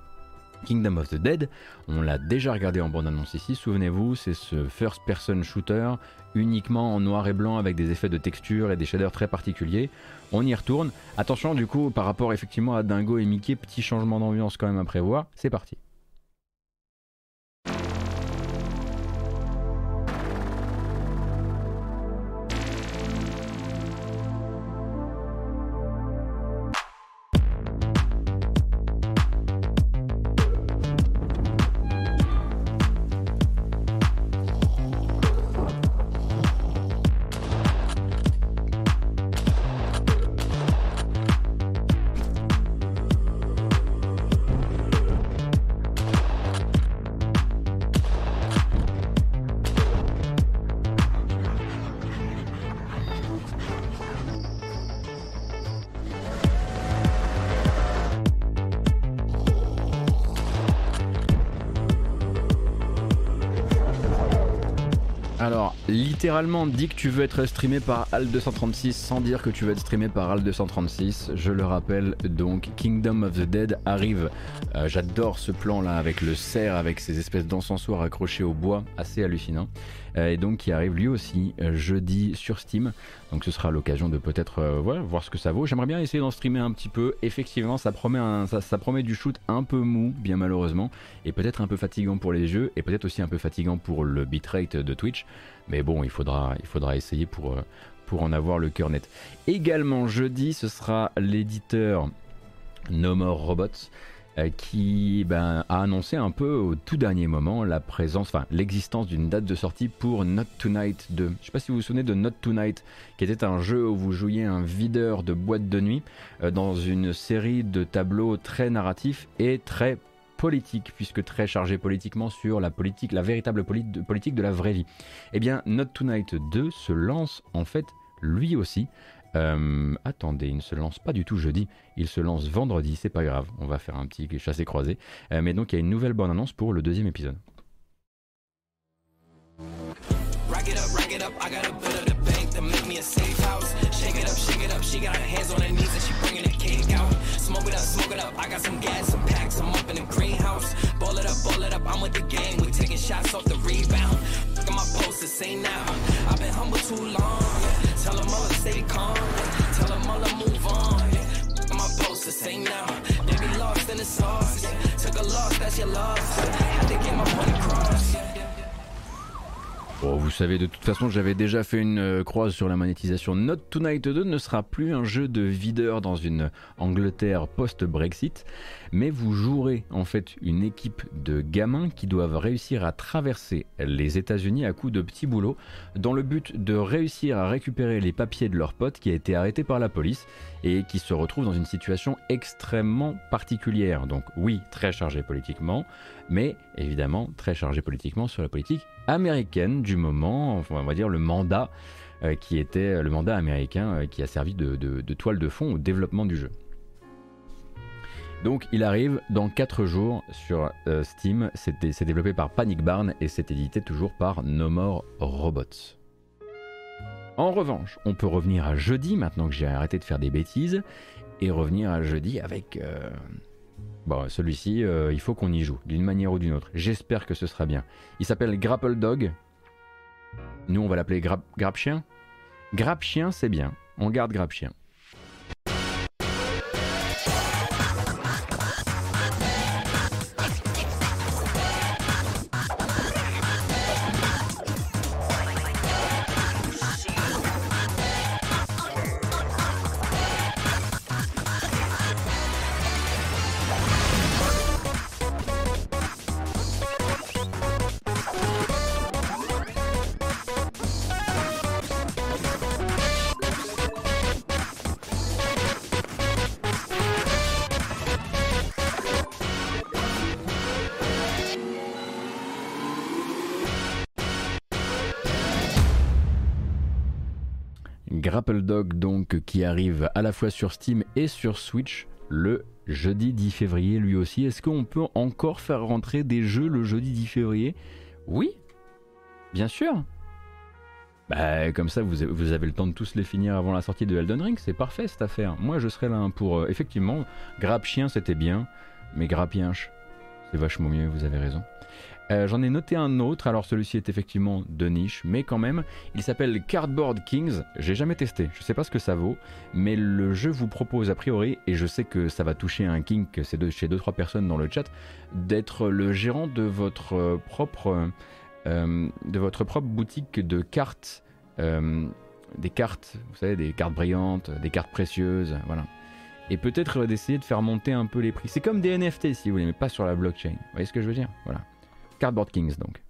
Kingdom of the Dead, on l'a déjà regardé en bande-annonce ici, souvenez-vous, c'est ce first-person shooter uniquement en noir et blanc avec des effets de texture et des shaders très particuliers. On y retourne. Attention du coup par rapport effectivement à Dingo et Mickey, petit changement d'ambiance quand même à prévoir. C'est parti. Littéralement, dis que tu veux être streamé par Al236 sans dire que tu veux être streamé par Al236. Je le rappelle, donc, Kingdom of the Dead arrive. Euh, J'adore ce plan là avec le cerf, avec ces espèces d'encensoirs accrochés au bois, assez hallucinant. Euh, et donc, qui arrive lui aussi euh, jeudi sur Steam. Donc, ce sera l'occasion de peut-être voir ce que ça vaut. J'aimerais bien essayer d'en streamer un petit peu. Effectivement, ça promet, du shoot un peu mou, bien malheureusement, et peut-être un peu fatigant pour les yeux, et peut-être aussi un peu fatigant pour le bitrate de Twitch. Mais bon, il faudra, essayer pour, euh, pour en avoir le cœur net. Également jeudi, ce sera l'éditeur No More Robots euh, qui ben, a annoncé un peu au tout dernier moment la présence, l'existence d'une date de sortie pour Not Tonight 2. Je ne sais pas si vous vous souvenez de Not Tonight, qui était un jeu où vous jouiez un videur de boîte de nuit euh, dans une série de tableaux très narratifs et très politique, puisque très chargé politiquement sur la politique, la véritable politique de la vraie vie. Eh bien, Not Tonight 2 se lance en fait lui aussi euh, attendez, il ne se lance pas du tout jeudi, il se lance vendredi, c'est pas grave, on va faire un petit chassé-croisé. Euh, mais donc il y a une nouvelle bonne annonce pour le deuxième épisode. Bon, vous savez, de toute façon, j'avais déjà fait une euh, croise sur la monétisation. Not Tonight 2 ne sera plus un jeu de videur dans une Angleterre post-Brexit, mais vous jouerez en fait une équipe de gamins qui doivent réussir à traverser les États-Unis à coups de petits boulots, dans le but de réussir à récupérer les papiers de leur pote qui a été arrêté par la police et qui se retrouve dans une situation extrêmement particulière. Donc oui, très chargé politiquement, mais évidemment très chargé politiquement sur la politique américaine du moment, enfin, on va dire le mandat euh, qui était le mandat américain euh, qui a servi de, toile de fond au développement du jeu. Donc il arrive dans 4 jours sur euh, Steam, c'est développé par Panic Barn et c'est édité toujours par No More Robots. En revanche, on peut revenir à jeudi, maintenant que j'ai arrêté de faire des bêtises, et revenir à jeudi avec... Euh, bon, celui-ci, euh, il faut qu'on y joue, d'une manière ou d'une autre. J'espère que ce sera bien. Il s'appelle Grapple Dog. Nous, on va l'appeler Grap, Grap Chien. Grap Chien, c'est bien. On garde Grap Chien. Arrive à la fois sur Steam et sur Switch le jeudi 10 février lui aussi. Est-ce qu'on peut encore faire rentrer des jeux le jeudi 10 février? Oui, bien sûr. Bah, comme ça, vous, avez le temps de tous les finir avant la sortie de Elden Ring, c'est parfait cette affaire. Moi, je serais là hein, pour. Euh, effectivement, Grappe Chien, c'était bien, mais Grappienche, c'est vachement mieux, vous avez raison. Euh, j'en ai noté un autre, alors celui-ci est effectivement de niche, mais quand même, il s'appelle Cardboard Kings, j'ai jamais testé, je sais pas ce que ça vaut, mais le jeu vous propose a priori, et je sais que ça va toucher un kink c'est de, chez 2-3 personnes dans le chat, d'être le gérant de votre euh, propre, euh, de votre propre boutique de cartes, des cartes, vous savez, des cartes brillantes, des cartes précieuses, voilà. Et peut-être d'essayer de faire monter un peu les prix. C'est comme des NFT si vous voulez, mais pas sur la blockchain. Vous voyez ce que je veux dire? Voilà. Cardboard Kings donc.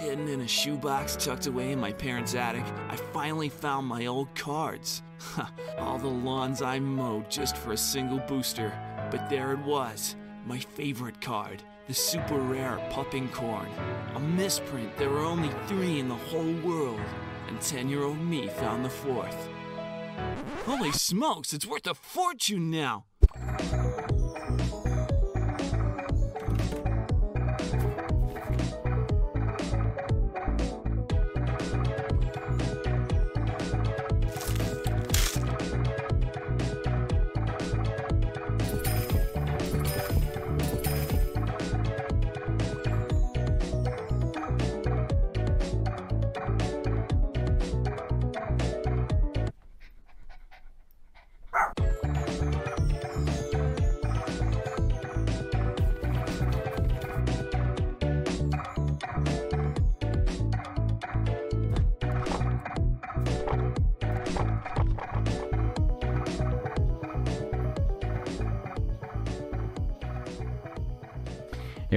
Hidden in a shoebox tucked away in my parents' attic, I finally found my old cards. All the lawns I mowed just for a single booster. But there it was, my favorite card, the super rare popping corn. A misprint, there were only three in the whole world, and 10 year old me found the fourth. Holy smokes, it's worth a fortune now!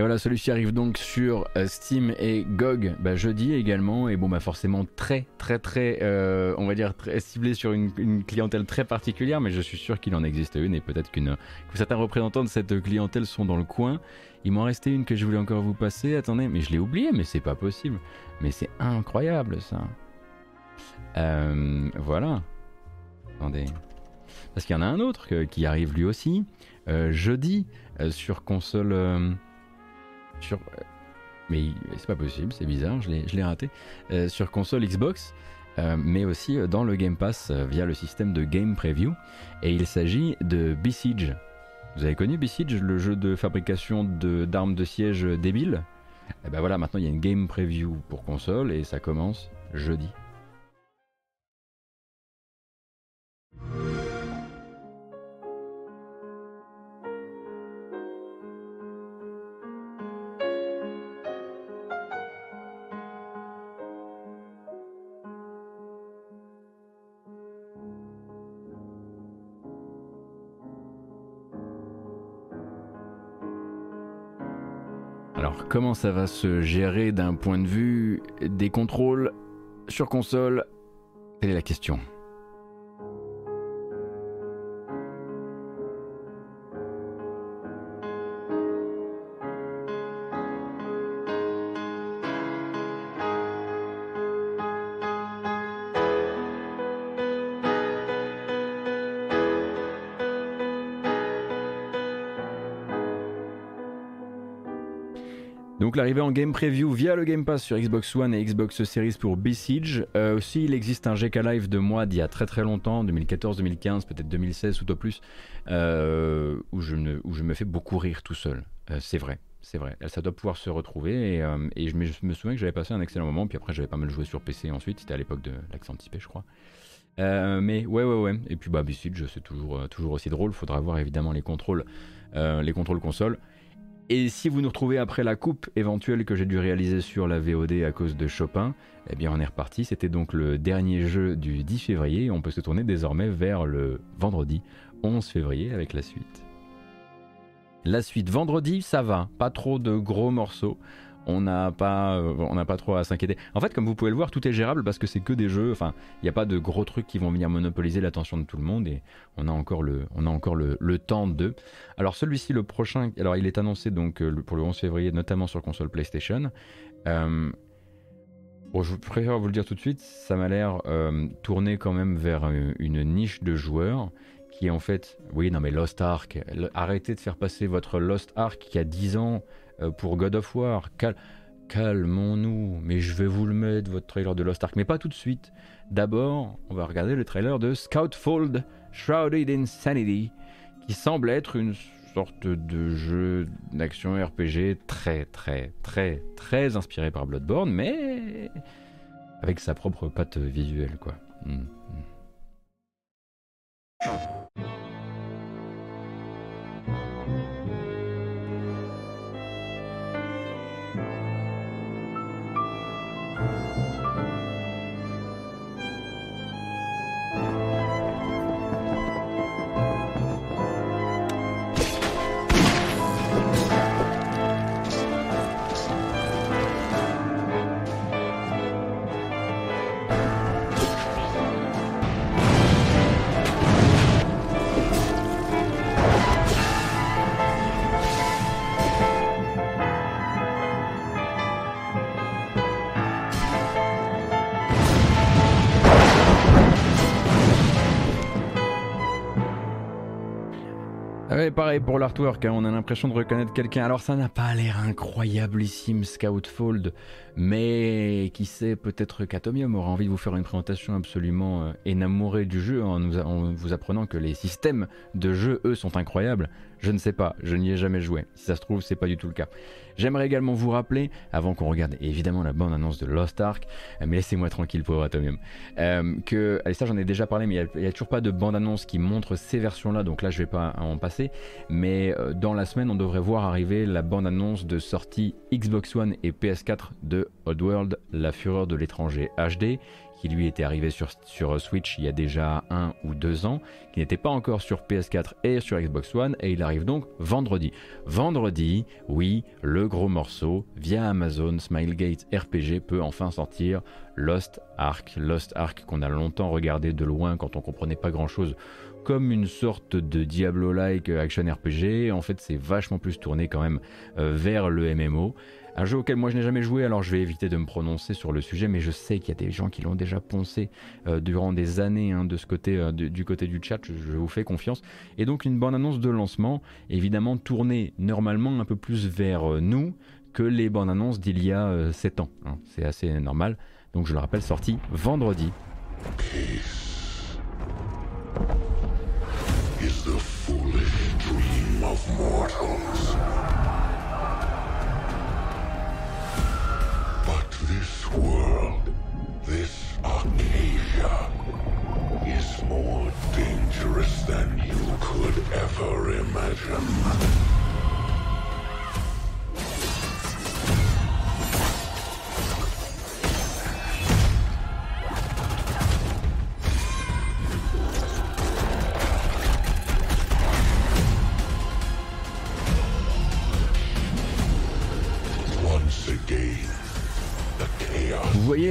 Voilà, celui-ci arrive donc sur euh, Steam et GOG bah, jeudi également. Et bon, bah forcément très, très, très, euh, on va dire, très ciblé sur une, clientèle très particulière, mais je suis sûr qu'il en existe une et peut-être qu'une, que certains représentants de cette clientèle sont dans le coin. Il m'en restait une que je voulais encore vous passer. Attendez, mais je l'ai oublié, mais c'est pas possible. Mais c'est incroyable ça. Euh, voilà. Attendez. Parce qu'il y en a un autre qui arrive lui aussi jeudi sur console. Euh, mais c'est pas possible, c'est bizarre, je l'ai raté. Euh, sur console Xbox. euh, mais aussi dans le Game Pass via le système de Game Preview. Et il s'agit de Besiege. Vous avez connu Besiege, le jeu de fabrication de- d'armes de, siège débiles Et ben voilà, maintenant il y a une Game Preview pour console et ça commence jeudi. Comment ça va se gérer d'un point de vue des contrôles sur console? Telle est la question. Donc l'arrivée en game preview via le Game Pass sur Xbox One et Xbox Series pour Besiege. Euh, aussi, il existe un GK Live de moi d'il y a très très longtemps, 2014-2015, peut-être 2016 tout au plus, euh, où, je me, fais beaucoup rire tout seul. Euh, c'est vrai, c'est vrai. Ça doit pouvoir se retrouver et, je, me, souviens que j'avais passé un excellent moment, puis après j'avais pas mal joué sur PC ensuite, c'était à l'époque de l'accent anticipé je crois. Mais ouais ouais ouais, et puis bah Besiege c'est toujours, toujours aussi drôle, faudra voir évidemment les contrôles, les contrôles console. Et si vous nous retrouvez après la coupe éventuelle que j'ai dû réaliser sur la VOD à cause de Chopin, eh bien on est reparti. C'était donc le dernier jeu du 10 février. On peut se tourner désormais vers le vendredi 11 février avec la suite. La suite vendredi, ça va, pas trop de gros morceaux. On n'a pas, euh, pas trop à s'inquiéter. En fait, comme vous pouvez le voir, tout est gérable parce que c'est que des jeux. Enfin, il n'y a pas de gros trucs qui vont venir monopoliser l'attention de tout le monde et on a encore le, on a encore le, le temps de. Alors celui-ci, le prochain, alors il est annoncé donc euh, pour le 11 février, notamment sur console PlayStation. Euh, je préfère vous le dire tout de suite, ça m'a l'air tourné quand même vers euh, une niche de joueurs qui est en fait, oui, non mais Lost Ark, arrêtez de faire passer votre Lost Ark qui a 10 ans pour God of War. Cal- Calmons-nous, mais je vais vous le mettre, votre trailer de Lost Ark, mais pas tout de suite. D'abord, on va regarder le trailer de Scoutfold Shrouded in Sanity, qui semble être une sorte de jeu d'action RPG très très très très inspiré par Bloodborne, mais avec sa propre patte visuelle quoi. Mm, ouais, pareil pour l'artwork, hein, on a l'impression de reconnaître quelqu'un. Alors ça n'a pas l'air incroyablissime Scoutfold, mais qui sait, peut-être qu'Atomium aura envie de vous faire une présentation absolument euh, énamourée du jeu en, a- vous apprenant que les systèmes de jeu, eux, sont incroyables. Je ne sais pas, je n'y ai jamais joué. Si ça se trouve, c'est pas du tout le cas. J'aimerais également vous rappeler, avant qu'on regarde évidemment la bande-annonce de Lost Ark, euh, mais laissez-moi tranquille, pauvre Atomium, euh, que, allez, ça j'en ai déjà parlé, mais il n'y a, toujours pas de bande-annonce qui montre ces versions-là, donc là je vais pas en passer, mais dans la semaine on devrait voir arriver la bande-annonce de sortie Xbox One et PS4 de Oddworld, La Fureur de l'étranger HD, qui lui était arrivé sur, sur Switch il y a déjà un ou deux ans, qui n'était pas encore sur PS4 et sur Xbox One, et il arrive donc vendredi. Vendredi, oui, le gros morceau, via Amazon, Smilegate RPG peut enfin sortir Lost Ark. Lost Ark qu'on a longtemps regardé de loin quand on comprenait pas grand chose comme une sorte de Diablo-like action RPG. En fait, c'est vachement plus tourné quand même euh, vers le MMO. Un jeu auquel moi je n'ai jamais joué, alors je vais éviter de me prononcer sur le sujet, mais je sais qu'il y a des gens qui l'ont déjà poncé euh, durant des années hein, de ce côté, euh, du côté du chat, je, vous fais confiance. Et donc une bonne annonce de lancement, évidemment tournée normalement un peu plus vers nous que les bandes annonces d'il y a 7 ans. Hein. C'est assez normal. Donc je le rappelle, sorti vendredi. is the foolish dream of mortals. This world, this Arcadia, is more dangerous than you could ever imagine.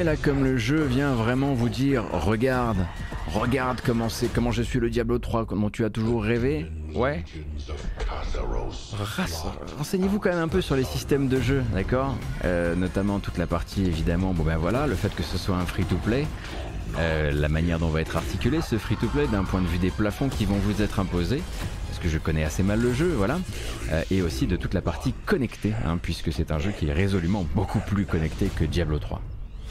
Là comme le jeu vient vraiment vous dire regarde, regarde comment c'est, comment je suis le Diablo 3, comment tu as toujours rêvé. Ouais. Renseignez-vous quand même un peu sur les systèmes de jeu, d'accord? Euh, Notamment toute la partie évidemment, bon ben voilà, le fait que ce soit un free-to-play, euh, la manière dont va être articulé ce free-to-play d'un point de vue des plafonds qui vont vous être imposés, parce que je connais assez mal le jeu, voilà, euh, et aussi de toute la partie connectée, hein, puisque c'est un jeu qui est résolument beaucoup plus connecté que Diablo 3.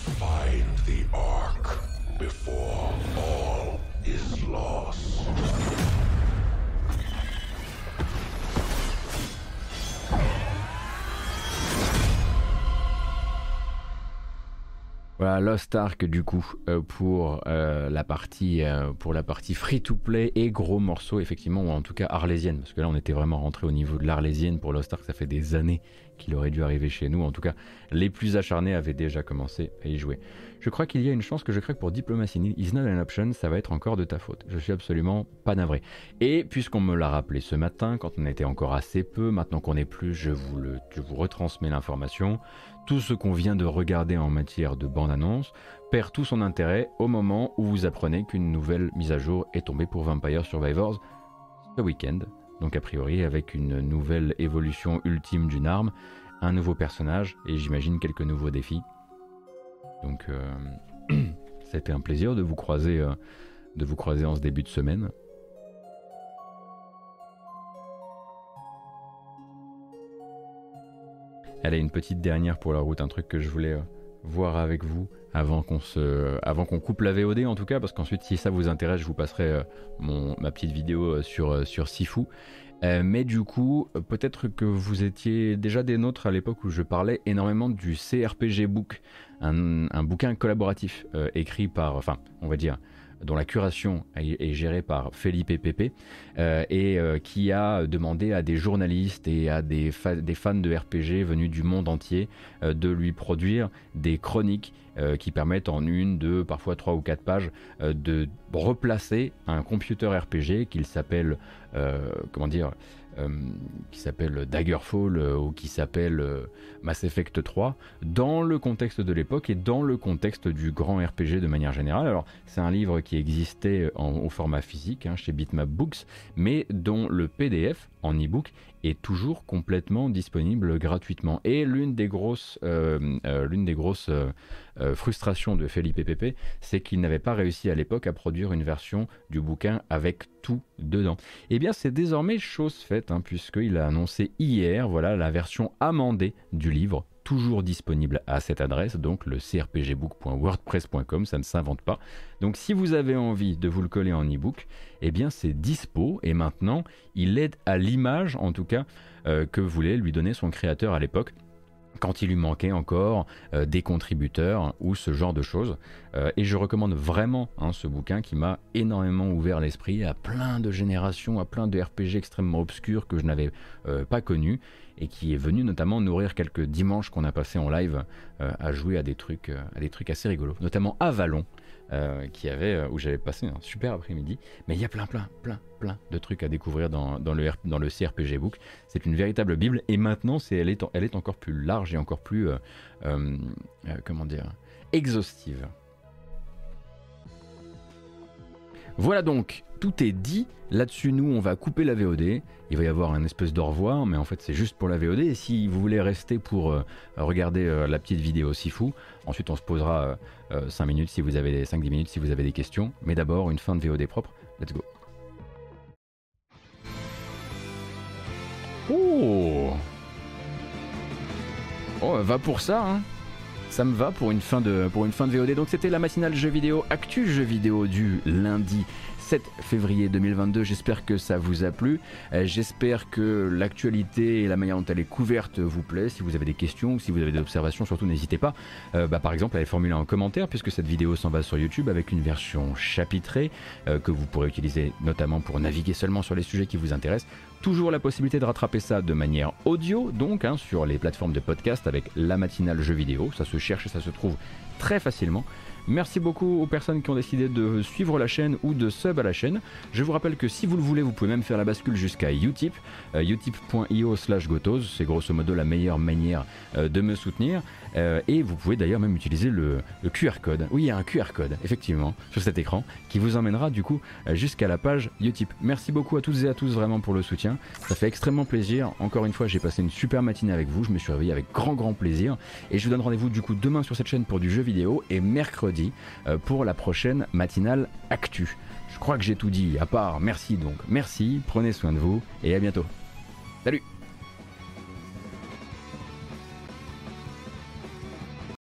Find the Ark before all is lost. Voilà, Lost Ark du coup euh, pour euh, la partie euh, pour la partie free to play et gros morceaux effectivement ou en tout cas arlésienne parce que là on était vraiment rentré au niveau de l'arlésienne pour Lost Ark ça fait des années qu'il aurait dû arriver chez nous en tout cas les plus acharnés avaient déjà commencé à y jouer. Je crois qu'il y a une chance que je craque pour Diplomacy is not an option, ça va être encore de ta faute. Je suis absolument pas navré. Et puisqu'on me l'a rappelé ce matin, quand on était encore assez peu, maintenant qu'on est plus, je vous, le, je vous retransmets l'information tout ce qu'on vient de regarder en matière de bande-annonce perd tout son intérêt au moment où vous apprenez qu'une nouvelle mise à jour est tombée pour Vampire Survivors ce week-end. Donc a priori avec une nouvelle évolution ultime d'une arme, un nouveau personnage et j'imagine quelques nouveaux défis. Donc euh, été un plaisir de vous croiser, euh, de vous croiser en ce début de semaine. Elle a une petite dernière pour la route, un truc que je voulais euh, voir avec vous avant qu'on se, avant qu'on coupe la VOD en tout cas, parce qu'ensuite si ça vous intéresse, je vous passerai euh, mon, ma petite vidéo euh, sur, sur Sifu. mais du coup, peut-être que vous étiez déjà des nôtres à l'époque où je parlais énormément du CRPG Book, un, un bouquin collaboratif écrit par, enfin, on va dire, dont la curation est, gérée par Felipe Pepe, euh, et euh, qui a demandé à des journalistes et à des, fans de RPG venus du monde entier euh, de lui produire des chroniques qui permettent en une, deux, parfois trois ou quatre pages de replacer un computer RPG qu'il s'appelle, comment dire, qui s'appelle Daggerfall euh, ou qui s'appelle euh, Mass Effect 3 dans le contexte de l'époque et dans le contexte du grand RPG de manière générale. Alors c'est un livre qui existait au format physique hein, chez Bitmap Books mais dont le PDF en e-book est toujours complètement disponible gratuitement. Et l'une des grosses, l'une des grosses frustrations de Felipe Pepe, c'est qu'il n'avait pas réussi à l'époque à produire une version du bouquin avec tout dedans. Eh bien c'est désormais chose faite, hein, puisqu'il a annoncé hier voilà, la version amendée du livre, toujours disponible à cette adresse, donc le crpgbook.wordpress.com, ça ne s'invente pas. Donc si vous avez envie de vous le coller en e-book, eh bien c'est dispo, et maintenant il aide à l'image en tout cas euh, que voulait lui donner son créateur à l'époque quand il lui manquait encore euh, des contributeurs ou ce genre de choses. Euh, et je recommande vraiment hein, ce bouquin qui m'a énormément ouvert l'esprit à plein de générations, à plein de RPG extrêmement obscurs que je n'avais pas connus et qui est venu notamment nourrir quelques dimanches qu'on a passé en live à jouer à des trucs, à des trucs assez rigolos, notamment Avalon. euh, qui avait, euh, où j'avais passé un super après-midi. Mais il y a plein, plein, plein, plein de trucs à découvrir dans, dans le, dans le CRPG Book. C'est une véritable Bible et maintenant, c'est, elle, est, elle est encore plus large et encore plus, euh, euh, euh, comment dire, exhaustive. Voilà donc, tout est dit. Là-dessus, nous, on va couper la VOD. Il va y avoir un espèce d'au revoir, mais en fait, c'est juste pour la VOD. Et si vous voulez rester pour euh, regarder euh, la petite vidéo si fou, ensuite on se posera 5 minutes si vous avez 5-10 minutes si vous avez des questions. Mais d'abord, une fin de VOD propre. Let's go. Oh Oh, va pour ça, hein ça me va pour une fin de, pour une fin de VOD. Donc c'était la matinale jeux vidéo, actu jeux vidéo du lundi 7 février 2022. J'espère que ça vous a plu. Euh, J'espère que l'actualité et la manière dont elle est couverte vous plaît. Si vous avez des questions ou si vous avez des observations, surtout n'hésitez pas. Euh, bah, par exemple, à les formuler en commentaire puisque cette vidéo s'en va sur YouTube avec une version chapitrée euh, que vous pourrez utiliser notamment pour naviguer seulement sur les sujets qui vous intéressent. Toujours la possibilité de rattraper ça de manière audio, donc hein, sur les plateformes de podcast avec la matinale jeux vidéo. Ça se cherche et ça se trouve très facilement. Merci beaucoup aux personnes qui ont décidé de suivre la chaîne ou de sub à la chaîne. Je vous rappelle que si vous le voulez, vous pouvez même faire la bascule jusqu'à Utip, euh, utip.io slash gotos. C'est grosso modo la meilleure manière euh, de me soutenir. Euh, et vous pouvez d'ailleurs même utiliser le, QR code. Oui, il y a un QR code, effectivement, sur cet écran, qui vous emmènera du coup euh, jusqu'à la page Utip. Merci beaucoup à toutes et à tous vraiment pour le soutien. Ça fait extrêmement plaisir. Encore une fois, j'ai passé une super matinée avec vous. Je me suis réveillé avec grand grand plaisir. Et je vous donne rendez-vous du coup demain sur cette chaîne pour du jeu vidéo et mercredi euh, pour la prochaine matinale Actu. Je crois que j'ai tout dit, à part merci donc. Merci, prenez soin de vous et à bientôt. Salut